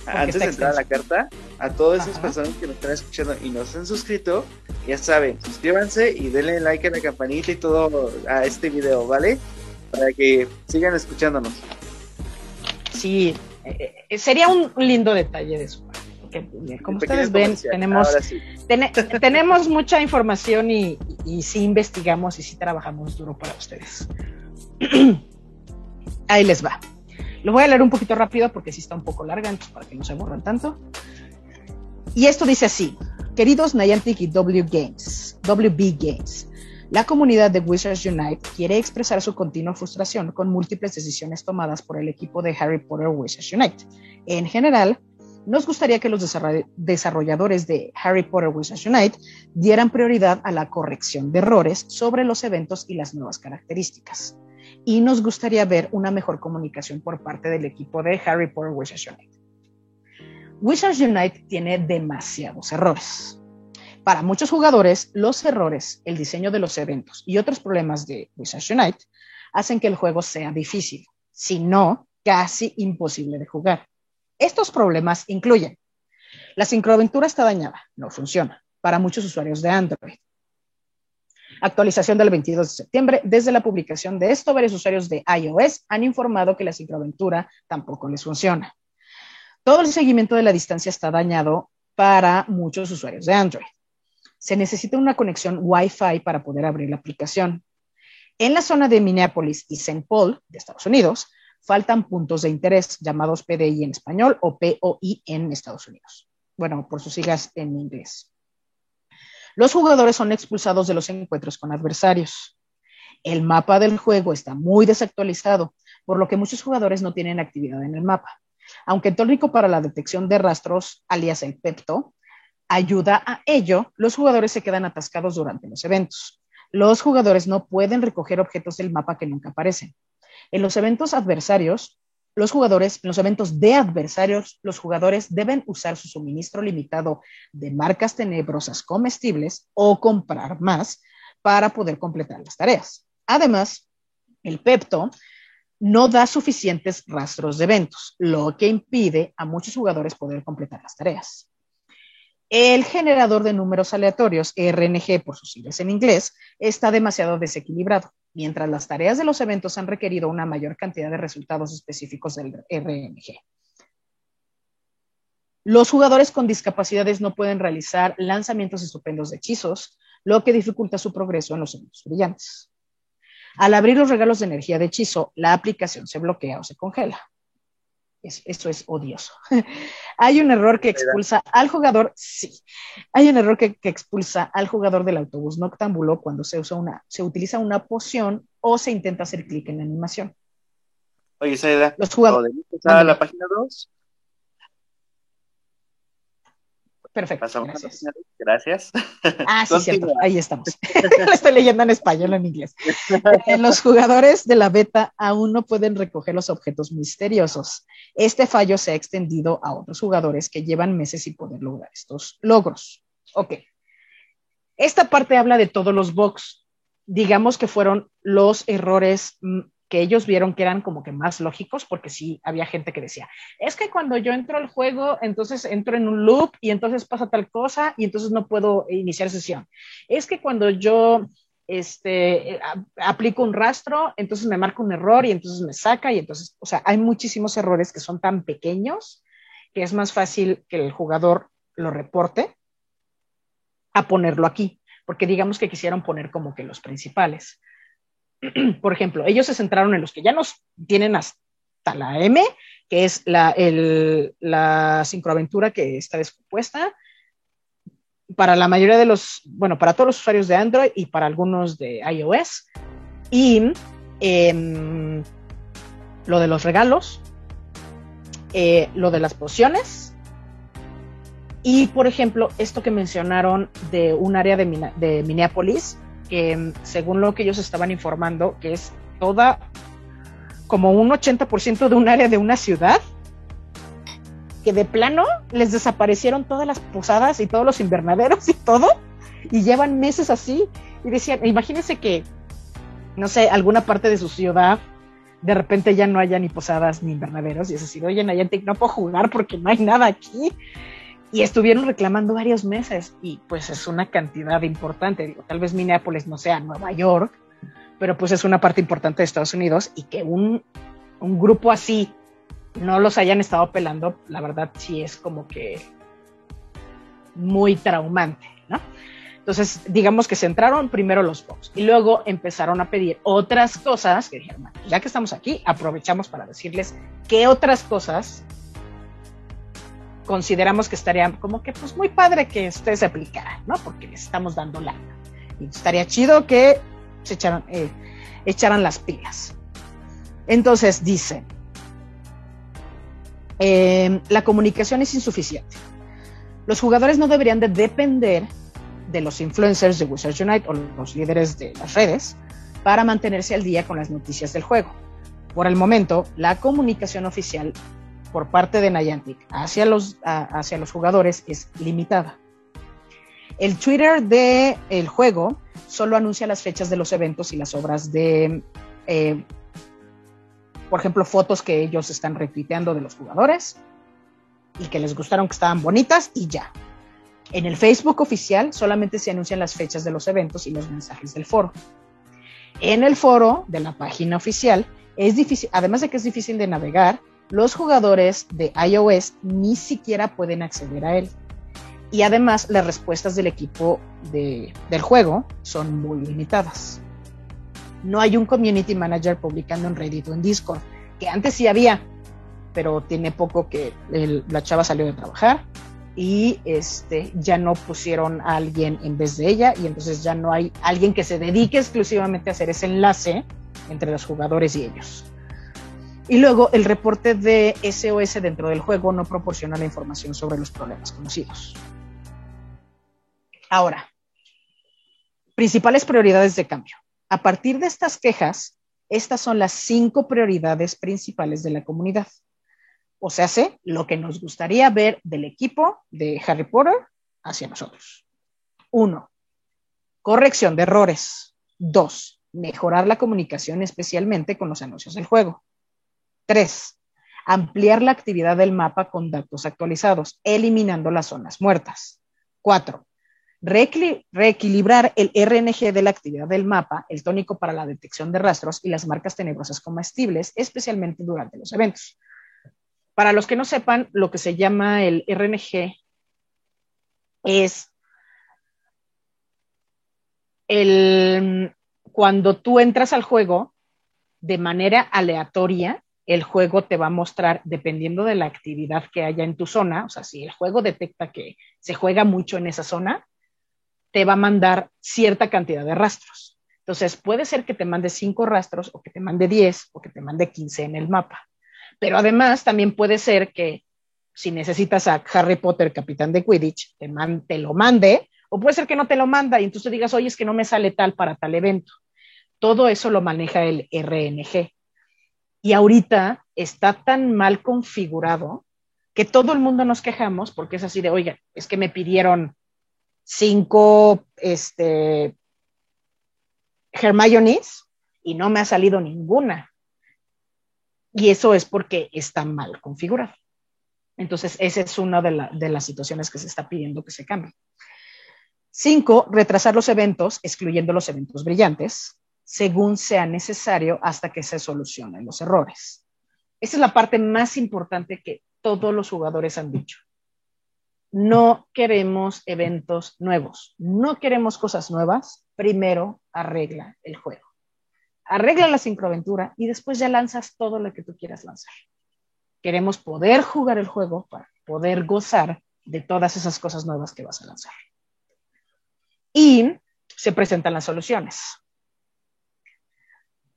Antes de entrar a la carta, a todas esas personas que nos están escuchando y nos han suscrito, ya saben, suscríbanse y denle like a la campanita y todo a este video, ¿vale? Para que sigan escuchándonos. Sí, eh, eh, sería un lindo detalle de su parte como ustedes ven, tenemos, tenemos mucha información y, y, sí investigamos y sí trabajamos duro para ustedes. Ahí les va. Lo voy a leer un poquito rápido porque sí está un poco larga, entonces para que no se aburran tanto. Y esto dice así, queridos Niantic y W Games, WB Games, la comunidad de Wizards Unite quiere expresar su continua frustración con múltiples decisiones tomadas por el equipo de Harry Potter Wizards Unite. En general, nos gustaría que los desarrolladores de Harry Potter Wizards Unite dieran prioridad a la corrección de errores sobre los eventos y las nuevas características. Y nos gustaría ver una mejor comunicación por parte del equipo de Harry Potter Wizards Unite. Wizards Unite tiene demasiados errores. Para muchos jugadores, los errores, el diseño de los eventos y otros problemas de Wizards Unite hacen que el juego sea difícil, si no casi imposible de jugar. Estos problemas incluyen la sincroaventura está dañada, no funciona para muchos usuarios de Android. Actualización del 22 de septiembre. Desde la publicación de esto, varios usuarios de iOS han informado que la sincroaventura tampoco les funciona. Todo el seguimiento de la distancia está dañado para muchos usuarios de Android. Se necesita una conexión Wi-Fi para poder abrir la aplicación. En la zona de Minneapolis y St. Paul de Estados Unidos, faltan puntos de interés llamados PDI en español o POI en Estados Unidos. Bueno, por sus siglas en inglés. Los jugadores son expulsados de los encuentros con adversarios. El mapa del juego está muy desactualizado, por lo que muchos jugadores no tienen actividad en el mapa. Aunque el tónico para la detección de rastros, alias el PEPTO, ayuda a ello, los jugadores se quedan atascados durante los eventos. Los jugadores no pueden recoger objetos del mapa que nunca aparecen. En los eventos adversarios, los jugadores, en los eventos de adversarios, los jugadores deben usar su suministro limitado de marcas tenebrosas comestibles o comprar más para poder completar las tareas. Además, el Pepto no da suficientes rastros de eventos, lo que impide a muchos jugadores poder completar las tareas. El generador de números aleatorios, RNG por sus siglas en inglés, está demasiado desequilibrado, mientras las tareas de los eventos han requerido una mayor cantidad de resultados específicos del RNG. Los jugadores con discapacidades no pueden realizar lanzamientos estupendos de hechizos, lo que dificulta su progreso en los eventos brillantes. Al abrir los regalos de energía de hechizo, la aplicación se bloquea o se congela eso es odioso. hay un error que expulsa al jugador, sí, hay un error que, expulsa al jugador del autobús noctámbulo cuando se usa una, se utiliza una poción o se intenta hacer clic en la animación. Oye, Saida, los jugadores. a la página 2? Perfecto. Gracias. gracias. Ah, sí, cierto. Ahí estamos. Lo estoy leyendo en español, en inglés. Eh, los jugadores de la beta aún no pueden recoger los objetos misteriosos. Este fallo se ha extendido a otros jugadores que llevan meses sin poder lograr estos logros. Ok. Esta parte habla de todos los bugs. Digamos que fueron los errores mm, que ellos vieron que eran como que más lógicos, porque sí había gente que decía, es que cuando yo entro al juego, entonces entro en un loop y entonces pasa tal cosa y entonces no puedo iniciar sesión. Es que cuando yo este, aplico un rastro, entonces me marca un error y entonces me saca y entonces, o sea, hay muchísimos errores que son tan pequeños que es más fácil que el jugador lo reporte a ponerlo aquí, porque digamos que quisieron poner como que los principales. por ejemplo, ellos se centraron en los que ya nos tienen hasta la M, que es la, la sincroaventura que está descompuesta. Para la mayoría de los, bueno, para todos los usuarios de Android y para algunos de iOS. Y em, lo de los regalos, eh, lo de las pociones. Y, por ejemplo, esto que mencionaron de un área de, de Minneapolis, según lo que ellos estaban informando, que es toda como un 80% de un área de una ciudad, que de plano les desaparecieron todas las posadas y todos los invernaderos y todo, y llevan meses así, y decían, imagínense que, no sé, alguna parte de su ciudad, de repente ya no haya ni posadas ni invernaderos, y es decir, oye, no puedo jugar porque no hay nada aquí, y estuvieron reclamando varios meses y pues es una cantidad importante. Digo, tal vez Minneapolis no sea Nueva York, pero pues es una parte importante de Estados Unidos y que un, un grupo así no los hayan estado pelando, la verdad sí es como que muy traumante, ¿no? Entonces, digamos que centraron primero los box y luego empezaron a pedir otras cosas que dijeron, ya que estamos aquí, aprovechamos para decirles qué otras cosas consideramos que estaría como que pues muy padre que ustedes se aplicaran, ¿no? Porque les estamos dando la Y estaría chido que se echaran, eh, echaran las pilas. Entonces dice, em, la comunicación es insuficiente. Los jugadores no deberían de depender de los influencers de Wizards Unite o los líderes de las redes para mantenerse al día con las noticias del juego. Por el momento, la comunicación oficial por parte de Niantic hacia los, hacia los jugadores es limitada. El Twitter del el juego solo anuncia las fechas de los eventos y las obras de, eh, por ejemplo, fotos que ellos están retuiteando de los jugadores y que les gustaron, que estaban bonitas y ya. En el Facebook oficial solamente se anuncian las fechas de los eventos y los mensajes del foro. En el foro de la página oficial es difícil, además de que es difícil de navegar, los jugadores de iOS ni siquiera pueden acceder a él. Y además las respuestas del equipo del juego son muy limitadas. No hay un community manager publicando en Reddit o en Discord, que antes sí había, pero tiene poco que la chava salió de trabajar y este ya no pusieron a alguien en vez de ella y entonces ya no hay alguien que se dedique exclusivamente a hacer ese enlace entre los jugadores y ellos. Y luego el reporte de SOS dentro del juego no proporciona la información sobre los problemas conocidos. Ahora, principales prioridades de cambio. A partir de estas quejas, estas son las cinco prioridades principales de la comunidad. O sea, sé lo que nos gustaría ver del equipo de Harry Potter hacia nosotros. Uno, corrección de errores. Dos, mejorar la comunicación especialmente con los anuncios del juego. Tres, ampliar la actividad del mapa con datos actualizados, eliminando las zonas muertas. Cuatro, reequilibrar el RNG de la actividad del mapa, el tónico para la detección de rastros y las marcas tenebrosas comestibles, especialmente durante los eventos. Para los que no sepan, lo que se llama el RNG es el, cuando tú entras al juego de manera aleatoria, el juego te va a mostrar, dependiendo de la actividad que haya en tu zona, o sea, si el juego detecta que se juega mucho en esa zona, te va a mandar cierta cantidad de rastros. Entonces, puede ser que te mande cinco rastros o que te mande 10 o que te mande 15 en el mapa. Pero además también puede ser que si necesitas a Harry Potter, capitán de Quidditch, te, te lo mande, o puede ser que no te lo manda y entonces digas, oye, es que no me sale tal para tal evento. Todo eso lo maneja el RNG. Y ahorita está tan mal configurado que todo el mundo nos quejamos porque es así de, oiga, es que me pidieron cinco este, Hermiones y no me ha salido ninguna. Y eso es porque está mal configurado. Entonces, esa es una de, de las situaciones que se está pidiendo que se cambie. Cinco, retrasar los eventos, excluyendo los eventos brillantes, según sea necesario hasta que se solucionen los errores. Esa es la parte más importante que todos los jugadores han dicho. No queremos eventos nuevos, no queremos cosas nuevas, primero arregla el juego arregla la sincroaventura y después ya lanzas todo lo que tú quieras lanzar. Queremos poder jugar el juego para poder gozar de todas esas cosas nuevas que vas a lanzar. Y se presentan las soluciones.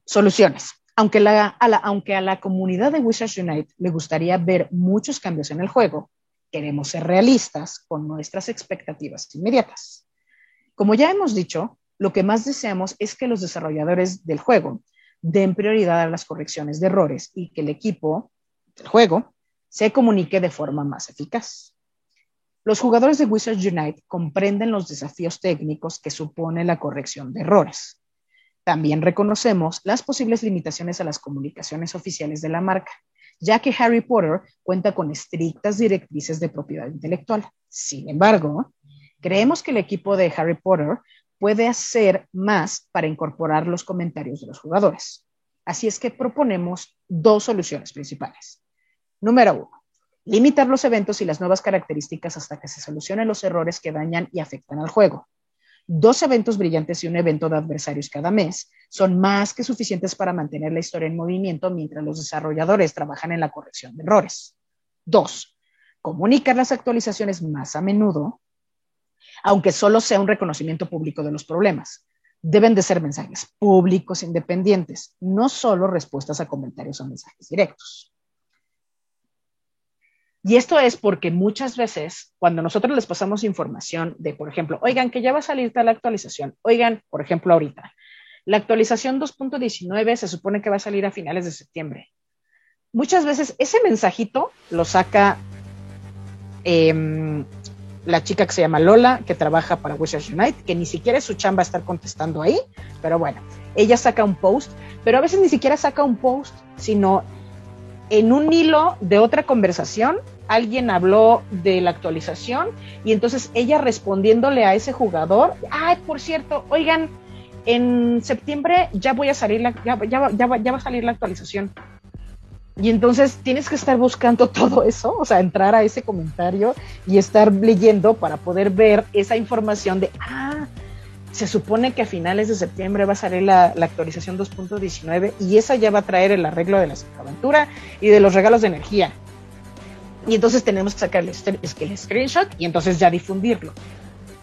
Soluciones. Aunque, a la, a la comunidad de Wizards Unite le gustaría ver muchos cambios en el juego, queremos ser realistas con nuestras expectativas inmediatas. Como ya hemos dicho, lo que más deseamos es que los desarrolladores del juego den prioridad a las correcciones de errores y que el equipo del juego se comunique de forma más eficaz. Los jugadores de Wizards Unite comprenden los desafíos técnicos que supone la corrección de errores. También reconocemos las posibles limitaciones a las comunicaciones oficiales de la marca, ya que Harry Potter cuenta con estrictas directrices de propiedad intelectual. Sin embargo, creemos que el equipo de Harry Potter puede hacer más para incorporar los comentarios de los jugadores. Así es que proponemos dos soluciones principales. Número uno, limitar los eventos y las nuevas características hasta que se solucionen los errores que dañan y afectan al juego. Dos eventos brillantes y un evento de adversarios cada mes son más que suficientes para mantener la historia en movimiento mientras los desarrolladores trabajan en la corrección de errores. Dos, comunicar las actualizaciones más a menudo aunque solo sea un reconocimiento público de los problemas. Deben de ser mensajes públicos independientes, no solo respuestas a comentarios o mensajes directos. Y esto es porque muchas veces cuando nosotros les pasamos información de, por ejemplo, oigan, que ya va a salir tal actualización, oigan, por ejemplo, ahorita, la actualización 2.19 se supone que va a salir a finales de septiembre. Muchas veces ese mensajito lo saca eh, la chica que se llama Lola, que trabaja para Wizards Unite, que ni siquiera es su chamba estar contestando ahí, pero bueno, ella saca un post, pero a veces ni siquiera saca un post, sino en un hilo de otra conversación, alguien habló de la actualización y entonces ella respondiéndole a ese jugador, ay, por cierto, oigan, en septiembre ya voy a salir la, ya, va a salir la actualización. Y entonces tienes que estar buscando todo eso, o sea, entrar a ese comentario y estar leyendo para poder ver esa información de, ah, se supone que a finales de septiembre va a salir la, actualización 2.19 y esa ya va a traer el arreglo de la aventura y de los regalos de energía. Y entonces tenemos que sacar el, el screenshot y entonces ya difundirlo.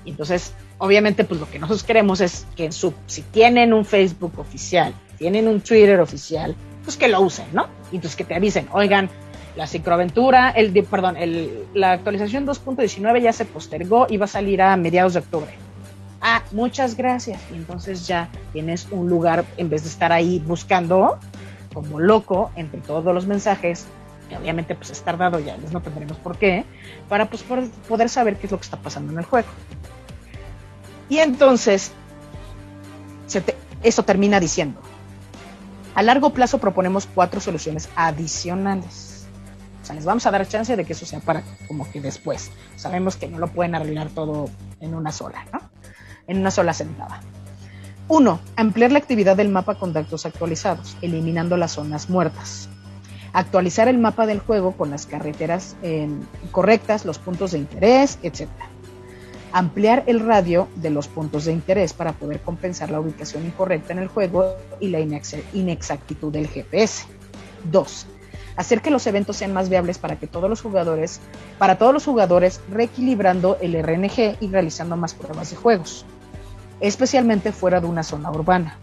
Y entonces, obviamente, pues lo que nosotros queremos es que su, si tienen un Facebook oficial, tienen un Twitter oficial, pues que lo usen, ¿no? Y entonces que te avisen, oigan, la cicroaventura, el, perdón, el, la actualización 2.19 ya se postergó y va a salir a mediados de octubre ah, muchas gracias. Y entonces ya tienes un lugar, en vez de estar ahí buscando como loco entre todos los mensajes, que obviamente pues es tardado, ya no tendremos por qué, para pues, poder saber qué es lo que está pasando en el juego. Y entonces, eso termina diciendo, a largo plazo proponemos cuatro soluciones adicionales. O sea, les vamos a dar chance de que eso sea para como que después. Sabemos que no lo pueden arreglar todo en una sola, ¿no? En una sola sentada. 1. Ampliar la actividad del mapa con datos actualizados, eliminando las zonas muertas. Actualizar el mapa del juego con las carreteras em, correctas, los puntos de interés, etc. Ampliar el radio de los puntos de interés para poder compensar la ubicación incorrecta en el juego y la inexactitud del GPS. 2 hacer que los eventos sean más viables para que todos los jugadores, para todos los jugadores, reequilibrando el RNG y realizando más pruebas de juegos, especialmente fuera de una zona urbana.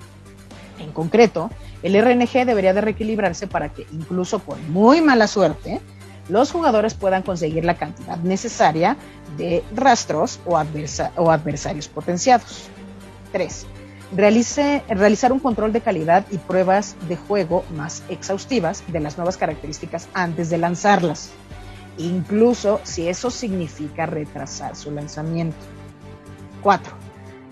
En concreto, el RNG debería de reequilibrarse para que, incluso con muy mala suerte, los jugadores puedan conseguir la cantidad necesaria de rastros o, adversarios potenciados. 3 Realice, realizar un control de calidad y pruebas de juego más exhaustivas de las nuevas características antes de lanzarlas, incluso si eso significa retrasar su lanzamiento. 4.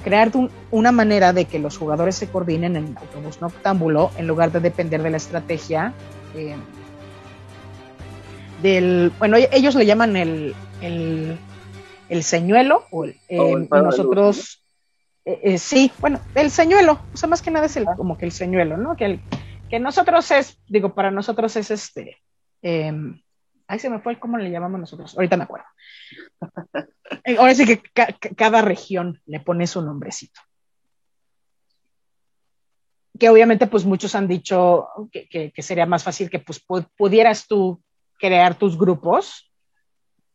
Crear una manera de que los jugadores se coordinen en autobús noctámbulo en lugar de depender de la estrategia eh, del, bueno, ellos le llaman el, el, el señuelo, o el, eh, nosotros eh, sí, bueno, el señuelo, o sea, más que nada es el, como que el señuelo, ¿no? Que, el, que nosotros es, digo, para nosotros es este, em, ahí se me fue cómo le llamamos nosotros, ahorita me acuerdo. Eh, ahora sí que cada región le pone su nombrecito. Que obviamente, pues muchos han dicho que, sería más fácil que pues, pudieras tú crear tus grupos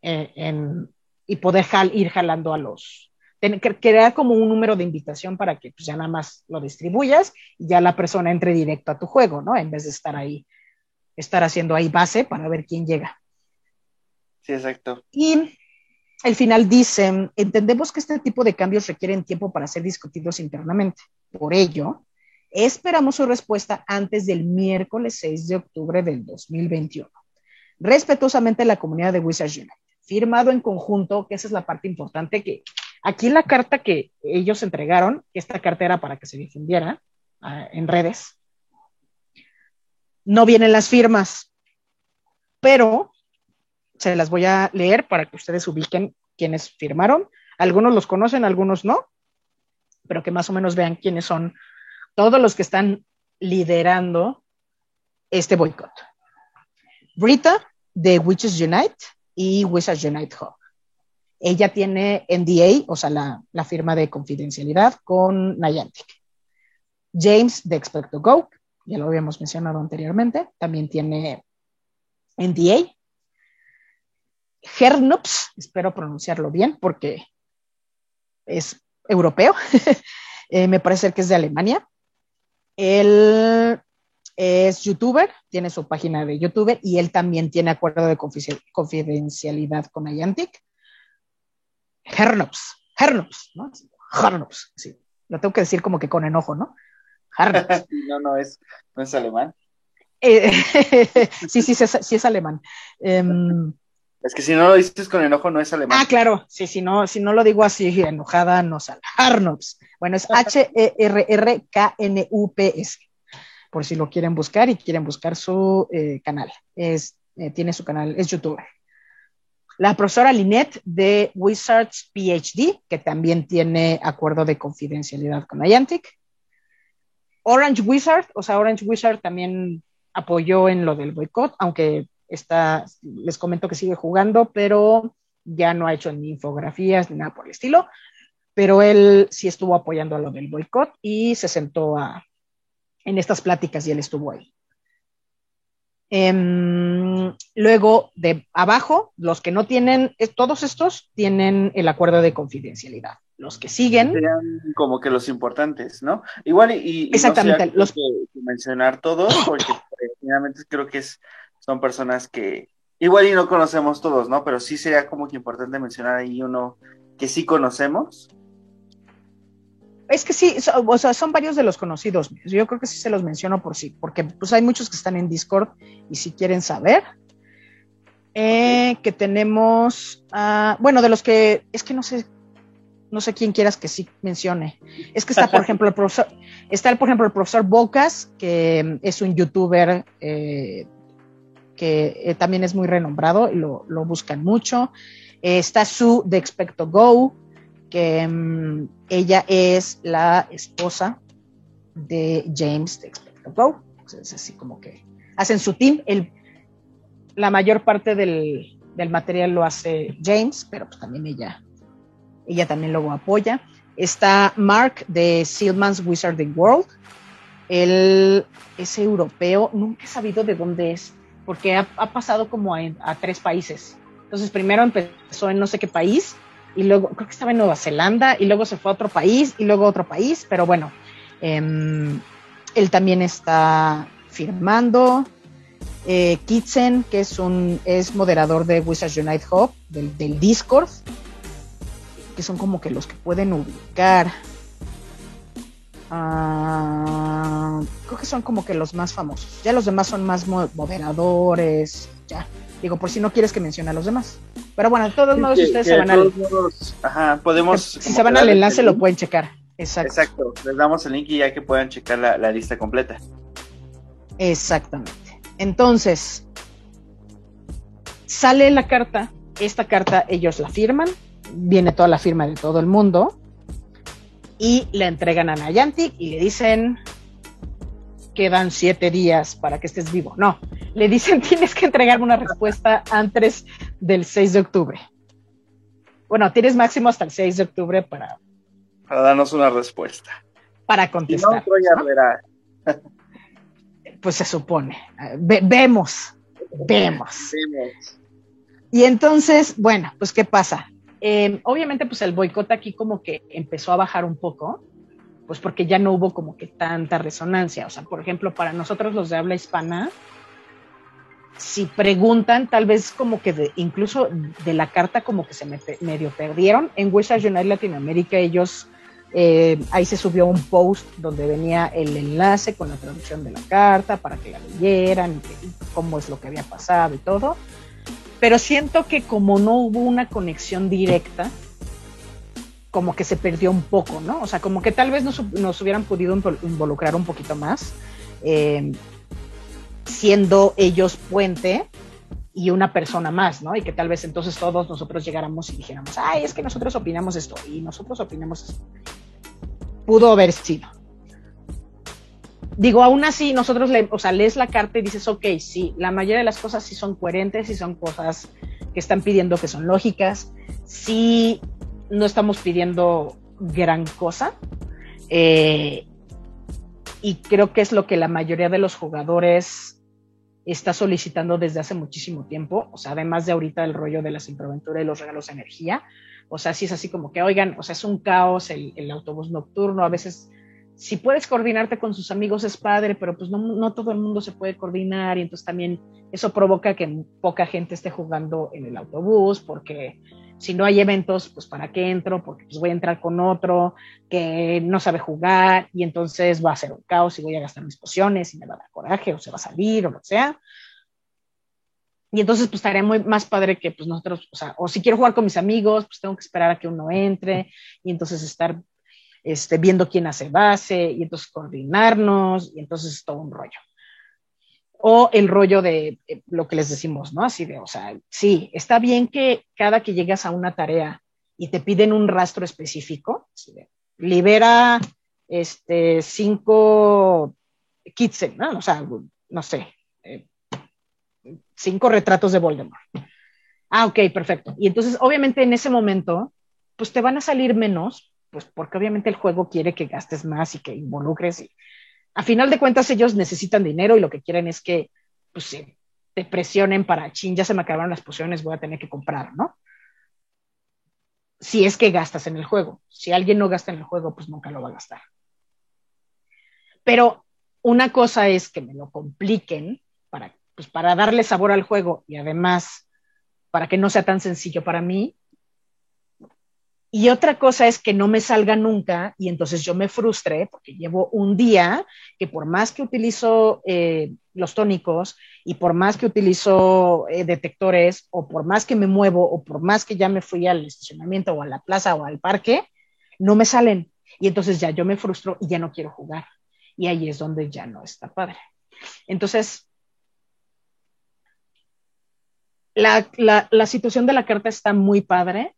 y poder ir jalando a los, crear como un número de invitación para que pues, ya nada más lo distribuyas y ya la persona entre directo a tu juego, ¿no? En vez de estar ahí, estar haciendo ahí base para ver quién llega. Sí, exacto. Y el final dice, entendemos que este tipo de cambios requieren tiempo para ser discutidos internamente. Por ello, esperamos su respuesta antes del miércoles 6 de octubre del 2021. Respetuosamente la comunidad de Wizards United. Firmado en conjunto, que esa es la parte importante que Aquí la carta que ellos entregaron, esta carta era para que se difundiera ah, en redes, no vienen las firmas, pero se las voy a leer para que ustedes ubiquen quiénes firmaron. Algunos los conocen, algunos no, pero que más o menos vean quiénes son todos los que están liderando este boicot. Brita de Witches Unite y Wizards Unite Hub. Ella tiene NDA, o sea, la, firma de confidencialidad con Niantic. James de Expecto Go, ya lo habíamos mencionado anteriormente, también tiene NDA. Hernups, espero pronunciarlo bien porque es europeo, eh, me parece que es de Alemania. Él es youtuber, tiene su página de YouTube y él también tiene acuerdo de confidencialidad con Niantic. Hernops, Hernops, ¿no? Hernops, sí. Lo tengo que decir como que con enojo, ¿no? Hernops. no, no es, no es alemán. Eh, sí, sí, sí, sí es alemán. Em, es que si no lo dices con enojo, no es alemán. Ah, claro, sí, si no, si no lo digo así enojada, no sale. Harnops. Bueno, es H-E-R-R-K-N-U-P-S. Por si lo quieren buscar y quieren buscar su eh, canal. Es, eh, tiene su canal, es youtuber la profesora Lynette de Wizards PhD, que también tiene acuerdo de confidencialidad con Niantic. Orange Wizard, o sea, Orange Wizard también apoyó en lo del boicot, aunque está, les comento que sigue jugando, pero ya no ha hecho ni infografías ni nada por el estilo. pero él sí estuvo apoyando a lo del boicot y se sentó a, en estas pláticas y él estuvo ahí. Em, luego, de abajo, los que no tienen, todos estos tienen el acuerdo de confidencialidad. Los que siguen. Serían como que los importantes, ¿no? Igual y. exactamente. los que, mencionar todos, porque pues, finalmente creo que es, son personas que. Igual y no conocemos todos, ¿no? Pero sí sería como que importante mencionar ahí uno que sí conocemos es que sí, o sea, son varios de los conocidos. Yo creo que sí se los menciono por sí, porque pues hay muchos que están en Discord y si quieren saber. Eh, que tenemos, bueno, de los que, es que no sé, no sé quién quieras que sí mencione. Es que está, por ejemplo, el profesor, está, por ejemplo, el profesor Bocas, que es un youtuber eh, que eh, también es muy renombrado y lo, buscan mucho. está Su de Expecto Go, que mm, ella es la esposa de James de Expecto Go. Es así como que hacen su team. El, la mayor parte del, material lo hace James, pero pues también ella, ella también lo apoya. Está Mark de Sealman's Wizarding World. Él es europeo, nunca he sabido de dónde es, porque ha, pasado como a, tres países. Entonces, primero empezó en no sé qué país y luego creo que estaba en Nueva Zelanda y luego se fue a otro país y luego a otro país, pero bueno, em, él también está firmando. Eh, Kitsen, que es un es moderador de Wizards Unite Hub, del, del, Discord, que son como que los que pueden ubicar. Ah, creo que son como que los más famosos. Ya los demás son más moderadores, ya. Digo, por si no quieres que mencione a los demás. Pero bueno, de todos modos, ustedes se van al. ajá, podemos. Si se van al enlace, lo pueden checar. Exacto. Exacto. Les damos el link y ya que puedan checar la, la lista completa. Exactamente. Entonces, sale la carta. Esta carta ellos la firman. Viene toda la firma de todo el mundo. Y la entregan a Nayantic y le dicen: quedan siete días para que estés vivo. No, le dicen tienes que entregarme una respuesta antes del 6 de octubre. Bueno, tienes máximo hasta el 6 de octubre para... Para darnos una respuesta. Para contestar. pues se supone. vemos, vemos. Y entonces, bueno, pues ¿qué pasa? Eh, obviamente, pues el boicot aquí como que empezó a bajar un poco pues porque ya no hubo como que tanta resonancia. O sea, por ejemplo, para nosotros los de habla hispana, si preguntan, tal vez como que de, incluso de la carta como que se medio perdieron. En Wizards United Latinoamérica ellos, eh, ahí se subió un post donde venía el enlace con la traducción de la carta para que la leyeran y, cómo es lo que había pasado y todo. Pero siento que como no hubo una conexión directa, como que se perdió un poco, ¿no? O sea, como que tal vez nos, nos hubieran podido involucrar un poquito más, eh, siendo ellos puente y una persona más, ¿no? Y que tal vez entonces todos nosotros llegáramos y dijéramos, ay, es que nosotros opinamos esto y nosotros opinamos esto. Pudo haber sido. Digo, aún así, nosotros, le, o sea, lees la carta y dices, ok, sí, la mayoría de las cosas sí son coherentes, sí son cosas que están pidiendo que son lógicas, sí no estamos pidiendo gran cosa. Eh, y creo que es lo que la mayoría de los jugadores está solicitando desde hace muchísimo tiempo. O sea, además de ahorita el rollo de la improventura y los regalos de energía. O sea, sí es así como que, oigan, o sea, es un caos el autobús nocturno. A veces, si puedes coordinarte con sus amigos es padre, pero pues no, todo el mundo se puede coordinar y entonces también eso provoca que poca gente esté jugando en el autobús porque si no hay eventos, pues para qué entro, porque pues voy a entrar con otro que no sabe jugar y entonces va a ser un caos y voy a gastar mis pociones y me va a dar coraje o se va a salir o lo que sea. Y entonces pues estaría muy más padre que pues nosotros, o o si quiero jugar con mis amigos, pues tengo que esperar a que uno entre y entonces estar este, viendo quién hace base y entonces coordinarnos y entonces es todo un rollo o el rollo de eh, lo que les decimos, ¿no? Así de, o sea, sí, está bien que cada que llegas a una tarea y te piden un rastro específico, libera este, cinco kits, ¿no? O sea, no sé, eh, cinco retratos de Voldemort. Ah, ok, perfecto. Y entonces, obviamente, en ese momento, pues te van a salir menos pues porque obviamente el juego quiere que gastes más y que involucres. Y, a final de cuentas, ellos necesitan dinero y lo que quieren es que pues, te presionen para, chin, ya se me acabaron las pociones, voy a tener que comprar, ¿no? Si es que gastas en el juego. Si alguien no gasta en el juego, pues nunca lo va a gastar. Pero una cosa es que me lo compliquen para, pues, para darle sabor al juego y además para que no sea tan sencillo para mí. Y otra cosa es que no me salga nunca y entonces yo me frustre porque llevo un día que por más que utilizo eh, los tónicos y por más que utilizo eh, detectores o por más que me muevo o por más que ya me fui al estacionamiento o a la plaza o al parque, no me salen. Y entonces ya yo me frustro y ya no quiero jugar. Y ahí es donde ya no está padre. Entonces, la, la, situación de la carta está muy padre.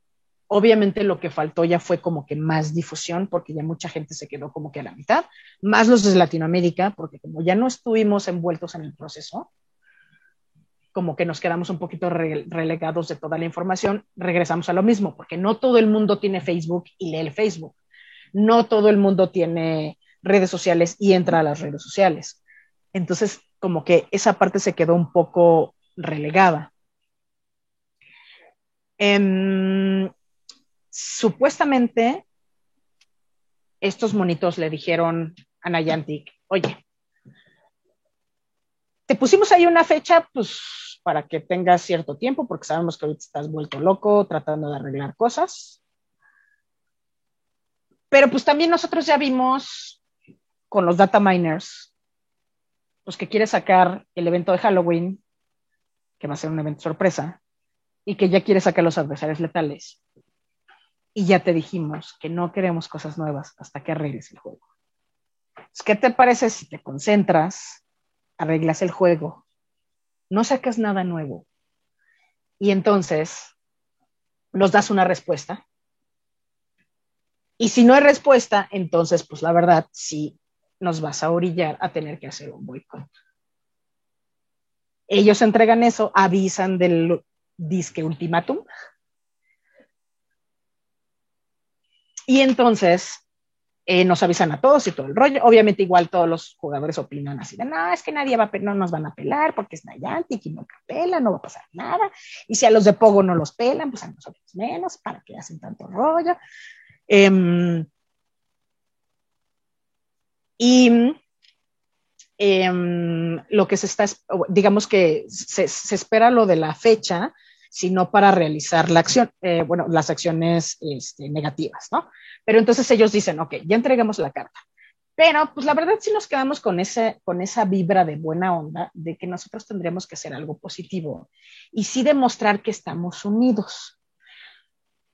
Obviamente lo que faltó ya fue como que más difusión, porque ya mucha gente se quedó como que a la mitad, más los de Latinoamérica, porque como ya no estuvimos envueltos en el proceso, como que nos quedamos un poquito relegados de toda la información, regresamos a lo mismo, porque no todo el mundo tiene Facebook y lee el Facebook, no todo el mundo tiene redes sociales y entra a las redes sociales. Entonces, como que esa parte se quedó un poco relegada. Em, supuestamente, estos monitos le dijeron a Nayantic, oye, te pusimos ahí una fecha, pues para que tengas cierto tiempo, porque sabemos que ahorita estás vuelto loco tratando de arreglar cosas. Pero pues también nosotros ya vimos con los data miners, pues que quiere sacar el evento de Halloween, que va a ser un evento sorpresa, y que ya quiere sacar los adversarios letales. Y ya te dijimos que no queremos cosas nuevas hasta que arregles el juego. ¿Qué te parece si te concentras, arreglas el juego, no sacas nada nuevo y entonces nos das una respuesta? Y si no hay respuesta, entonces, pues la verdad, sí nos vas a orillar a tener que hacer un boicot. Ellos entregan eso, avisan del disque ultimátum. Y entonces eh, nos avisan a todos y todo el rollo. Obviamente, igual todos los jugadores opinan así de no, es que nadie va a no nos van a pelar porque es Niantic y no pela, no va a pasar nada. Y si a los de Pogo no los pelan, pues a nosotros menos, ¿para que hacen tanto rollo? Em, y em, lo que se está, digamos que se, espera lo de la fecha, sino para realizar la acción, eh, bueno, las acciones este, negativas, ¿no? Pero entonces ellos dicen, ok, ya entregamos la carta. Pero, pues la verdad sí nos quedamos con, ese, con esa vibra de buena onda de que nosotros tendríamos que hacer algo positivo y sí demostrar que estamos unidos.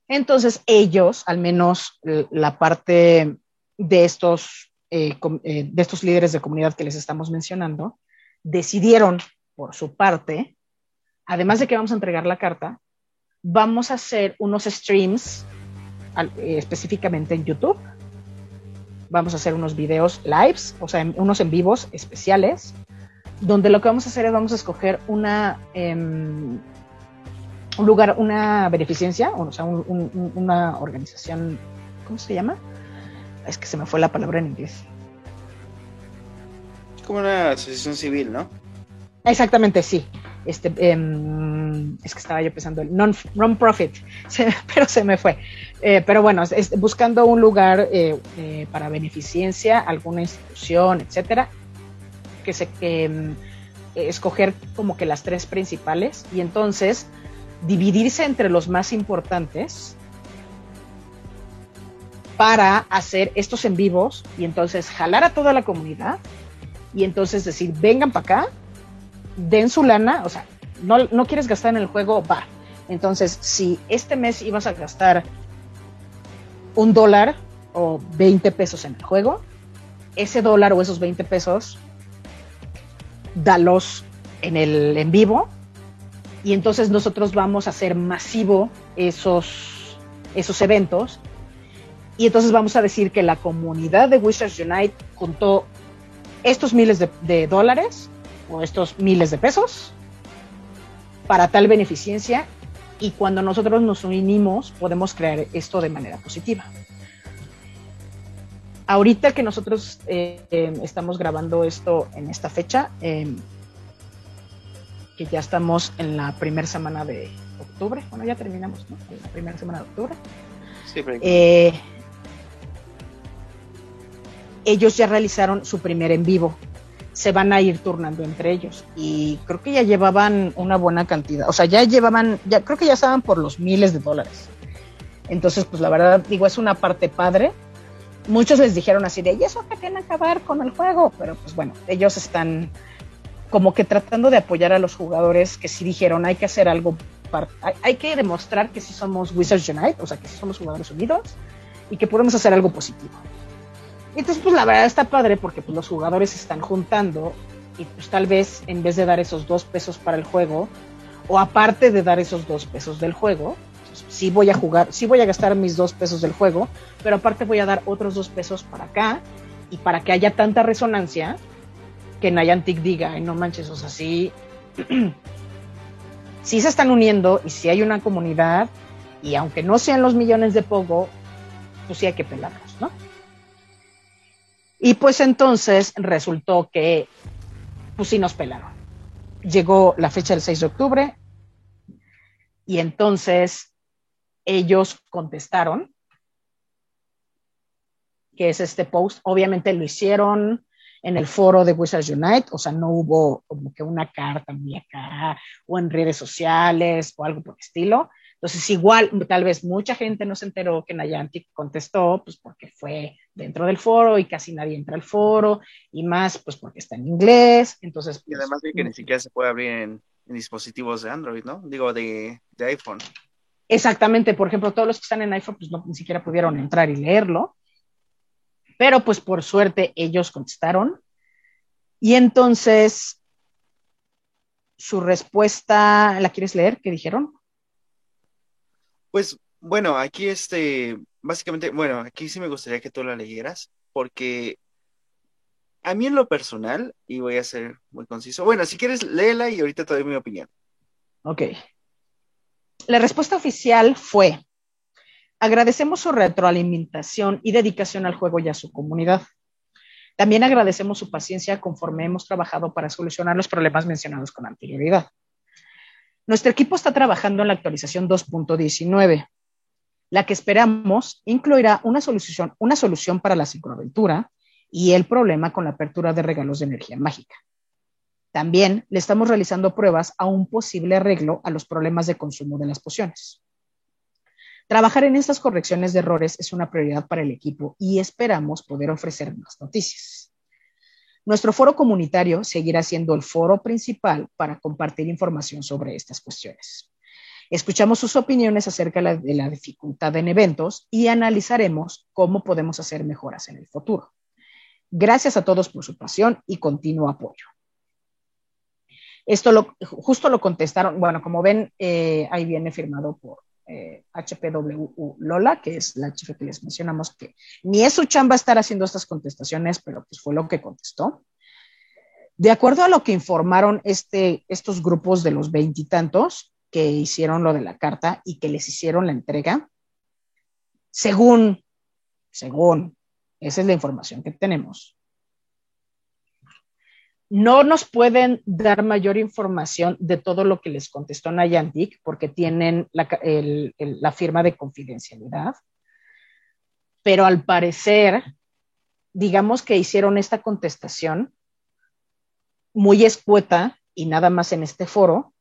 Entonces ellos, al menos la parte de estos, eh, eh, de estos líderes de comunidad que les estamos mencionando, decidieron por su parte además de que vamos a entregar la carta, vamos a hacer unos streams eh, específicamente en YouTube. Vamos a hacer unos videos lives, o sea, unos en vivos especiales, donde lo que vamos a hacer es vamos a escoger una em, un lugar, una beneficencia, o sea, una organización, ¿cómo se llama? Es que se me fue la palabra en inglés. Como una asociación civil, ¿no? Exactamente, sí este, em, es que estaba yo pensando el non-profit, pero se me fue. Eh, pero bueno, buscando un lugar eh, eh, para beneficencia, alguna institución, etcétera, que se em, escoger como que las tres principales y entonces dividirse entre los más importantes para hacer estos en vivos y entonces jalar a toda la comunidad y entonces decir, vengan para acá den su lana, o sea, no, no quieres gastar en el juego, va. Entonces, si este mes ibas a gastar un dólar o 20 pesos en el juego, ese dólar o esos 20 pesos, dalos en el en vivo y entonces nosotros vamos a hacer masivo esos, esos eventos y entonces vamos a decir que la comunidad de Wizards Unite juntó estos miles de, de dólares estos miles de pesos para tal beneficencia y cuando nosotros nos unimos podemos crear esto de manera positiva. ahorita que nosotros eh, em, estamos grabando esto en esta fecha, em, que ya estamos en la primera semana de octubre, bueno, ya terminamos, ¿no? la primera semana de octubre. Sí, eh, ellos ya realizaron su primer en vivo. Se van a ir turnando entre ellos. Y creo que ya llevaban una buena cantidad. O sea, ya llevaban, ya creo que ya estaban por los miles de dólares. Entonces, pues la verdad, digo, es una parte padre. Muchos les dijeron así de, ¿y eso que tiene que ver con el juego? Pero pues bueno, ellos están como que tratando de apoyar a los jugadores que sí dijeron, hay que hacer algo, hay, hay, que demostrar que sí somos Wizards Unite, o sea, que sí somos jugadores unidos y que podemos hacer algo positivo. Entonces, pues la verdad está padre porque pues, los jugadores se están juntando y pues tal vez en vez de dar esos dos pesos para el juego, o aparte de dar esos dos pesos del juego, pues, sí voy a jugar, sí voy a gastar mis dos pesos del juego, pero aparte voy a dar otros dos pesos para acá y para que haya tanta resonancia que Niantic diga, no manches, o sea, sí, sí se están uniendo y si hay una comunidad y aunque no sean los millones de Pogo, pues sí hay que pelarlos. Y pues entonces resultó que, pues sí nos pelaron. Llegó la fecha del 6 de octubre y entonces ellos contestaron, que es este post. Obviamente lo hicieron en el foro de Wizards Unite, o sea, no hubo como que una carta muy acá o en redes sociales o algo por el estilo. Entonces, igual, tal vez mucha gente no se enteró que Niantic contestó, pues porque fue dentro del foro y casi nadie entra al foro, y más, pues porque está en inglés. Entonces, y además de que ni siquiera se puede abrir en, dispositivos de Android, ¿no? Digo, de, iPhone. Exactamente, por ejemplo, todos los que están en iPhone, pues no, ni siquiera pudieron entrar y leerlo. Pero pues por suerte ellos contestaron. Y entonces, su respuesta, ¿la quieres leer? ¿Qué dijeron? Pues bueno, aquí este, básicamente, bueno, aquí sí me gustaría que tú la leyeras, porque a mí en lo personal, y voy a ser muy conciso, bueno, si quieres, léela y ahorita te doy mi opinión. Ok. La respuesta oficial fue, agradecemos su retroalimentación y dedicación al juego y a su comunidad. También agradecemos su paciencia conforme hemos trabajado para solucionar los problemas mencionados con anterioridad. Nuestro equipo está trabajando en la actualización 2.19. La que esperamos incluirá una solución, para la sincroaventura y el problema con la apertura de regalos de energía mágica. También le estamos realizando pruebas a un posible arreglo a los problemas de consumo de las pociones. Trabajar en estas correcciones de errores es una prioridad para el equipo y esperamos poder ofrecer más noticias. Nuestro foro comunitario seguirá siendo el foro principal para compartir información sobre estas cuestiones. Escuchamos sus opiniones acerca de la dificultad en eventos y analizaremos cómo podemos hacer mejoras en el futuro. Gracias a todos por su pasión y continuo apoyo. Esto lo, justo lo contestaron, bueno, como ven, eh, ahí viene firmado por HPWU Lola, que es la chica que les mencionamos, que ni es su chamba estar haciendo estas contestaciones, pero pues fue lo que contestó. De acuerdo a lo que informaron este, estos grupos de los veintitantos que hicieron lo de la carta y que les hicieron la entrega, según, según, esa es la información que tenemos, no nos pueden dar mayor información de todo lo que les contestó Nayantic porque tienen la, firma de confidencialidad, pero al parecer, digamos que hicieron esta contestación muy escueta y nada más en este foro,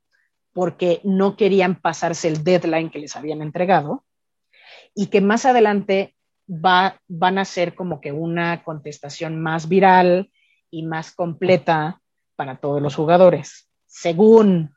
porque no querían pasarse el deadline que les habían entregado y que más adelante va, van a ser como que una contestación más viral, y más completa para todos los jugadores. Según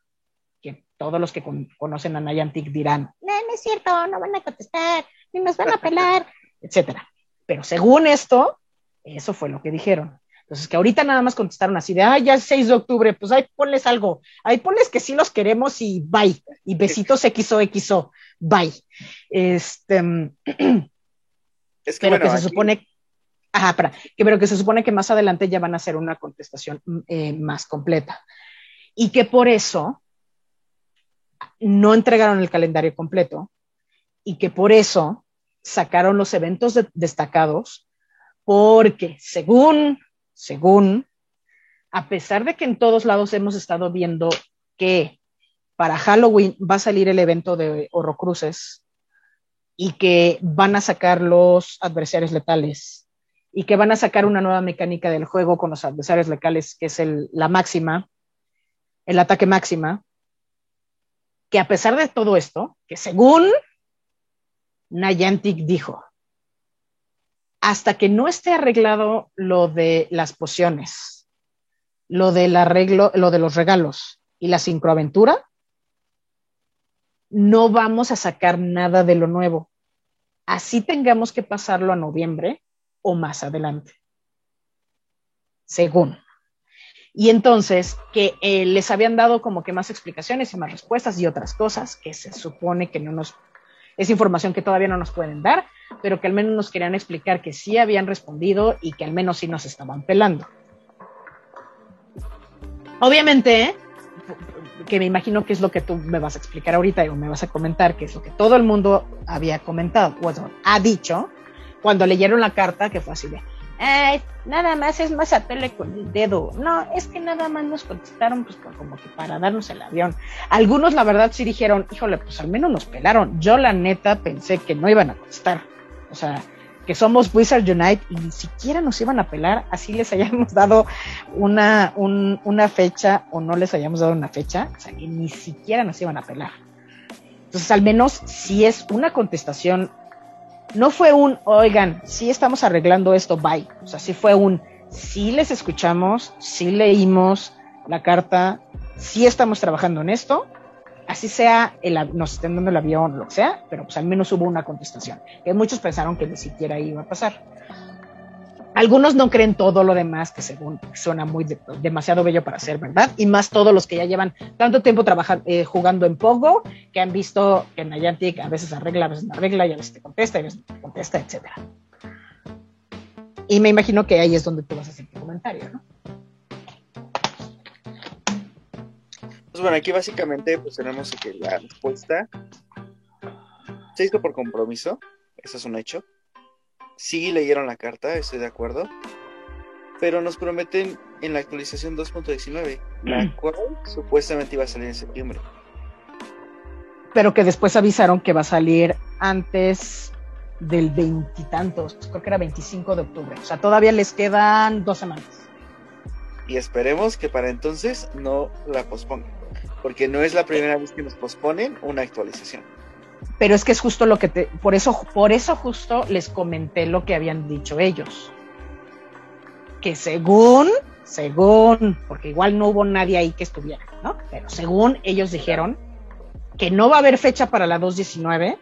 que todos los que conocen a Niantic dirán, no, no es cierto, no van a contestar, ni nos van a pelar, etcétera. Pero según esto, eso fue lo que dijeron. Entonces, que ahorita nada más contestaron así de, ah, ya es 6 de octubre, pues ahí ponles algo, ahí ponles que sí los queremos y bye, y besitos XO, bye. Este, es que, pero que se supone Ajá, para, que, pero que se supone que más adelante ya van a hacer una contestación mm, eh, más completa. Y que por eso no entregaron el calendario completo y que por eso sacaron los eventos destacados Porque según, según, a pesar de que en todos lados hemos estado viendo que para Halloween va a salir el evento de Horrocruces y que van a sacar los adversarios letales y que van a sacar una nueva mecánica del juego con los adversarios letales, que es la máxima, el ataque máxima, que a pesar de todo esto, que según Niantic dijo, hasta que no esté arreglado lo de las pociones, lo del arreglo, lo de los regalos y la sincroaventura, no vamos a sacar nada de lo nuevo. Así tengamos que pasarlo a noviembre o más adelante. Según. Y entonces, que eh, les habían dado como que más explicaciones y más respuestas y otras cosas que se supone que no nos, es información que todavía no nos pueden dar, pero que al menos nos querían explicar que sí habían respondido y que al menos sí nos estaban pelando. Obviamente, que me imagino que es lo que tú me vas a explicar ahorita o me vas a comentar, que es lo que todo el mundo había comentado, o ha dicho, cuando leyeron la carta, que fue así de, Ay, nada más es más a tele con el dedo. No, es que nada más nos contestaron pues como que para darnos el avión. Algunos la verdad sí dijeron, híjole, pues al menos nos pelaron. Yo la neta pensé que no iban a contestar. O sea, que somos Wizard Unite y ni siquiera nos iban a pelar, así les hayamos dado una, una fecha o no les hayamos dado una fecha, o sea, que ni siquiera nos iban a pelar. Entonces, al menos si es una contestación, no fue un, oigan, sí estamos arreglando esto, bye. O sea, sí fue un, sí les escuchamos, sí leímos la carta, sí estamos trabajando en esto, así sea, el, nos estén dando el avión, lo que sea, pero pues al menos hubo una contestación, que muchos pensaron que ni siquiera iba a pasar. Algunos no creen todo lo demás, que según suena muy demasiado bello para ser verdad, y más todos los que ya llevan tanto tiempo trabajando, eh, jugando en Pogo, que han visto que Niantic a veces arregla, a veces no arregla, y a veces te contesta, y a veces te contesta, etc. Y me imagino que ahí es donde tú vas a hacer tu comentario, ¿no? Pues bueno, aquí básicamente pues tenemos que la respuesta se hizo por compromiso, eso es un hecho. Sí leyeron la carta, estoy de acuerdo, pero nos prometen en la actualización 2.19, la mm. cual supuestamente iba a salir en septiembre. Pero que después avisaron que va a salir antes del veintitantos, creo que era 25 de octubre. O sea, todavía les quedan dos semanas. Y esperemos que para entonces no la pospongan porque no es la primera vez que nos posponen una actualización. Pero es que es justo lo que te, por eso, por eso justo les comenté lo que habían dicho ellos. Que según, según, porque igual no hubo nadie ahí que estuviera, ¿no? Pero según ellos dijeron que no va a haber fecha para la 219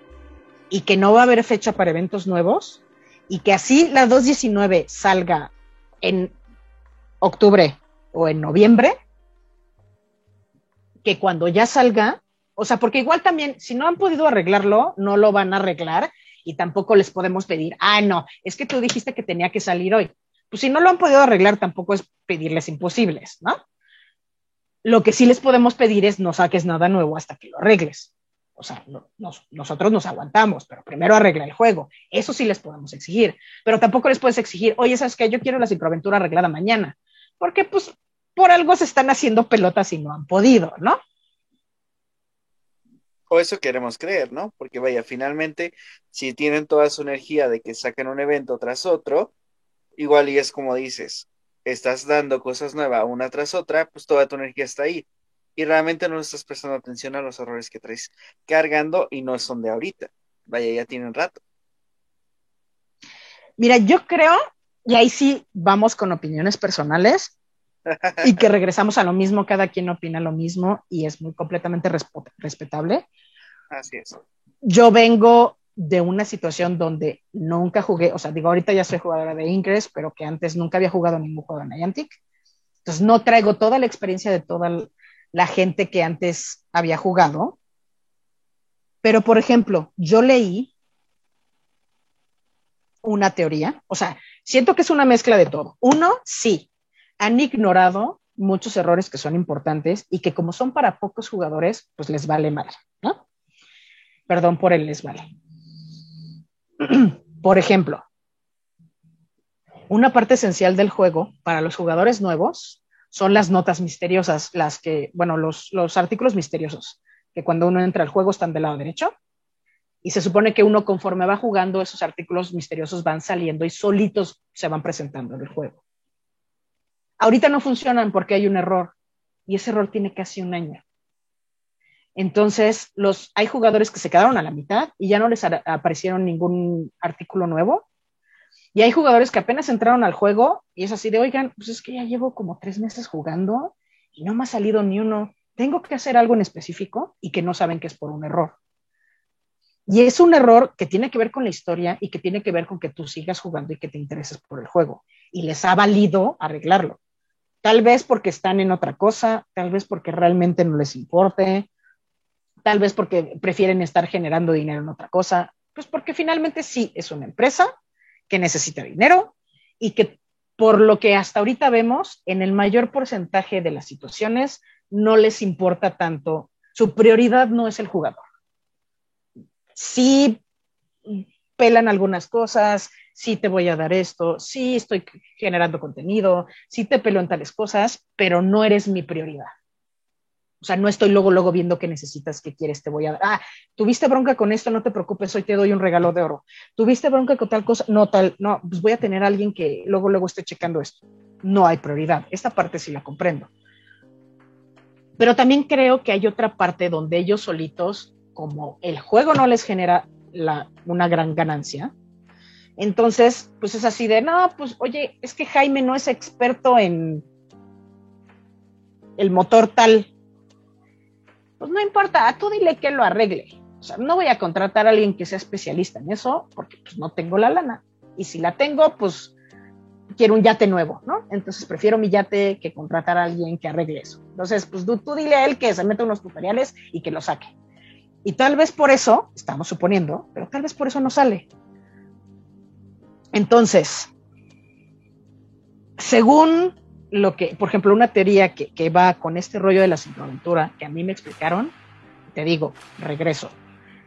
y que no va a haber fecha para eventos nuevos y que así la 219 salga en octubre o en noviembre, que cuando ya salga, o sea, porque igual también, si no han podido arreglarlo, no lo van a arreglar y tampoco les podemos pedir, ah, no, es que tú dijiste que tenía que salir hoy. Pues si no lo han podido arreglar, tampoco es pedirles imposibles, ¿no? Lo que sí les podemos pedir es no saques nada nuevo hasta que lo arregles. O sea, nosotros nos aguantamos, pero primero arregla el juego. Eso sí les podemos exigir. Pero tampoco les puedes exigir, oye, ¿sabes qué? Yo quiero la sincroaventura arreglada mañana. Porque, pues, por algo se están haciendo pelotas y no han podido, ¿no? O eso queremos creer, ¿no? Porque vaya, finalmente, si tienen toda su energía de que saquen un evento tras otro, igual y es como dices, estás dando cosas nuevas una tras otra, pues toda tu energía está ahí. Y realmente no estás prestando atención a los errores que traes cargando y no son de ahorita. Vaya, ya tienen rato. Mira, yo creo, y ahí sí vamos con opiniones personales, y que regresamos a lo mismo, cada quien opina lo mismo y es muy completamente respetable. Así es. Yo vengo de una situación donde nunca jugué, o sea, digo, ahorita ya soy jugadora de Ingress, pero que antes nunca había jugado ningún juego de Niantic. Entonces no traigo toda la experiencia de toda la gente que antes había jugado. Pero, por ejemplo, yo leí una teoría, o sea, siento que es una mezcla de todo. Uno, sí, han ignorado muchos errores que son importantes y que como son para pocos jugadores, pues les vale mal, ¿no? Perdón por el les vale. por ejemplo, una parte esencial del juego para los jugadores nuevos son las notas misteriosas, las que, bueno, los, los artículos misteriosos, que cuando uno entra al juego están del lado derecho. Y se supone que uno conforme va jugando, esos artículos misteriosos van saliendo y solitos se van presentando en el juego. Ahorita no funcionan porque hay un error y ese error tiene casi un año. Entonces, los, hay jugadores que se quedaron a la mitad y ya no les aparecieron ningún artículo nuevo. Y hay jugadores que apenas entraron al juego y es así de, oigan, pues es que ya llevo como tres meses jugando y no me ha salido ni uno. Tengo que hacer algo en específico y que no saben que es por un error. Y es un error que tiene que ver con la historia y que tiene que ver con que tú sigas jugando y que te intereses por el juego. Y les ha valido arreglarlo. Tal vez porque están en otra cosa, tal vez porque realmente no les importe, tal vez porque prefieren estar generando dinero en otra cosa, pues porque finalmente sí es una empresa que necesita dinero y que por lo que hasta ahorita vemos, en el mayor porcentaje de las situaciones no les importa tanto, su prioridad no es el jugador. Sí pelan algunas cosas, sí te voy a dar esto, sí estoy generando contenido, sí te pelo en tales cosas, pero no eres mi prioridad. O sea, no estoy luego, luego viendo qué necesitas, qué quieres, te voy a dar. Ah, tuviste bronca con esto, no te preocupes, hoy te doy un regalo de oro. Tuviste bronca con tal cosa, no tal, no, pues voy a tener alguien que luego, luego esté checando esto. No hay prioridad. Esta parte sí la comprendo. Pero también creo que hay otra parte donde ellos solitos, como el juego no les genera una gran ganancia, entonces, pues es así de, no, pues oye, es que Jaime no es experto en el motor tal. Pues no importa, tú dile que lo arregle. O sea, no voy a contratar a alguien que sea especialista en eso porque pues no tengo la lana. Y si la tengo, pues quiero un yate nuevo, ¿no? Entonces prefiero mi yate que contratar a alguien que arregle eso. Entonces, pues tú, tú dile a él que se meta unos tutoriales y que lo saque. Y tal vez por eso, estamos suponiendo, pero tal vez por eso no sale. Entonces, según lo que, por ejemplo, una teoría que, va con este rollo de la sincroaventura que a mí me explicaron, te digo, regreso.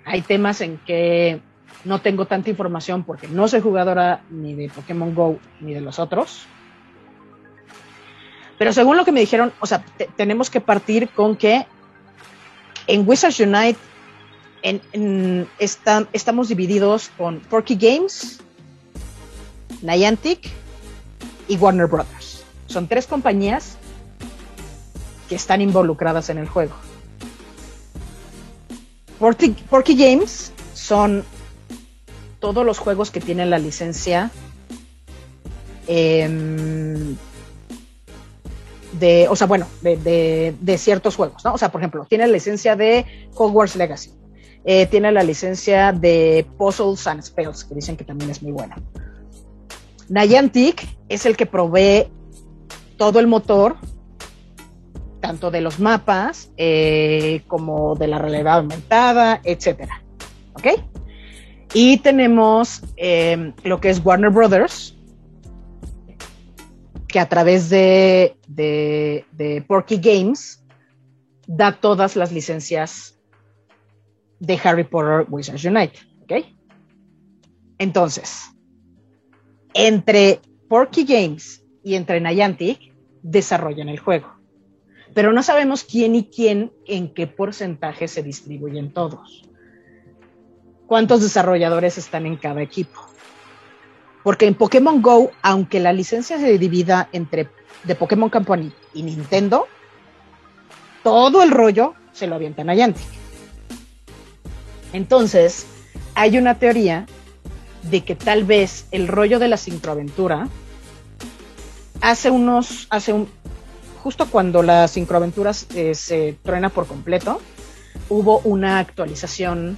Hay temas en que no tengo tanta información porque no soy jugadora ni de Pokémon Go ni de los otros. Pero según lo que me dijeron, o sea, tenemos que partir con que en Wizards Unite estamos divididos con Porky Games, Niantic y Warner Brothers. Son tres compañías que están involucradas en el juego. Porky, Games son todos los juegos que tienen la licencia em, de, o sea, bueno, de, ciertos juegos, ¿no? O sea, por ejemplo, tiene la licencia de Hogwarts Legacy, eh, tiene la licencia de Puzzles and Spells, que dicen que también es muy buena. Niantic es el que provee todo el motor, tanto de los mapas eh, como de la realidad aumentada, etcétera. ¿Ok? Y tenemos em, lo que es Warner Brothers, que a través de Porky Games da todas las licencias de Harry Potter Wizards Unite. ¿Ok? Entonces, entre Porky Games y entre Niantic desarrollan el juego. Pero no sabemos quién y quién en qué porcentaje se distribuyen todos. ¿Cuántos desarrolladores están en cada equipo? Porque en Pokémon Go, aunque la licencia se divida entre The Pokémon Company y Nintendo, todo el rollo se lo avienta Niantic. Entonces, hay una teoría de que tal vez el rollo de la sincroaventura hace unos, hace un, justo cuando la sincroaventura eh, se truena por completo, hubo una actualización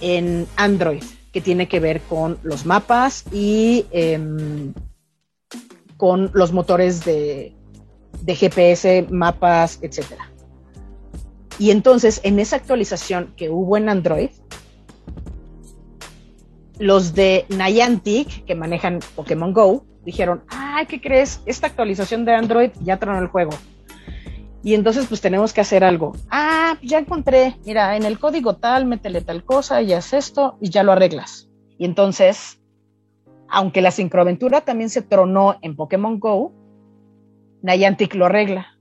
en Android que tiene que ver con los mapas y em, con los motores de, de GPS, mapas, etc. Y entonces, en esa actualización que hubo en Android, los de Niantic, que manejan Pokémon Go, dijeron, ay, ¿qué crees? Esta actualización de Android ya tronó el juego. Y entonces pues tenemos que hacer algo. Ah, ya encontré, mira, en el código tal, métele tal cosa y haz esto y ya lo arreglas. Y entonces aunque la sincroaventura también se tronó en Pokémon Go, Niantic lo arregla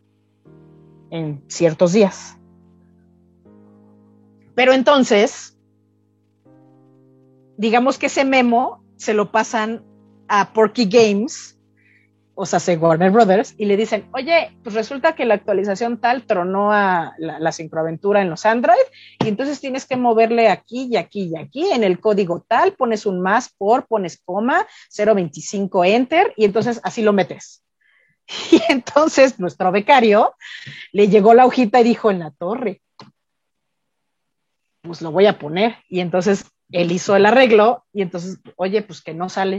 en ciertos días. Pero entonces, digamos que ese memo se lo pasan a Porky Games o sea, se Warner Brothers, y le dicen, oye, pues resulta que la actualización tal tronó a la, la sincroaventura en los Android, y entonces tienes que moverle aquí y aquí y aquí, en el código tal, pones un más por, pones coma, 025 enter, y entonces así lo metes. Y entonces nuestro becario le llegó la hojita y dijo en la torre, pues lo voy a poner. Y entonces él hizo el arreglo y entonces, oye, pues que no sale.